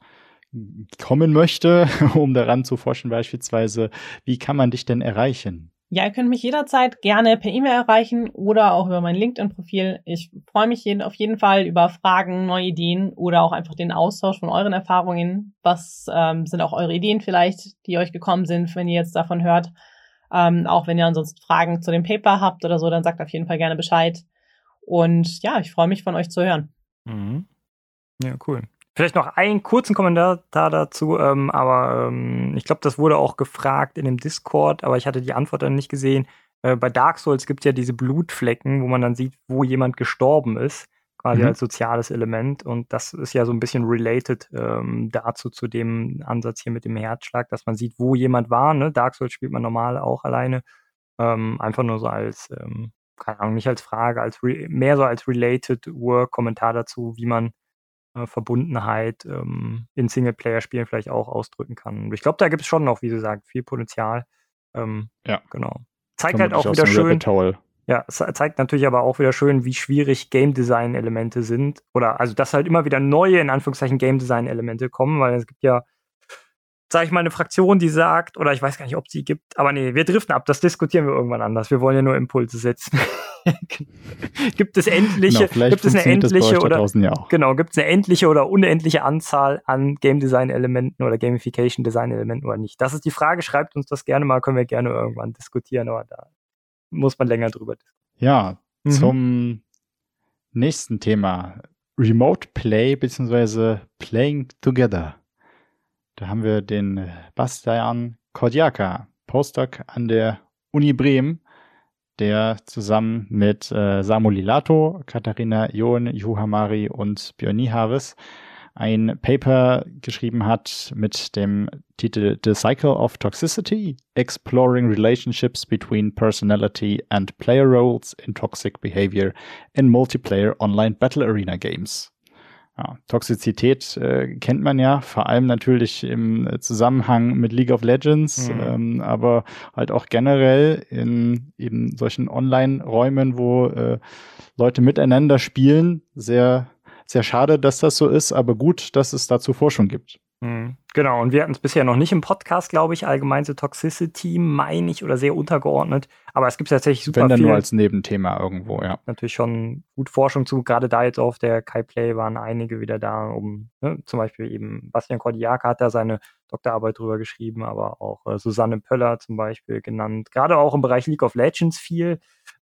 kommen möchte, *laughs* um daran zu forschen beispielsweise, wie kann man dich denn erreichen? Ja, ihr könnt mich jederzeit gerne per E-Mail erreichen oder auch über mein LinkedIn-Profil. Ich freue mich jeden, auf jeden Fall über Fragen, neue Ideen oder auch einfach den Austausch von euren Erfahrungen. Was ähm, sind auch eure Ideen vielleicht, die euch gekommen sind, wenn ihr jetzt davon hört? Ähm, auch wenn ihr ansonsten Fragen zu dem Paper habt oder so, dann sagt auf jeden Fall gerne Bescheid. Und ja, ich freue mich von euch zu hören. Mhm. Ja, cool. Vielleicht noch einen kurzen Kommentar dazu, ähm, aber ähm, ich glaube, das wurde auch gefragt in dem Discord, aber ich hatte die Antwort dann nicht gesehen. Äh, bei Dark Souls gibt es ja diese Blutflecken, wo man dann sieht, wo jemand gestorben ist, quasi mhm. als soziales Element. Und das ist ja so ein bisschen related ähm, dazu, zu dem Ansatz hier mit dem Herzschlag, dass man sieht, wo jemand war. Ne? Dark Souls spielt man normal auch alleine. Ähm, einfach nur so als, ähm, keine Ahnung, nicht als Frage, als mehr so als related Work-Kommentar dazu, wie man äh, Verbundenheit ähm, in Singleplayer-Spielen vielleicht auch ausdrücken kann. ich glaube, da gibt es schon noch, wie sie sagt, viel Potenzial. Ähm, ja, genau. Zeigt halt auch wieder schön. Ja, es zeigt natürlich aber auch wieder schön, wie schwierig Game Design Elemente sind. Oder also, dass halt immer wieder neue, in Anführungszeichen, Game Design Elemente kommen, weil es gibt ja, sag ich mal, eine Fraktion, die sagt, oder ich weiß gar nicht, ob sie gibt, aber nee, wir driften ab, das diskutieren wir irgendwann anders. Wir wollen ja nur Impulse setzen. *laughs* gibt es endliche, genau, gibt es eine endliche oder ja genau, gibt es eine endliche oder unendliche Anzahl an Game Design Elementen oder Gamification Design Elementen oder nicht? Das ist die Frage. Schreibt uns das gerne mal, können wir gerne irgendwann diskutieren, aber da muss man länger drüber diskutieren. Ja, mhm. zum nächsten Thema. Remote Play bzw. Playing Together. Da haben wir den Bastian Kordiaka, Postdoc an der Uni Bremen, der zusammen mit äh, Samu Lilato, Katharina John, Juhamari und Björn Harris ein Paper geschrieben hat mit dem Titel The Cycle of Toxicity, Exploring Relationships Between Personality and Player Roles in Toxic Behavior in Multiplayer Online Battle Arena Games. Ja, Toxizität äh, kennt man ja, vor allem natürlich im Zusammenhang mit League of Legends, mhm. ähm, aber halt auch generell in eben solchen Online-Räumen, wo äh, Leute miteinander spielen. Sehr, sehr schade, dass das so ist, aber gut, dass es dazu Forschung gibt. Mhm. Genau, und wir hatten es bisher noch nicht im Podcast, glaube ich, allgemein so Toxicity, meine ich, oder sehr untergeordnet. Aber es gibt tatsächlich super Wenn dann viel. nur als Nebenthema irgendwo, ja. Natürlich schon gut Forschung zu. Gerade da jetzt auf der Kai Play waren einige wieder da, um ne, zum Beispiel eben Bastian Kordiaka hat da seine Doktorarbeit drüber geschrieben, aber auch äh, Susanne Pöller zum Beispiel genannt. Gerade auch im Bereich League of Legends viel.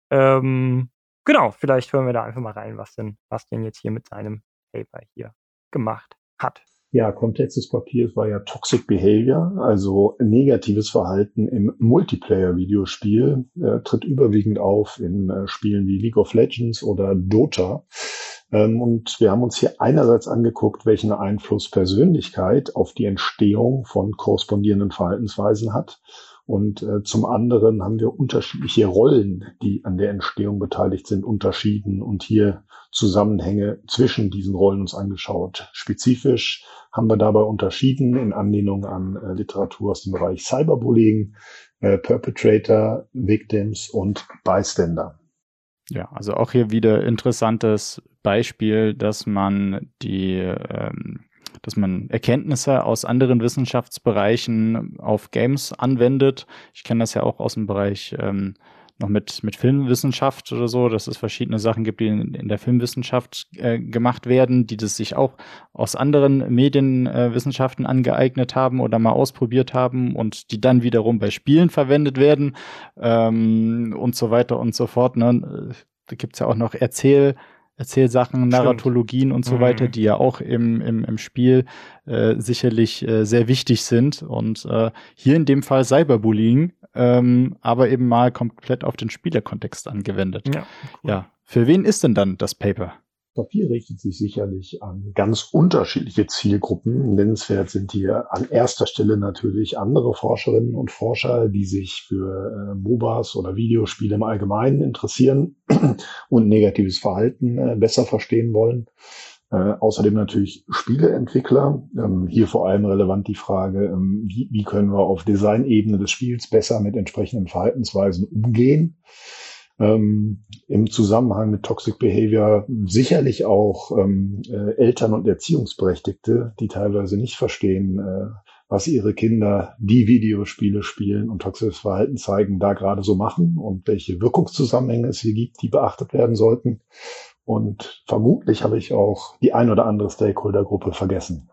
Ähm, genau, vielleicht hören wir da einfach mal rein, was denn, denn jetzt hier mit seinem Paper hier gemacht hat. Ja, Kontext des Papiers war ja Toxic Behavior, also negatives Verhalten im Multiplayer-Videospiel, äh, tritt überwiegend auf in äh, Spielen wie League of Legends oder Dota. Ähm, und wir haben uns hier einerseits angeguckt, welchen Einfluss Persönlichkeit auf die Entstehung von korrespondierenden Verhaltensweisen hat und äh, zum anderen haben wir unterschiedliche Rollen, die an der Entstehung beteiligt sind, unterschieden und hier Zusammenhänge zwischen diesen Rollen uns angeschaut. Spezifisch haben wir dabei unterschieden in Anlehnung an äh, Literatur aus dem Bereich Cyberbullying, äh, Perpetrator, Victims und Bystander. Ja, also auch hier wieder interessantes Beispiel, dass man die ähm, dass man Erkenntnisse aus anderen Wissenschaftsbereichen auf Games anwendet. Ich kenne das ja auch aus dem Bereich ähm, noch mit, mit Filmwissenschaft oder so, dass es verschiedene Sachen gibt, die in, in der Filmwissenschaft äh, gemacht werden, die das sich auch aus anderen Medienwissenschaften äh, angeeignet haben oder mal ausprobiert haben und die dann wiederum bei Spielen verwendet werden ähm, und so weiter und so fort. Ne? Da gibt's ja auch noch Erzähl- Erzählsachen, Narratologien Stimmt. und so weiter, mhm. die ja auch im, im, im Spiel äh, sicherlich äh, sehr wichtig sind. Und äh, hier in dem Fall Cyberbullying, ähm, aber eben mal komplett auf den Spielerkontext angewendet. Ja, cool. ja. Für wen ist denn dann das Paper? Papier richtet sich sicherlich an ganz unterschiedliche Zielgruppen. Nennenswert sind hier an erster Stelle natürlich andere Forscherinnen und Forscher, die sich für äh, MOBAs oder Videospiele im Allgemeinen interessieren *clears throat* und negatives Verhalten äh, besser verstehen wollen. Äh, außerdem natürlich Spieleentwickler. Ähm, hier vor allem relevant die Frage, ähm, wie, wie können wir auf Designebene des Spiels besser mit entsprechenden Verhaltensweisen umgehen ähm, im Zusammenhang mit Toxic Behavior sicherlich auch ähm, äh, Eltern und Erziehungsberechtigte, die teilweise nicht verstehen, äh, was ihre Kinder, die Videospiele spielen und toxisches Verhalten zeigen, da gerade so machen und welche Wirkungszusammenhänge es hier gibt, die beachtet werden sollten. Und vermutlich habe ich auch die ein oder andere Stakeholder-Gruppe vergessen.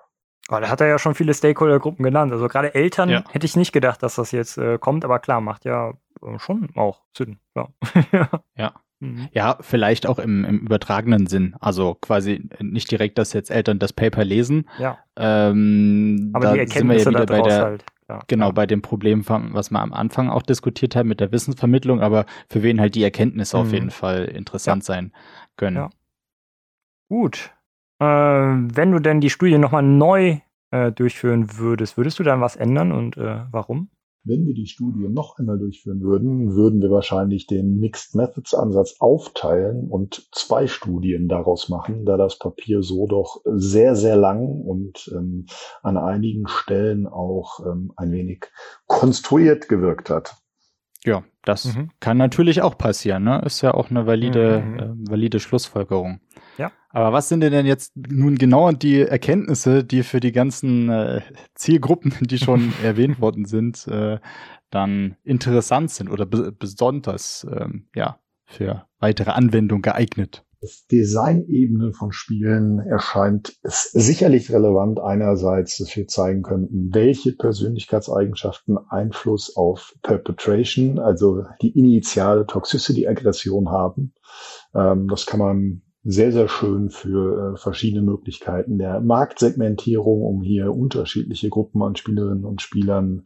Oh, da hat er ja schon viele Stakeholder-Gruppen genannt. Also gerade Eltern ja. hätte ich nicht gedacht, dass das jetzt äh, kommt, aber klar, macht ja schon auch Sinn. Ja. *laughs* ja. Mhm. Ja, vielleicht auch im, im übertragenen Sinn. Also quasi nicht direkt, dass jetzt Eltern das Paper lesen. Ja. Ähm, Aber die Erkenntnisse sind wir ja wieder bei der, halt. Ja, genau, ja. bei dem Problem, was wir am Anfang auch diskutiert haben mit der Wissensvermittlung, aber für wen halt die Erkenntnisse mhm. auf jeden Fall interessant ja. sein können. Gut. Äh, wenn du denn die Studie nochmal neu äh, durchführen würdest, würdest du dann was ändern und äh, warum? Wenn wir die Studie noch einmal durchführen würden, würden wir wahrscheinlich den Mixed Methods Ansatz aufteilen und zwei Studien daraus machen, da das Papier so doch sehr, sehr lang und ähm, an einigen Stellen auch ähm, ein wenig konstruiert gewirkt hat. Ja, das mhm. kann natürlich auch passieren, ne? Ist ja auch eine valide, mhm. äh, valide Schlussfolgerung. Ja. Aber was sind denn jetzt nun genau die Erkenntnisse, die für die ganzen äh, Zielgruppen, die schon *laughs* erwähnt worden sind, äh, dann interessant sind oder besonders ähm, ja, für weitere Anwendung geeignet? Das Designebene von Spielen erscheint es sicherlich relevant einerseits, dass wir zeigen könnten, welche Persönlichkeitseigenschaften Einfluss auf Perpetration, also die initiale Toxicity-Aggression haben. Ähm, das kann man sehr, sehr schön für äh, verschiedene Möglichkeiten der Marktsegmentierung, um hier unterschiedliche Gruppen an Spielerinnen und Spielern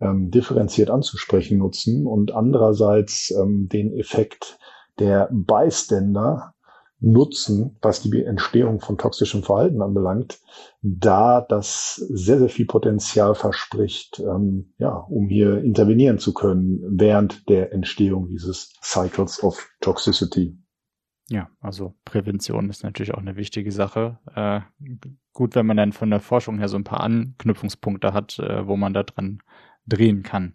ähm, differenziert anzusprechen nutzen und andererseits ähm, den Effekt der Bystander nutzen, was die Entstehung von toxischem Verhalten anbelangt, da das sehr, sehr viel Potenzial verspricht, ähm, ja, um hier intervenieren zu können während der Entstehung dieses Cycles of Toxicity. Ja, also Prävention ist natürlich auch eine wichtige Sache. Äh, gut, wenn man dann von der Forschung her so ein paar Anknüpfungspunkte hat, äh, wo man da dran drehen kann.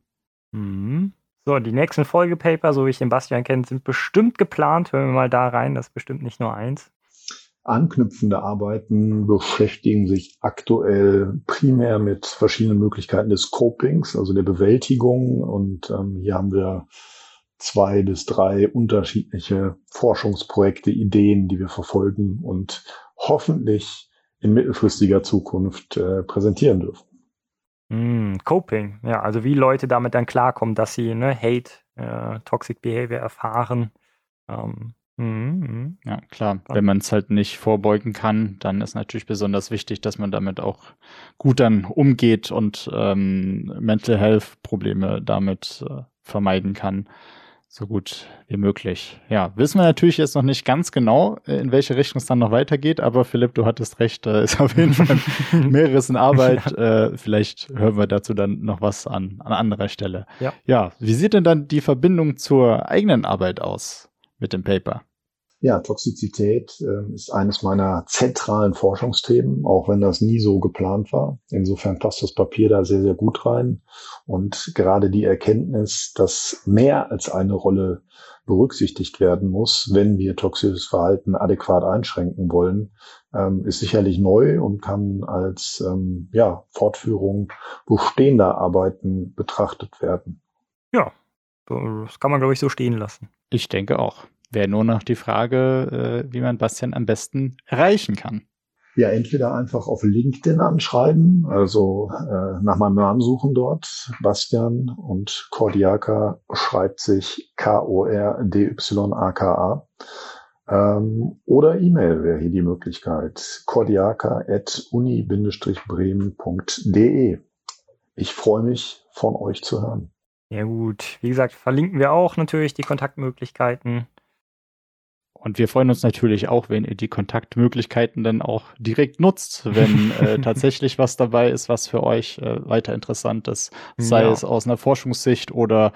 Mhm. So, die nächsten Folgepaper, so wie ich den Bastian kenne, sind bestimmt geplant. Hören wir mal da rein, das ist bestimmt nicht nur eins. Anknüpfende Arbeiten beschäftigen sich aktuell primär mit verschiedenen Möglichkeiten des Copings, also der Bewältigung. Und ähm, hier haben wir zwei bis drei unterschiedliche Forschungsprojekte, Ideen, die wir verfolgen und hoffentlich in mittelfristiger Zukunft äh, präsentieren dürfen. Mm, Coping, ja, also wie Leute damit dann klarkommen, dass sie ne, Hate, äh, Toxic Behavior erfahren. Ähm, Mhm, mhm. Ja, klar. Wenn man es halt nicht vorbeugen kann, dann ist natürlich besonders wichtig, dass man damit auch gut dann umgeht und ähm, Mental Health Probleme damit äh, vermeiden kann so gut wie möglich. Ja, wissen wir natürlich jetzt noch nicht ganz genau, äh, in welche Richtung es dann noch weitergeht, aber Philipp, du hattest recht, äh, ist auf jeden Fall *laughs* mehreres in Arbeit. Äh, vielleicht hören wir dazu dann noch was an, an anderer Stelle. Ja. ja, wie sieht denn dann die Verbindung zur eigenen Arbeit aus mit dem Paper? Ja, Toxizität äh, ist eines meiner zentralen Forschungsthemen, auch wenn das nie so geplant war. Insofern passt das Papier da sehr, sehr gut rein. Und gerade die Erkenntnis, dass mehr als eine Rolle berücksichtigt werden muss, wenn wir toxisches Verhalten adäquat einschränken wollen, ähm, ist sicherlich neu und kann als ähm, ja, Fortführung bestehender Arbeiten betrachtet werden. Ja, das kann man, glaube ich, so stehen lassen. Ich denke auch. Wäre nur noch die Frage, äh, wie man Bastian am besten erreichen kann. Ja, entweder einfach auf LinkedIn anschreiben, also äh, nach meinem Namen suchen dort, Bastian und Cordiaka schreibt sich K-O-R-D-Y-A-K-A. Ähm, oder E-Mail wäre hier die Möglichkeit, cordiaka.uni-bremen.de. Ich freue mich, von euch zu hören. Ja gut, wie gesagt, verlinken wir auch natürlich die Kontaktmöglichkeiten und wir freuen uns natürlich auch, wenn ihr die Kontaktmöglichkeiten dann auch direkt nutzt, wenn *laughs* äh, tatsächlich was dabei ist, was für euch äh, weiter interessant ist, sei ja. es aus einer Forschungssicht oder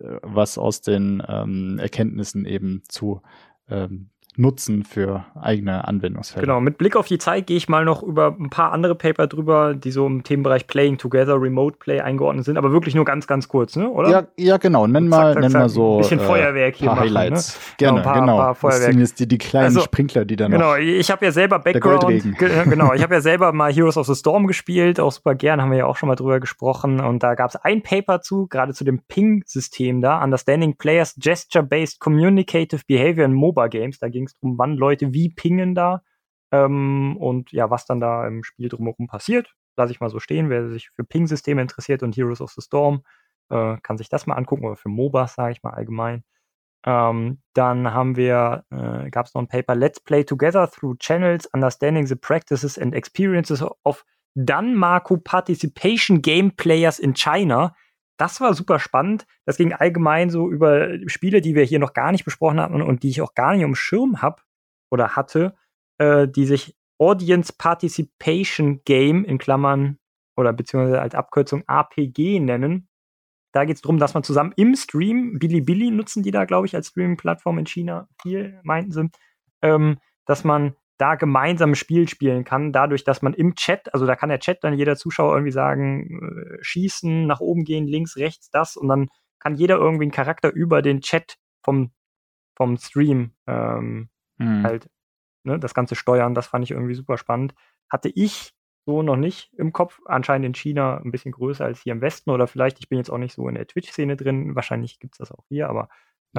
äh, was aus den ähm, Erkenntnissen eben zu ähm, nutzen für eigene Anwendungsfälle. Genau, mit Blick auf die Zeit gehe ich mal noch über ein paar andere Paper drüber, die so im Themenbereich Playing Together, Remote Play eingeordnet sind, aber wirklich nur ganz, ganz kurz, ne? oder? Ja, ja genau. Nenn mal, zack, nenn zack, mal so ein bisschen äh, Feuerwerk hier paar machen, Highlights. Ne? Gerne, genau. Paar, genau. Paar Feuerwerk. Das sind jetzt die, die kleinen also, Sprinkler, die dann Genau, ich habe ja selber Background. *laughs* genau, ich habe ja selber mal Heroes of the Storm gespielt, auch super gern, haben wir ja auch schon mal drüber gesprochen. Und da gab es ein Paper zu, gerade zu dem Ping-System da, Understanding Players Gesture-Based Communicative Behavior in MOBA Games. Da ging es darum, wann Leute wie pingen da ähm, und ja, was dann da im Spiel drumherum passiert. Lasse ich mal so stehen. Wer sich für Ping-Systeme interessiert und Heroes of the Storm, äh, kann sich das mal angucken oder für MOBAs, sage ich mal allgemein. Ähm, dann haben wir, äh, gab es noch ein Paper, Let's Play Together Through Channels, Understanding the Practices and Experiences of Danmarku Participation Game Players in China. Das war super spannend. Das ging allgemein so über Spiele, die wir hier noch gar nicht besprochen hatten und die ich auch gar nicht im Schirm habe oder hatte, äh, die sich Audience Participation Game in Klammern oder beziehungsweise als Abkürzung APG nennen. Da geht es darum, dass man zusammen im Stream, Bilibili nutzen die da, glaube ich, als Streaming-Plattform in China viel, meinten sie, ähm, dass man da gemeinsam ein Spiel spielen kann, dadurch, dass man im Chat, also da kann der Chat dann jeder Zuschauer irgendwie sagen, äh, schießen, nach oben gehen, links, rechts, das und dann kann jeder irgendwie einen Charakter über den Chat vom, vom Stream ähm, mhm. halt ne, das ganze Steuern, das fand ich irgendwie super spannend. Hatte ich so noch nicht im Kopf. Anscheinend in China ein bisschen größer als hier im Westen oder vielleicht, ich bin jetzt auch nicht so in der Twitch-Szene drin. Wahrscheinlich gibt es das auch hier, aber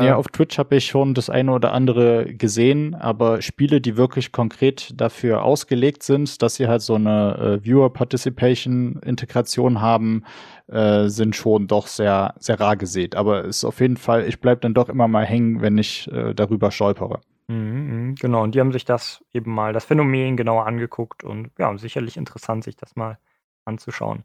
ja, auf Twitch habe ich schon das eine oder andere gesehen, aber Spiele, die wirklich konkret dafür ausgelegt sind, dass sie halt so eine äh, Viewer-Participation-Integration haben, äh, sind schon doch sehr, sehr rar gesät. Aber es ist auf jeden Fall, ich bleibe dann doch immer mal hängen, wenn ich äh, darüber stolpere. Mhm, mhm, genau, und die haben sich das eben mal, das Phänomen genauer angeguckt und ja, sicherlich interessant, sich das mal anzuschauen.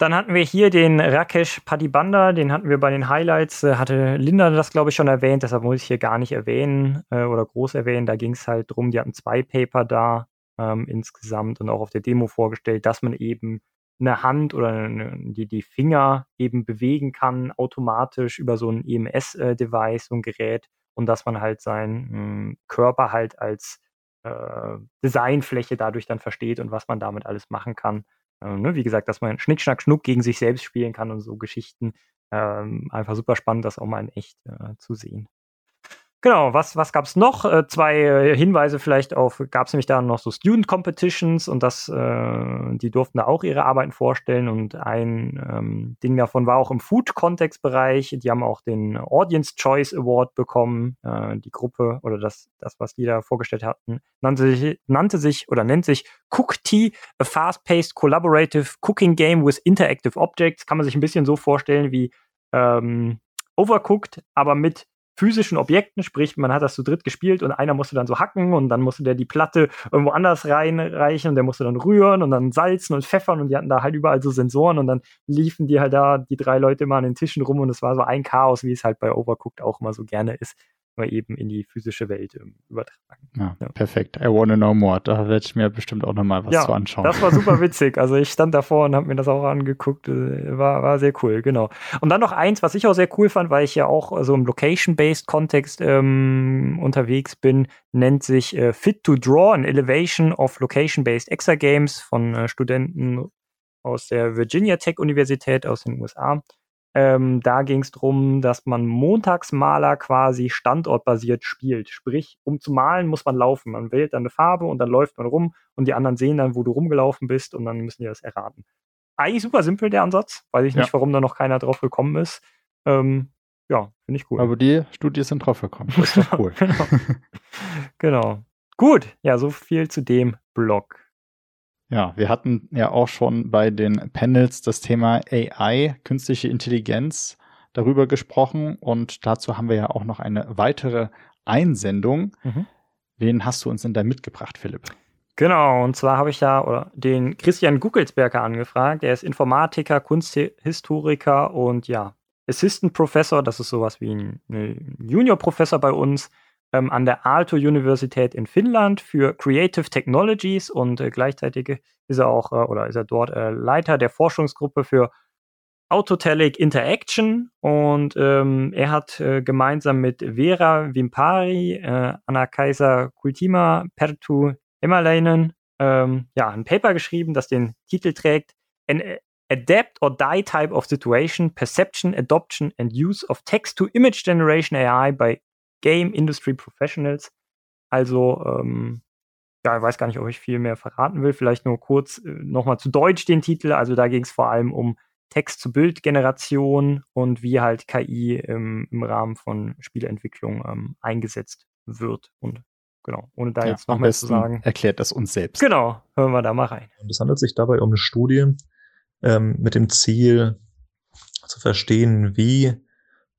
Dann hatten wir hier den Rakesh Padibanda, den hatten wir bei den Highlights, äh, hatte Linda das, glaube ich, schon erwähnt, deshalb muss ich hier gar nicht erwähnen äh, oder groß erwähnen. Da ging es halt drum, die hatten zwei Paper da ähm, insgesamt und auch auf der Demo vorgestellt, dass man eben eine Hand oder eine, die, die Finger eben bewegen kann, automatisch über so ein EMS-Device, äh, so ein Gerät, und dass man halt seinen hm, Körper halt als äh, Designfläche dadurch dann versteht und was man damit alles machen kann. Äh, ne? Wie gesagt, dass man Schnick, Schnack, Schnuck gegen sich selbst spielen kann und so Geschichten. Ähm, einfach super spannend, das auch mal in echt äh, zu sehen. Genau, was, was gab es noch? Äh, zwei äh, Hinweise vielleicht auf, gab es nämlich da noch so Student Competitions und das, äh, die durften da auch ihre Arbeiten vorstellen und ein ähm, Ding davon war auch im Food-Kontext-Bereich. Die haben auch den Audience Choice Award bekommen. Äh, die Gruppe oder das, das, was die da vorgestellt hatten, nannte sich, nannte sich oder nennt sich Cook Tea, a fast-paced collaborative cooking game with interactive objects. Kann man sich ein bisschen so vorstellen wie ähm, Overcooked, aber mit physischen Objekten, sprich, man hat das zu dritt gespielt und einer musste dann so hacken und dann musste der die Platte irgendwo anders reinreichen und der musste dann rühren und dann salzen und pfeffern und die hatten da halt überall so Sensoren und dann liefen die halt da, die drei Leute mal an den Tischen rum und es war so ein Chaos, wie es halt bei Overcooked auch immer so gerne ist nur eben in die physische Welt ähm, übertragen. Ja, ja, perfekt. I wanna know more. Da werde ich mir bestimmt auch nochmal was ja, zu anschauen. Das war super *laughs* witzig. Also ich stand davor und habe mir das auch angeguckt. Äh, war, war sehr cool, genau. Und dann noch eins, was ich auch sehr cool fand, weil ich ja auch so im Location-Based Kontext ähm, unterwegs bin, nennt sich äh, Fit to Draw, an Elevation of Location-Based Exagames von äh, Studenten aus der Virginia Tech Universität aus den USA. Ähm, da ging es darum, dass man Montagsmaler quasi standortbasiert spielt. Sprich, um zu malen, muss man laufen. Man wählt dann eine Farbe und dann läuft man rum und die anderen sehen dann, wo du rumgelaufen bist und dann müssen die das erraten. Eigentlich super simpel der Ansatz. Weiß ich nicht, ja. warum da noch keiner drauf gekommen ist. Ähm, ja, finde ich cool. Aber die Studie sind drauf gekommen. Das ist doch *laughs* cool. genau. genau. Gut, ja, so viel zu dem Blog. Ja, wir hatten ja auch schon bei den Panels das Thema AI, künstliche Intelligenz, darüber gesprochen und dazu haben wir ja auch noch eine weitere Einsendung. Mhm. Wen hast du uns denn da mitgebracht, Philipp? Genau, und zwar habe ich ja den Christian Guckelsberger angefragt. Er ist Informatiker, Kunsthistoriker und ja, Assistant Professor, das ist sowas wie ein Junior Professor bei uns ähm, an der Aalto-Universität in Finnland für Creative Technologies und äh, gleichzeitig ist er auch äh, oder ist er dort äh, Leiter der Forschungsgruppe für Autotelic Interaction und ähm, er hat äh, gemeinsam mit Vera Vimpari, äh, Anna Kaiser Kultima, Pertu Emmerleinen ähm, ja, ein Paper geschrieben, das den Titel trägt An Adapt or Die Type of Situation, Perception, Adoption and Use of Text-to-Image Generation AI by Game Industry Professionals. Also, ähm, ja, ich weiß gar nicht, ob ich viel mehr verraten will. Vielleicht nur kurz äh, nochmal zu Deutsch den Titel. Also da ging es vor allem um Text-zu-Bild-Generation und wie halt KI ähm, im Rahmen von Spieleentwicklung ähm, eingesetzt wird. Und genau, ohne da ja, jetzt noch mehr zu sagen. Erklärt das uns selbst. Genau, hören wir da mal rein. Und es handelt sich dabei um eine Studie ähm, mit dem Ziel zu verstehen, wie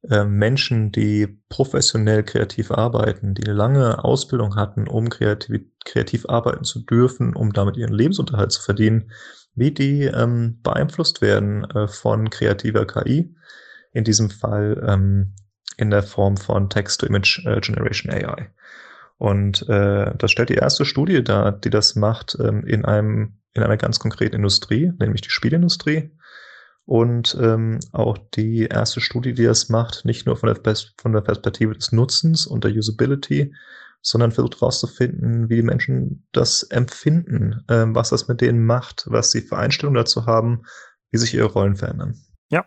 Menschen, die professionell kreativ arbeiten, die eine lange Ausbildung hatten, um kreativ, kreativ arbeiten zu dürfen, um damit ihren Lebensunterhalt zu verdienen, wie die ähm, beeinflusst werden äh, von kreativer KI, in diesem Fall ähm, in der Form von Text-to-Image äh, Generation AI. Und äh, das stellt die erste Studie dar, die das macht ähm, in einem in einer ganz konkreten Industrie, nämlich die Spielindustrie und ähm, auch die erste Studie, die das macht, nicht nur von der, Pers von der Perspektive des Nutzens und der Usability, sondern versucht herauszufinden, wie die Menschen das empfinden, ähm, was das mit denen macht, was sie für Einstellungen dazu haben, wie sich ihre Rollen verändern. Ja.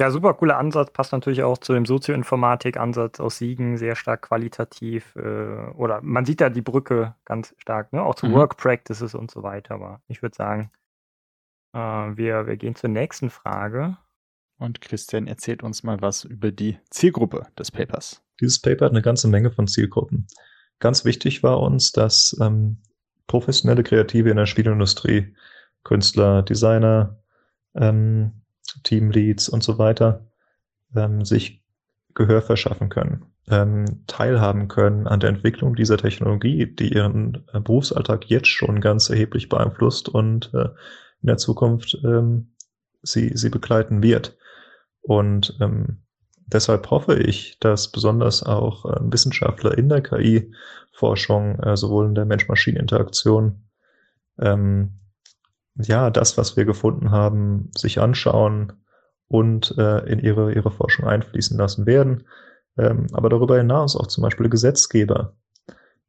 Ja, super cooler Ansatz, passt natürlich auch zu dem Sozioinformatik-Ansatz aus Siegen, sehr stark qualitativ. Äh, oder man sieht da die Brücke ganz stark, ne? auch zu mhm. Work Practices und so weiter. Aber ich würde sagen, äh, wir, wir gehen zur nächsten Frage. Und Christian erzählt uns mal was über die Zielgruppe des Papers. Dieses Paper hat eine ganze Menge von Zielgruppen. Ganz wichtig war uns, dass ähm, professionelle Kreative in der Spielindustrie, Künstler, Designer, ähm, Teamleads und so weiter, ähm, sich Gehör verschaffen können, ähm, teilhaben können an der Entwicklung dieser Technologie, die ihren äh, Berufsalltag jetzt schon ganz erheblich beeinflusst und äh, in der Zukunft ähm, sie, sie begleiten wird. Und ähm, deshalb hoffe ich, dass besonders auch äh, Wissenschaftler in der KI-Forschung, äh, sowohl in der Mensch-Maschinen-Interaktion, ähm, ja, das, was wir gefunden haben, sich anschauen und äh, in ihre, ihre Forschung einfließen lassen werden. Ähm, aber darüber hinaus auch zum Beispiel Gesetzgeber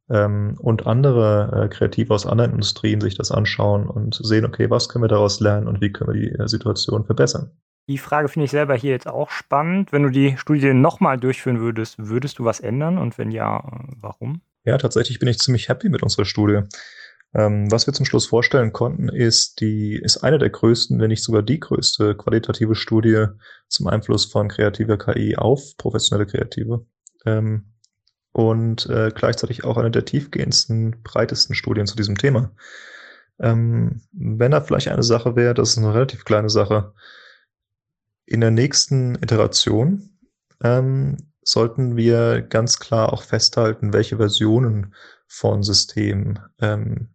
ähm, und andere äh, Kreative aus anderen Industrien sich das anschauen und sehen, okay, was können wir daraus lernen und wie können wir die äh, Situation verbessern. Die Frage finde ich selber hier jetzt auch spannend. Wenn du die Studie nochmal durchführen würdest, würdest du was ändern und wenn ja, äh, warum? Ja, tatsächlich bin ich ziemlich happy mit unserer Studie. Ähm, was wir zum Schluss vorstellen konnten, ist die, ist eine der größten, wenn nicht sogar die größte qualitative Studie zum Einfluss von kreativer KI auf professionelle Kreative. Ähm, und äh, gleichzeitig auch eine der tiefgehendsten, breitesten Studien zu diesem Thema. Ähm, wenn da vielleicht eine Sache wäre, das ist eine relativ kleine Sache, in der nächsten Iteration ähm, sollten wir ganz klar auch festhalten, welche Versionen von Systemen ähm,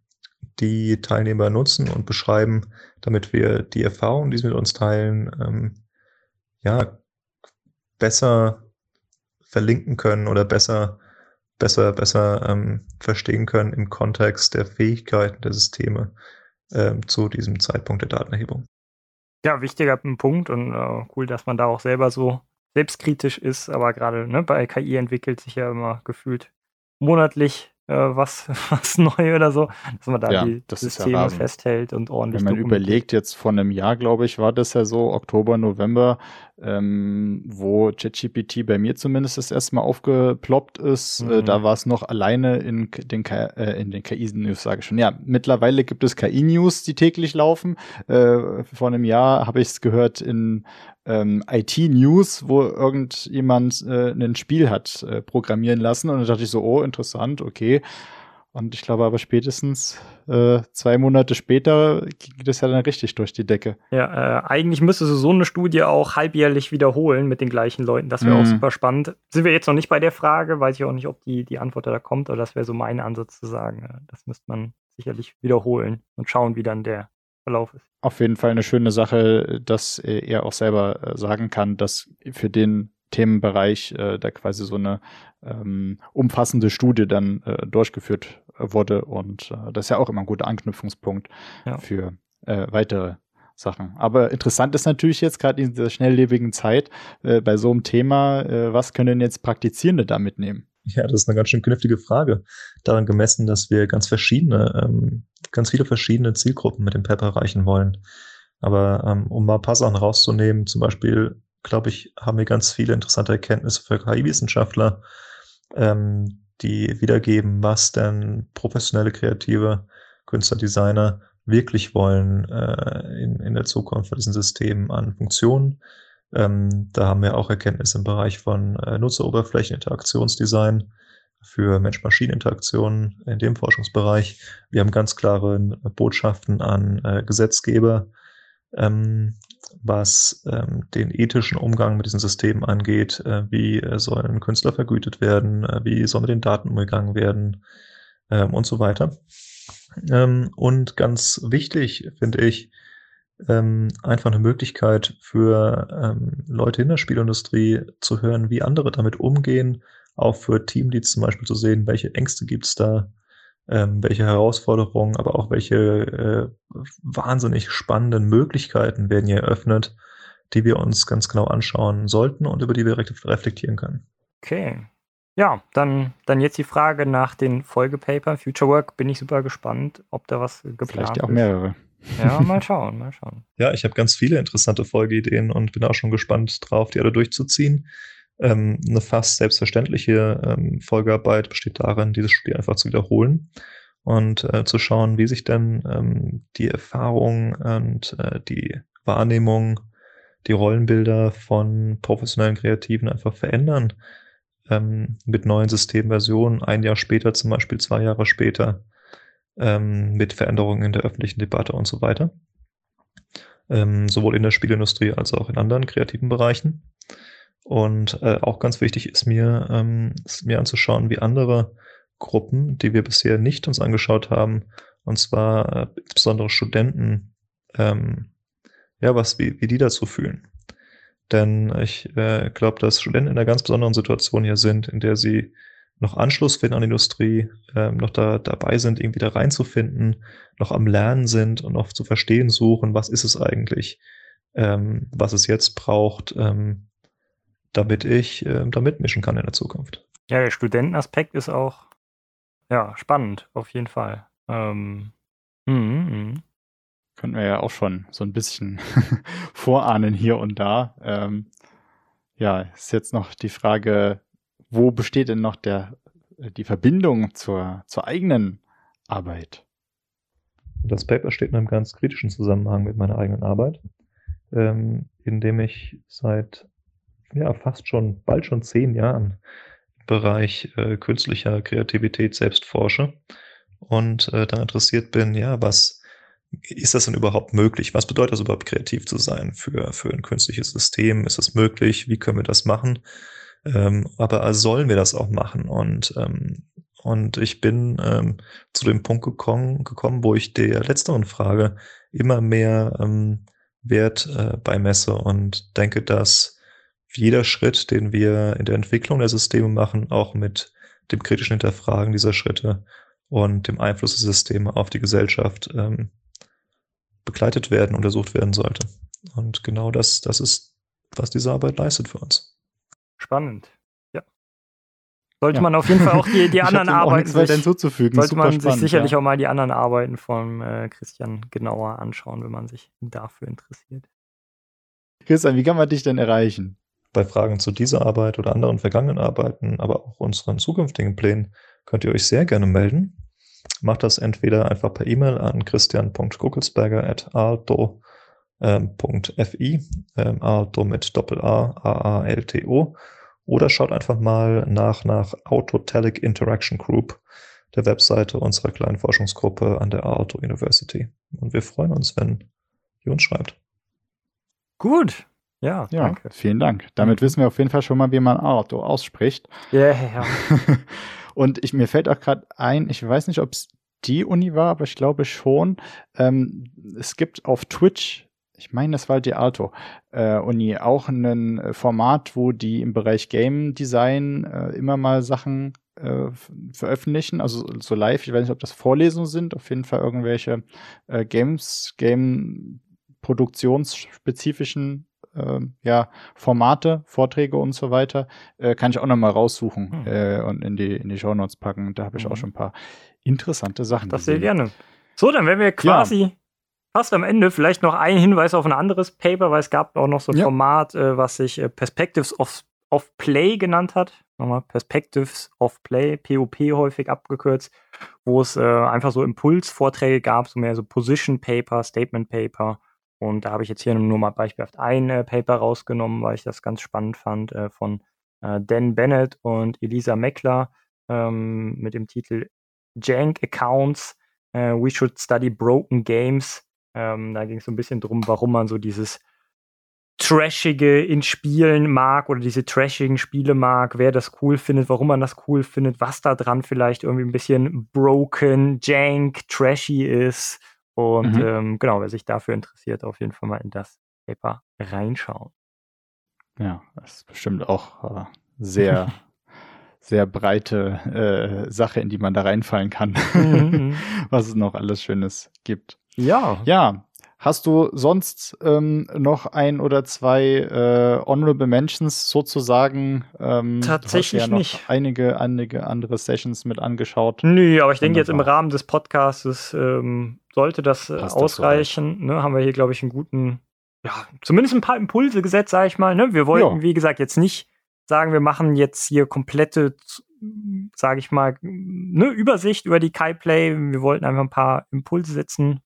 die Teilnehmer nutzen und beschreiben, damit wir die Erfahrungen, die sie mit uns teilen, ähm, ja, besser verlinken können oder besser, besser, besser ähm, verstehen können im Kontext der Fähigkeiten der Systeme ähm, zu diesem Zeitpunkt der Datenerhebung. Ja, wichtiger Punkt und äh, cool, dass man da auch selber so selbstkritisch ist, aber gerade ne, bei KI entwickelt sich ja immer gefühlt monatlich was, *laughs* was neu oder so, dass man da ja, die Systeme ja festhält und ordentlich. Wenn man überlegt, jetzt vor einem Jahr, glaube ich, war das ja so, Oktober, November, ähm, wo ChatGPT bei mir zumindest das erste Mal aufgeploppt ist. Äh, mhm. Äh, da war es noch alleine in den, äh, in den KI-News, sage ich schon. Ja, mittlerweile gibt es KI-News, die täglich laufen. Äh, vor einem Jahr habe ich es gehört in ähm, IT-News, wo irgendjemand äh, ein Spiel hat äh, programmieren lassen. Und dann dachte ich so, oh, interessant, okay. Und ich glaube aber spätestens äh, zwei Monate später ging das ja dann richtig durch die Decke. Ja, äh, eigentlich müsste sie so eine Studie auch halbjährlich wiederholen mit den gleichen Leuten. Das wäre mhm. auch super spannend. Sind wir jetzt noch nicht bei der Frage, weiß ich auch nicht, ob die, die Antwort da kommt, aber das wäre so mein Ansatz zu sagen. Das müsste man sicherlich wiederholen und schauen, wie dann der Verlauf ist. Auf jeden Fall eine schöne Sache, dass er auch selber äh, sagen kann, dass für den Themenbereich äh, da quasi so eine ähm, umfassende Studie dann äh, durchgeführt wurde. Und äh, das ist ja auch immer ein guter Anknüpfungspunkt ja. für äh, weitere Sachen. Aber interessant ist natürlich jetzt gerade in dieser schnelllebigen Zeit äh, bei so einem Thema, äh, was können jetzt Praktizierende da mitnehmen? Ja, das ist eine ganz schön knifflige Frage. Daran gemessen, dass wir ganz verschiedene, ähm, ganz viele verschiedene Zielgruppen mit dem PEP erreichen wollen. Aber ähm, um mal ein paar Sachen rauszunehmen, zum Beispiel, glaube ich, haben wir ganz viele interessante Erkenntnisse für KI-Wissenschaftler, ähm, die wiedergeben, was denn professionelle kreative Künstler, Designer wirklich wollen äh, in, in der Zukunft von diesen Systemen an Funktionen. Ähm, da haben wir auch Erkenntnisse im Bereich von äh, Nutzeroberflächen, Interaktionsdesign für Mensch-Maschinen-Interaktionen in dem Forschungsbereich. Wir haben ganz klare Botschaften an äh, Gesetzgeber, ähm, was ähm, den ethischen Umgang mit diesen Systemen angeht. Äh, wie äh, sollen Künstler vergütet werden? Äh, wie soll mit den Daten umgegangen werden? Ähm, und so weiter. Ähm, und ganz wichtig finde ich, ähm, einfach eine Möglichkeit für ähm, Leute in der Spielindustrie zu hören, wie andere damit umgehen, auch für Teamleads zum Beispiel zu sehen, welche Ängste gibt es da, ähm, welche Herausforderungen, aber auch welche äh, wahnsinnig spannenden Möglichkeiten werden hier eröffnet, die wir uns ganz genau anschauen sollten und über die wir reflektieren können. Okay. Ja, dann, dann jetzt die Frage nach den Folgepapern. Future Work bin ich super gespannt, ob da was geplant ist. Vielleicht auch mehrere. Ja, mal schauen, mal schauen. *laughs* Ja, ich habe ganz viele interessante Folgeideen und bin auch schon gespannt drauf, die alle durchzuziehen. Ähm, eine fast selbstverständliche ähm, Folgearbeit besteht darin, dieses Spiel einfach zu wiederholen und äh, zu schauen, wie sich denn ähm, die Erfahrung und äh, die Wahrnehmung, die Rollenbilder von professionellen Kreativen einfach verändern ähm, mit neuen Systemversionen, ein Jahr später zum Beispiel, zwei Jahre später, ähm, mit Veränderungen in der öffentlichen Debatte und so weiter. Ähm, sowohl in der Spielindustrie als auch in anderen kreativen Bereichen. Und äh, auch ganz wichtig ist mir, ähm, ist mir anzuschauen, wie andere Gruppen, die wir bisher nicht uns angeschaut haben, und zwar äh, insbesondere Studenten, ähm, ja, was, wie, wie die dazu fühlen. Denn ich äh, glaube, dass Studenten in einer ganz besonderen Situation hier sind, in der sie noch Anschluss finden an die Industrie, ähm, noch da dabei sind, irgendwie da reinzufinden, noch am Lernen sind und noch zu verstehen suchen, was ist es eigentlich, ähm, was es jetzt braucht, ähm, damit ich äh, da mitmischen kann in der Zukunft. Ja, der Studentenaspekt ist auch ja, spannend, auf jeden Fall. Ähm, mh, mh. Können wir ja auch schon so ein bisschen *laughs* vorahnen hier und da. Ähm, ja, ist jetzt noch die Frage, wo besteht denn noch der, die Verbindung zur, zur eigenen Arbeit? Das Paper steht in einem ganz kritischen Zusammenhang mit meiner eigenen Arbeit, ähm, in dem ich seit ja, fast schon, bald schon zehn Jahren im Bereich äh, künstlicher Kreativität selbst forsche und äh, da interessiert bin, ja, was ist das denn überhaupt möglich? Was bedeutet das überhaupt, kreativ zu sein für, für ein künstliches System? Ist es möglich? Wie können wir das machen? Ähm, aber sollen wir das auch machen? Und, ähm, und ich bin ähm, zu dem Punkt gekommen, gekommen, wo ich der letzteren Frage immer mehr ähm, Wert äh, beimesse und denke, dass jeder Schritt, den wir in der Entwicklung der Systeme machen, auch mit dem kritischen Hinterfragen dieser Schritte und dem Einfluss der Systeme auf die Gesellschaft ähm, begleitet werden, untersucht werden sollte. Und genau das, das ist, was diese Arbeit leistet für uns. Spannend. Ja. Sollte ja. man auf jeden Fall auch die, die *laughs* anderen Arbeiten sich, hinzuzufügen. Sollte Super man spannend, sich sicherlich ja. auch mal die anderen Arbeiten von äh, Christian genauer anschauen, wenn man sich dafür interessiert. Christian, wie kann man dich denn erreichen? Bei Fragen zu dieser Arbeit oder anderen vergangenen Arbeiten, aber auch unseren zukünftigen Plänen, könnt ihr euch sehr gerne melden. Macht das entweder einfach per E-Mail an christian.guckelsberger at alto.fi, ähm, alto mit Doppel-A, A-A-L-T-O, oder schaut einfach mal nach nach Autotelic Interaction Group, der Webseite unserer kleinen Forschungsgruppe an der Aalto University. Und wir freuen uns, wenn ihr uns schreibt. Gut, ja, ja danke. vielen Dank. Damit wissen wir auf jeden Fall schon mal, wie man Auto ausspricht. Ja, yeah, ja. *laughs* Und ich, mir fällt auch gerade ein, ich weiß nicht, ob es die Uni war, aber ich glaube schon. Ähm, es gibt auf Twitch, ich meine, das war die Alto äh, Uni, auch ein Format, wo die im Bereich Game Design äh, immer mal Sachen äh, veröffentlichen, also so live. Ich weiß nicht, ob das Vorlesungen sind, auf jeden Fall irgendwelche äh, Games, Game produktionsspezifischen äh, ja, Formate, Vorträge und so weiter, äh, kann ich auch nochmal raussuchen äh, und in die, in die Show Notes packen. Da habe ich mhm. auch schon ein paar interessante Sachen. Das gesehen. sehr gerne. So, dann wären wir quasi ja. Fast am Ende. Vielleicht noch ein Hinweis auf ein anderes Paper, weil es gab auch noch so ein ja. Format, äh, was sich äh, Perspectives of, of Play genannt hat. Nochmal Perspectives of Play, POP häufig abgekürzt, wo es äh, einfach so Impulsvorträge gab, so mehr so Position Paper, Statement Paper und da habe ich jetzt hier nur mal beispielhaft ein äh, Paper rausgenommen, weil ich das ganz spannend fand, äh, von Dan Bennett und Elisa Meckler ähm, mit dem Titel Jank Accounts, äh, We Should Study Broken Games. Ähm, da ging es so ein bisschen drum, warum man so dieses Trashige in Spielen mag oder diese trashigen Spiele mag, wer das cool findet, warum man das cool findet, was da dran vielleicht irgendwie ein bisschen broken, jank, trashy ist und mhm. ähm, genau, wer sich dafür interessiert, auf jeden Fall mal in das Paper reinschauen. Ja, das ist bestimmt auch äh, sehr, *laughs* sehr breite äh, Sache, in die man da reinfallen kann, mhm. *laughs* was es noch alles Schönes gibt. Ja. Ja, Hast du sonst ähm, noch ein oder zwei äh, Honorable Mentions sozusagen? Ähm, Tatsächlich ja nicht. Einige, einige andere Sessions mit angeschaut. Nö, aber ich denke jetzt im Rahmen des Podcasts ähm, sollte das äh, ausreichen. Das so ne? Haben wir hier, glaube ich, einen guten, ja, zumindest ein paar Impulse gesetzt, sage ich mal. Ne? Wir wollten, ja. wie gesagt, jetzt nicht sagen, wir machen jetzt hier komplette, sage ich mal, ne, Übersicht über die Kai Play. Wir wollten einfach ein paar Impulse setzen,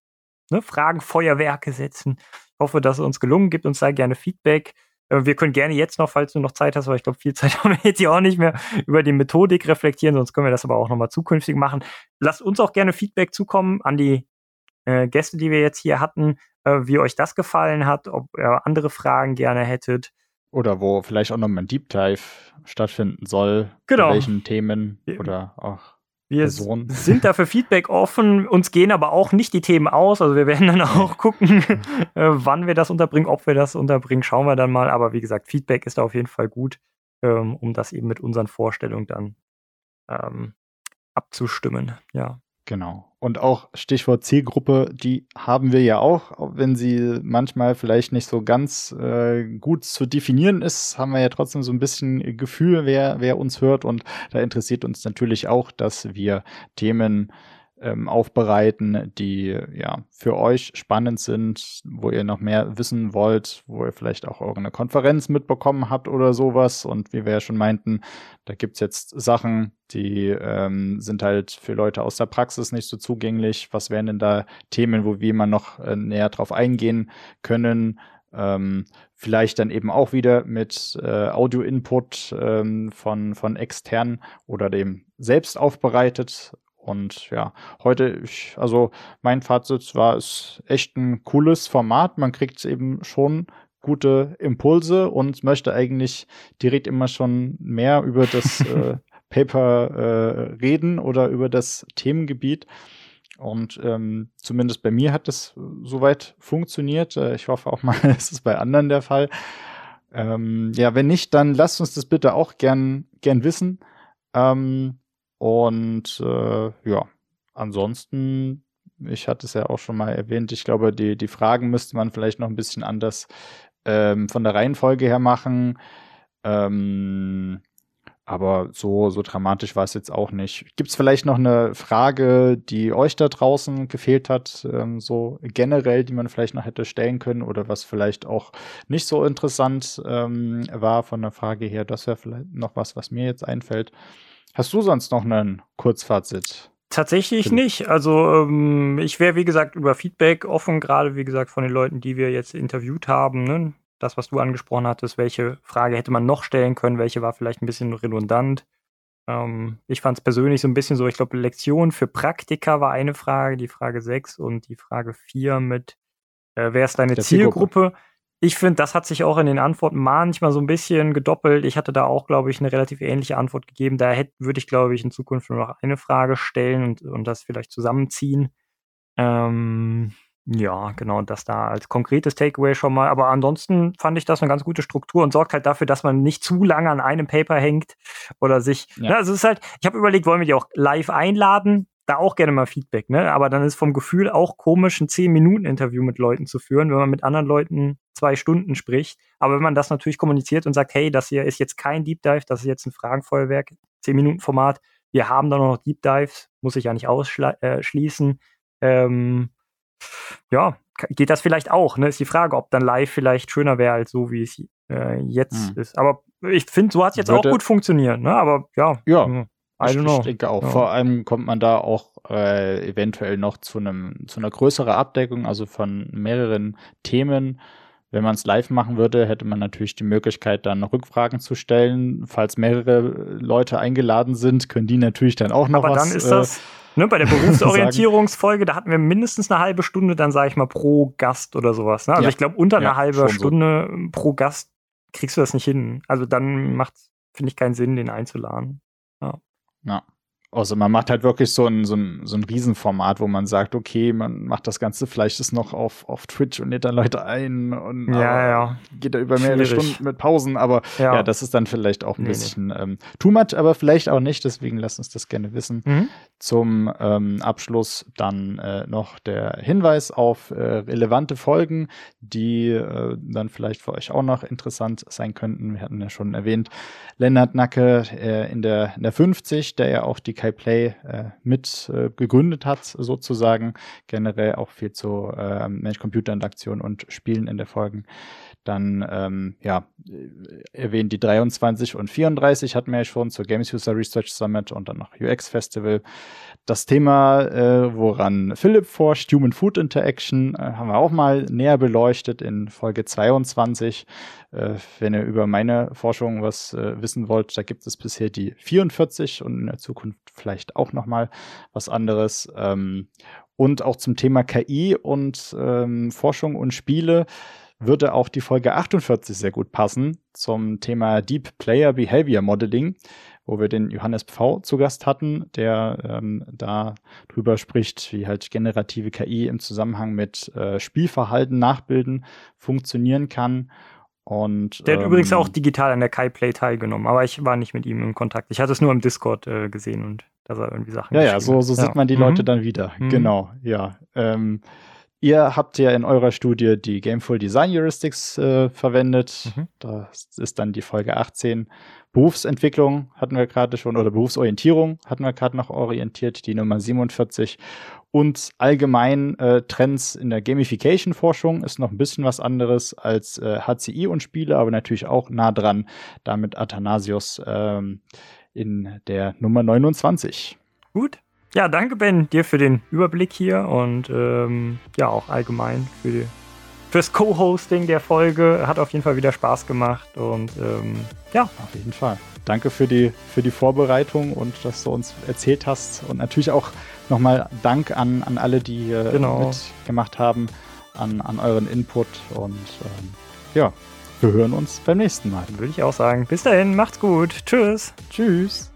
ne, Fragen, Feuerwerke setzen. Ich hoffe, dass es uns gelungen. Gibt uns da gerne Feedback. Äh, wir können gerne jetzt noch, falls du noch Zeit hast, weil ich glaube, viel Zeit *laughs* haben wir jetzt hier auch nicht mehr, über die Methodik reflektieren, sonst können wir das aber auch nochmal zukünftig machen. Lasst uns auch gerne Feedback zukommen an die äh, Gäste, die wir jetzt hier hatten, äh, wie euch das gefallen hat, ob ihr andere Fragen gerne hättet. Oder wo vielleicht auch nochmal ein Deep Dive stattfinden soll. Genau. welchen Themen oder auch wir Person. sind dafür Feedback offen, uns gehen aber auch nicht die Themen aus. Also wir werden dann auch gucken, *laughs* äh, wann wir das unterbringen, ob wir das unterbringen, schauen wir dann mal. Aber wie gesagt, Feedback ist da auf jeden Fall gut, ähm, um das eben mit unseren Vorstellungen dann ähm, abzustimmen. Ja. Genau. Und auch Stichwort Zielgruppe, die haben wir ja auch, wenn sie manchmal vielleicht nicht so ganz äh, gut zu definieren ist, haben wir ja trotzdem so ein bisschen Gefühl, wer, wer uns hört. Und da interessiert uns natürlich auch, dass wir Themen ähm, aufbereiten, die ja für euch spannend sind, wo ihr noch mehr wissen wollt, wo ihr vielleicht auch irgendeine Konferenz mitbekommen habt oder sowas. Und wie wir ja schon meinten, da gibt's jetzt Sachen, die ähm, sind halt für Leute aus der Praxis nicht so zugänglich. Was wären denn da Themen, wo wir mal noch äh, näher drauf eingehen können? Ähm, vielleicht dann eben auch wieder mit äh, Audio-Input ähm, von, von extern oder dem selbst aufbereitet. Und ja, heute, ich, also mein Fazit war, es echt ein cooles Format. Man kriegt eben schon gute Impulse und möchte eigentlich direkt immer schon mehr über das *laughs* äh, Paper äh, reden oder über das Themengebiet. Und ähm, zumindest bei mir hat das soweit funktioniert. Äh, ich hoffe auch mal, *laughs* es ist bei anderen der Fall. Ähm, ja, wenn nicht, dann lasst uns das bitte auch gern, gern wissen. Ähm, und äh, ja, ansonsten, ich hatte es ja auch schon mal erwähnt, ich glaube, die, die Fragen müsste man vielleicht noch ein bisschen anders ähm, von der Reihenfolge her machen. Ähm, aber so, so dramatisch war es jetzt auch nicht. Gibt es vielleicht noch eine Frage, die euch da draußen gefehlt hat, ähm, so generell, die man vielleicht noch hätte stellen können oder was vielleicht auch nicht so interessant ähm, war von der Frage her? Das wäre vielleicht noch was, was mir jetzt einfällt. Hast du sonst noch einen Kurzfazit? Tatsächlich nicht. Also ähm, ich wäre, wie gesagt, über Feedback offen, gerade wie gesagt von den Leuten, die wir jetzt interviewt haben. Ne? das, was du angesprochen hattest, welche Frage hätte man noch stellen können, welche war vielleicht ein bisschen redundant. Ähm, ich fand es persönlich so ein bisschen so, ich glaube, Lektion für Praktika war eine Frage, die Frage 6 und die Frage 4 mit, äh, wer ist deine Zielgruppe? Zielgruppe? Ich finde, das hat sich auch in den Antworten manchmal so ein bisschen gedoppelt. Ich hatte da auch, glaube ich, eine relativ ähnliche Antwort gegeben. Da würde ich, glaube ich, in Zukunft nur noch eine Frage stellen und, und das vielleicht zusammenziehen. Ähm, ja, genau, das da als konkretes Takeaway schon mal. Aber ansonsten fand ich das eine ganz gute Struktur und sorgt halt dafür, dass man nicht zu lange an einem Paper hängt oder sich. Ja. Ne, also es ist halt, ich habe überlegt, wollen wir die auch live einladen? Da auch gerne mal Feedback, ne? Aber dann ist vom Gefühl auch komisch, ein 10-Minuten-Interview mit Leuten zu führen, wenn man mit anderen Leuten zwei Stunden spricht. Aber wenn man das natürlich kommuniziert und sagt, hey, das hier ist jetzt kein Deep Dive, das ist jetzt ein Fragenfeuerwerk, 10-Minuten-Format, wir haben da noch Deep Dives, muss ich ja nicht ausschließen. Äh, ähm, ja, geht das vielleicht auch. Ne? Ist die Frage, ob dann live vielleicht schöner wäre als so, wie es äh, jetzt hm. ist. Aber ich finde, so hat es jetzt Würde, auch gut funktioniert. Ne? Aber ja. Ja. Hm, I ich, ich denke auch. Ja. Vor allem kommt man da auch äh, eventuell noch zu einem zu einer größeren Abdeckung, also von mehreren Themen. Wenn man es live machen würde, hätte man natürlich die Möglichkeit, dann Rückfragen zu stellen. Falls mehrere Leute eingeladen sind, können die natürlich dann auch noch Aber was. Aber dann ist das, äh, ne, bei der *laughs* Berufsorientierungsfolge, da hatten wir mindestens eine halbe Stunde, dann sage ich mal pro Gast oder sowas. Ne? Also ja. ich glaube, unter ja, einer halben Stunde so. pro Gast kriegst du das nicht hin. Also dann macht, finde ich, keinen Sinn, den einzuladen. Ja. Ja. Also man macht halt wirklich so ein, so, ein, so ein Riesenformat, wo man sagt, okay, man macht das Ganze vielleicht ist noch auf, auf Twitch und lädt dann Leute ein und ja, ja. geht da über mehrere Schwierig. Stunden mit Pausen, aber ja. ja. das ist dann vielleicht auch ein nee, bisschen nee. Ähm, too much, aber vielleicht auch nicht, deswegen lasst uns das gerne wissen. Mhm. Zum ähm, Abschluss dann äh, noch der Hinweis auf äh, relevante Folgen, die äh, dann vielleicht für euch auch noch interessant sein könnten. Wir hatten ja schon erwähnt, Lennart Nacke äh, in, der, in der 50, der ja auch die Play äh, mit äh, gegründet hat, sozusagen. Generell auch viel zu äh, Mensch-Computer-Interaktion und Spielen in der Folgen. Dann, ähm, ja, erwähnt die 23 und 34 hatten wir ja schon zur Games User Research Summit und dann noch UX Festival. Das Thema, äh, woran Philipp forscht, Human Food Interaction, äh, haben wir auch mal näher beleuchtet in Folge 22. Äh, wenn ihr über meine Forschung was äh, wissen wollt, da gibt es bisher die 44 und in der Zukunft vielleicht auch noch mal was anderes. Ähm, und auch zum Thema KI und ähm, Forschung und Spiele würde auch die Folge 48 sehr gut passen zum Thema Deep Player Behavior Modeling, wo wir den Johannes V zu Gast hatten, der ähm, da drüber spricht, wie halt generative KI im Zusammenhang mit äh, Spielverhalten nachbilden funktionieren kann. Und, der hat ähm, übrigens auch digital an der Kai Play teilgenommen, aber ich war nicht mit ihm in Kontakt. Ich hatte es nur im Discord äh, gesehen und dass er irgendwie Sachen. Ja, ja, so, so ja. sieht man die Leute mhm. dann wieder. Mhm. Genau, ja. Ähm, Ihr habt ja in eurer Studie die Gameful Design Heuristics äh, verwendet. Mhm. Das ist dann die Folge 18. Berufsentwicklung hatten wir gerade schon oder Berufsorientierung hatten wir gerade noch orientiert, die Nummer 47. Und allgemein äh, Trends in der Gamification-Forschung ist noch ein bisschen was anderes als äh, HCI und Spiele, aber natürlich auch nah dran. Damit Athanasius ähm, in der Nummer 29. Gut. Ja, danke Ben dir für den Überblick hier und ähm, ja auch allgemein für die, fürs Co-Hosting der Folge. Hat auf jeden Fall wieder Spaß gemacht und ähm, ja. Auf jeden Fall. Danke für die, für die Vorbereitung und dass du uns erzählt hast. Und natürlich auch nochmal Dank an, an alle, die hier genau. mitgemacht haben, an, an euren Input. Und ähm, ja, wir hören uns beim nächsten Mal. Würde ich auch sagen. Bis dahin, macht's gut. Tschüss. Tschüss.